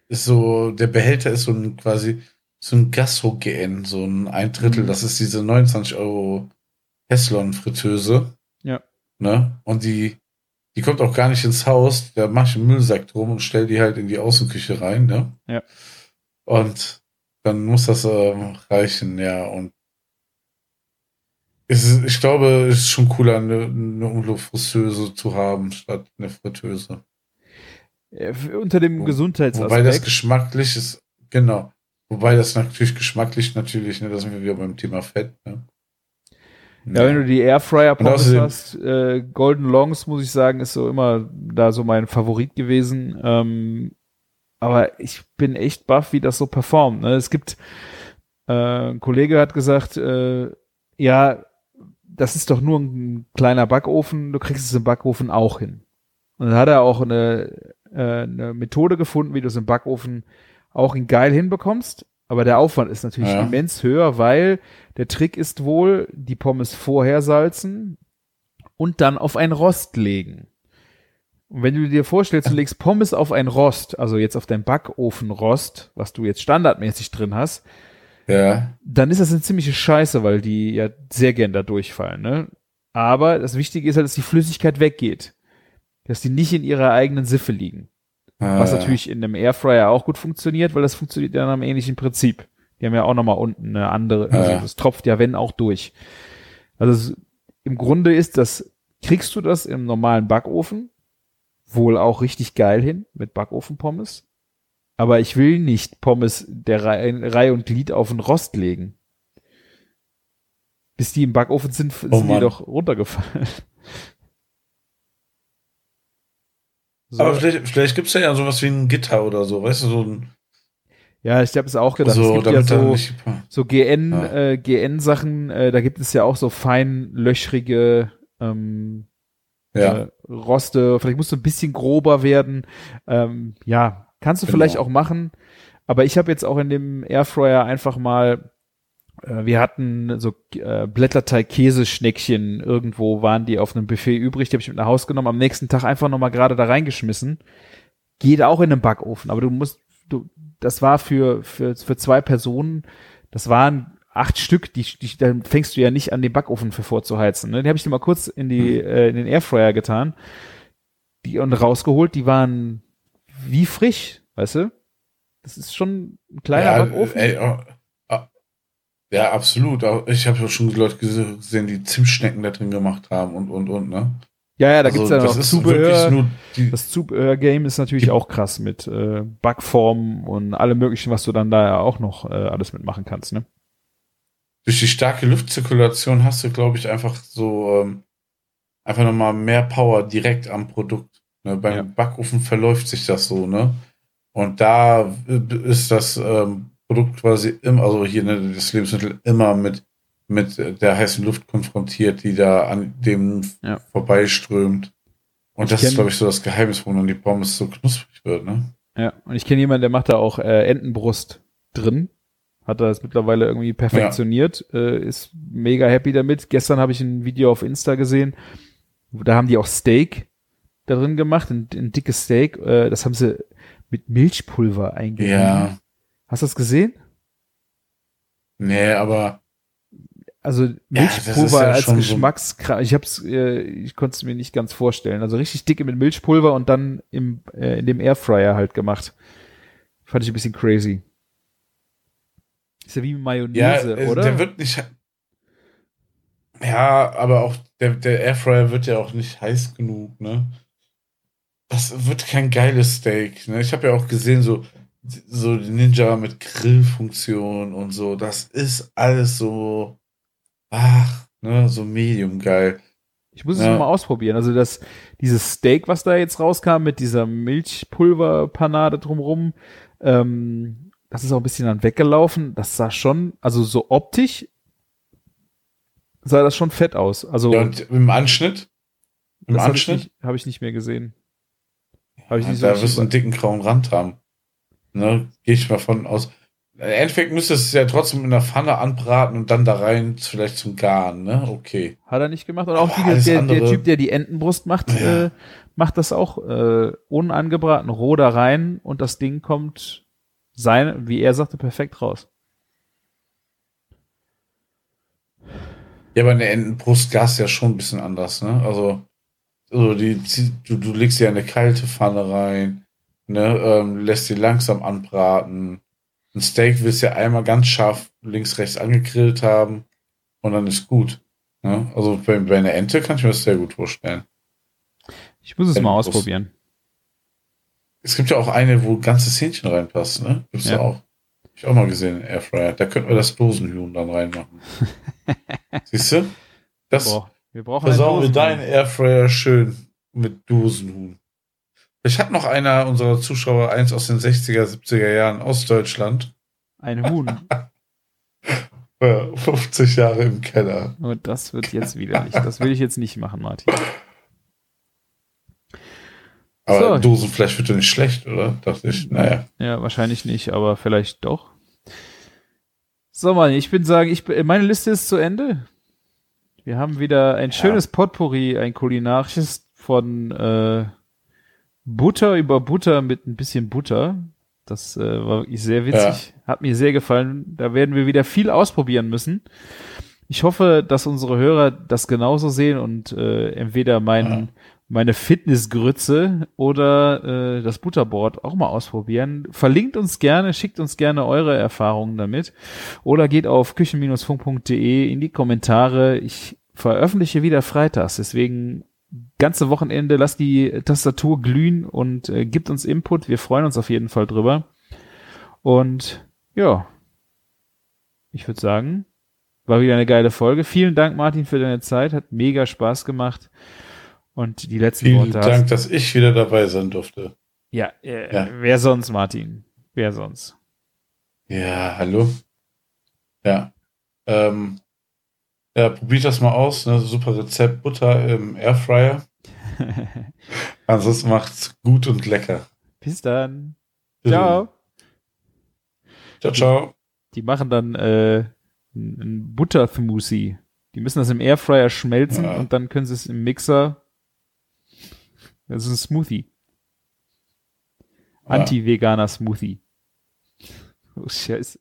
[SPEAKER 3] ist so, der Behälter ist so ein quasi, so ein Gastro-GN, so ein ein Drittel.
[SPEAKER 4] Mhm.
[SPEAKER 3] Das ist diese 29 Euro Heslon-Fritteuse.
[SPEAKER 4] Ja.
[SPEAKER 3] Ne? Und die, die kommt auch gar nicht ins Haus. Da mach ich einen Müllsack drum und stell die halt in die Außenküche rein, ne?
[SPEAKER 4] Ja.
[SPEAKER 3] Und dann muss das ähm, reichen, ja. Und ist, ich glaube, es ist schon cooler, eine, eine Umluftfritteuse zu haben, statt eine Fritteuse.
[SPEAKER 4] Äh, f- Unter dem
[SPEAKER 3] Wo-
[SPEAKER 4] Gesundheitsaspekt.
[SPEAKER 3] Wobei das geschmacklich ist, genau. Wobei das natürlich geschmacklich natürlich, ne, da sind wir wieder beim Thema Fett, ne?
[SPEAKER 4] Ja, wenn du die Airfryer Pommes hast, äh, Golden Longs, muss ich sagen, ist so immer da so mein Favorit gewesen. Ähm, aber ich bin echt baff, wie das so performt. Ne? Es gibt, äh, ein Kollege hat gesagt, äh, ja, das ist doch nur ein kleiner Backofen, du kriegst es im Backofen auch hin. Und dann hat er auch eine, äh, eine Methode gefunden, wie du es im Backofen auch in geil hinbekommst. Aber der Aufwand ist natürlich
[SPEAKER 3] Ja.
[SPEAKER 4] immens höher, weil der Trick ist wohl, die Pommes vorher salzen und dann auf ein Rost legen. Und wenn du dir vorstellst, du legst Pommes auf ein Rost, also jetzt auf dein Backofenrost, was du jetzt standardmäßig drin hast,
[SPEAKER 3] Ja,
[SPEAKER 4] dann ist das eine ziemliche Scheiße, weil die ja sehr gern da durchfallen, ne? Aber das Wichtige ist halt, dass die Flüssigkeit weggeht. Dass die nicht in ihrer eigenen Siffe liegen. Was
[SPEAKER 3] äh,
[SPEAKER 4] natürlich in einem Airfryer auch gut funktioniert, weil das funktioniert ja nach einem ähnlichen Prinzip. Die haben ja auch nochmal unten eine andere, also das tropft ja wenn auch durch. Also es, im Grunde ist das, kriegst du das im normalen Backofen wohl auch richtig geil hin mit Backofenpommes. Aber ich will nicht Pommes der Reihe, und Glied auf den Rost legen. Bis die im Backofen sind, sind
[SPEAKER 3] Oh
[SPEAKER 4] die doch runtergefallen. So.
[SPEAKER 3] Aber vielleicht, vielleicht gibt's ja, ja sowas wie ein Gitter oder so, weißt du, so ein,
[SPEAKER 4] Ja, ich habe es auch gedacht. es
[SPEAKER 3] so,
[SPEAKER 4] gibt ja so, so GN,
[SPEAKER 3] Ja.
[SPEAKER 4] äh, GN-Sachen, äh, da gibt es ja auch so fein löchrige ähm,
[SPEAKER 3] Ja.
[SPEAKER 4] äh, Roste, vielleicht musst du ein bisschen grober werden. Ähm, ja, kannst du
[SPEAKER 3] Genau.
[SPEAKER 4] vielleicht auch machen. Aber ich habe jetzt auch in dem Airfryer einfach mal, wir hatten so äh, Blätterteig-Käseschneckchen irgendwo, waren die auf einem Buffet übrig, die habe ich mit nach Hause genommen, am nächsten Tag einfach nochmal gerade da reingeschmissen. Geht auch in den Backofen, aber du musst, du, das war für, für, für zwei Personen, das waren acht Stück, die, die dann fängst du ja nicht an, den Backofen für vorzuheizen. Ne? Die habe ich dir mal kurz in die äh, in den Airfryer getan, die und rausgeholt. Die waren wie frisch, weißt du? Das ist schon ein kleiner
[SPEAKER 3] ja,
[SPEAKER 4] Backofen.
[SPEAKER 3] ey, oh, ja, absolut. Ich habe ja schon Leute gesehen, die Zimtschnecken da drin gemacht haben und, und, und, ne?
[SPEAKER 4] ja, ja, da
[SPEAKER 3] Also,
[SPEAKER 4] gibt's ja
[SPEAKER 3] das
[SPEAKER 4] noch
[SPEAKER 3] ist
[SPEAKER 4] Zubehör.
[SPEAKER 3] die,
[SPEAKER 4] Das Zubehör-Game ist natürlich auch krass mit äh, Backformen und allem möglichen, was du dann da ja auch noch äh, alles mitmachen kannst, ne?
[SPEAKER 3] durch die starke Luftzirkulation hast du, glaube ich, einfach so ähm, einfach nochmal mehr Power direkt am Produkt. Ne? Beim
[SPEAKER 4] Ja.
[SPEAKER 3] Backofen verläuft sich das so, ne? Und da äh, ist das ähm, Produkt quasi immer, also hier ne, das Lebensmittel immer mit mit der heißen Luft konfrontiert, die da an dem
[SPEAKER 4] Ja.
[SPEAKER 3] vorbeiströmt. Und
[SPEAKER 4] Ich
[SPEAKER 3] das ist, glaube ich, so das Geheimnis, warum dann die Pommes so knusprig wird, ne?
[SPEAKER 4] Ja, und ich kenne jemanden, der macht da auch äh, Entenbrust drin. Hat er das mittlerweile irgendwie perfektioniert, äh, ist mega happy damit. Gestern habe ich ein Video auf Insta gesehen, da haben die auch Steak da drin gemacht, ein, ein dickes Steak. Äh, das haben sie mit Milchpulver eingerieben.
[SPEAKER 3] Ja.
[SPEAKER 4] Hast du das gesehen?
[SPEAKER 3] Nee, aber
[SPEAKER 4] Also Milchpulver
[SPEAKER 3] ja
[SPEAKER 4] als
[SPEAKER 3] schon so-
[SPEAKER 4] Geschmackskram. Ich hab's, äh, ich konnte es mir nicht ganz vorstellen. Also richtig dicke mit Milchpulver und dann im äh, in dem Airfryer halt gemacht. Fand ich ein bisschen crazy. Ist ja wie
[SPEAKER 3] Ja,
[SPEAKER 4] Mayonnaise,
[SPEAKER 3] äh,
[SPEAKER 4] oder?
[SPEAKER 3] der wird nicht. Ja, aber auch der, der Airfryer wird ja auch nicht heiß genug, ne? Das wird kein geiles Steak, ne? Ich habe ja auch gesehen, so, so Ninja mit Grillfunktion und so. Das ist alles so, ach, ne, so medium geil.
[SPEAKER 4] ich muss es
[SPEAKER 3] ja.
[SPEAKER 4] mal ausprobieren. Also das, dieses Steak, was da jetzt rauskam mit dieser Milchpulverpanade drumrum, ähm, das ist auch ein bisschen dann weggelaufen. Das sah schon, also so optisch sah das schon fett aus. Also
[SPEAKER 3] Ja, und im Anschnitt? Im
[SPEAKER 4] das habe ich,
[SPEAKER 3] Anschnitt?
[SPEAKER 4] nicht- hab ich nicht mehr gesehen. Habe ich
[SPEAKER 3] Ja,
[SPEAKER 4] nicht so
[SPEAKER 3] da wirst du einen dicken grauen Rand haben. Ne? Gehe ich mal von aus. Im Endeffekt müsstest du es ja trotzdem in der Pfanne anbraten und dann da rein, vielleicht zum Garen, ne? Okay.
[SPEAKER 4] Hat er nicht gemacht. Und auch die, der, der Typ, der die Entenbrust macht,
[SPEAKER 3] Ja.
[SPEAKER 4] äh, macht das auch äh, unangebraten, roh da rein und das Ding kommt sein, wie er sagte, perfekt raus.
[SPEAKER 3] Ja, aber eine Entenbrust gas ja schon ein bisschen anders, ne? Also, also die, du, du legst in eine kalte Pfanne rein, ne? Ähm, lässt sie langsam anbraten. Ein Steak willst du ja einmal ganz scharf links, rechts angegrillt haben und dann ist gut. Ne? Also bei, bei einer Ente kann ich mir das sehr gut vorstellen.
[SPEAKER 4] Ich muss es mal
[SPEAKER 3] Entenbrust.
[SPEAKER 4] ausprobieren.
[SPEAKER 3] Es gibt ja auch eine, wo ganzes Hähnchen reinpasst, ne? Gibt's ja.
[SPEAKER 4] Ja.
[SPEAKER 3] auch. Hab ich auch mal gesehen, Airfryer. Da könnten wir das Dosenhuhn dann reinmachen. Siehst du? Das
[SPEAKER 4] Boah, wir brauchen
[SPEAKER 3] versauen wir deinen Airfryer schön mit Dosenhuhn. Ich hat noch einer unserer Zuschauer eins aus den 60er, 70er Jahren aus Deutschland.
[SPEAKER 4] ein Huhn.
[SPEAKER 3] Ja, 50 Jahre im Keller.
[SPEAKER 4] Und das wird jetzt widerlich. Das will ich jetzt nicht machen, Martin.
[SPEAKER 3] Aber
[SPEAKER 4] So.
[SPEAKER 3] Dosenfleisch wird doch nicht schlecht, oder? Dachte ich. Naja.
[SPEAKER 4] Ja, wahrscheinlich nicht, aber vielleicht doch. So, Mann, ich bin sagen, ich, bin- meine Liste ist zu Ende. Wir haben wieder ein schönes Potpourri, ein kulinarisches von äh, Butter über Butter mit ein bisschen Butter. Das äh, war wirklich sehr witzig. Hat mir sehr gefallen. Da werden wir wieder viel ausprobieren müssen. Ich hoffe, dass unsere Hörer das genauso sehen und äh, entweder mein, meine Fitnessgrütze oder äh, das Butterboard auch mal ausprobieren. Verlinkt uns gerne, schickt uns gerne eure Erfahrungen damit oder geht auf küchen-funk.de in die Kommentare. Ich veröffentliche wieder freitags, deswegen ganze Wochenende lasst die Tastatur glühen und äh, gibt uns Input. Wir freuen uns auf jeden Fall drüber. Und ja, ich würde sagen, war wieder eine geile Folge. Vielen Dank, Martin, für deine Zeit. Hat mega Spaß gemacht. Und die letzten
[SPEAKER 3] Vielen
[SPEAKER 4] Worte
[SPEAKER 3] Dank,
[SPEAKER 4] hast.
[SPEAKER 3] dass ich wieder dabei sein durfte.
[SPEAKER 4] Ja, äh,
[SPEAKER 3] Ja.
[SPEAKER 4] wer sonst, Martin? Wer sonst?
[SPEAKER 3] Ja, hallo. Ja. Ähm, ja, probiert das mal aus. Ne? Super Rezept. Butter im Airfryer. Ansonsten macht's gut und lecker.
[SPEAKER 4] Bis dann. Ciao.
[SPEAKER 3] Ciao, ciao.
[SPEAKER 4] Die machen dann äh, ein Butter-Smoothie. Die müssen das im Airfryer schmelzen
[SPEAKER 3] Ja.
[SPEAKER 4] und dann können sie es im Mixer. Das ist ein Smoothie.
[SPEAKER 3] Ja.
[SPEAKER 4] Anti-veganer Smoothie. Oh, Scheiße.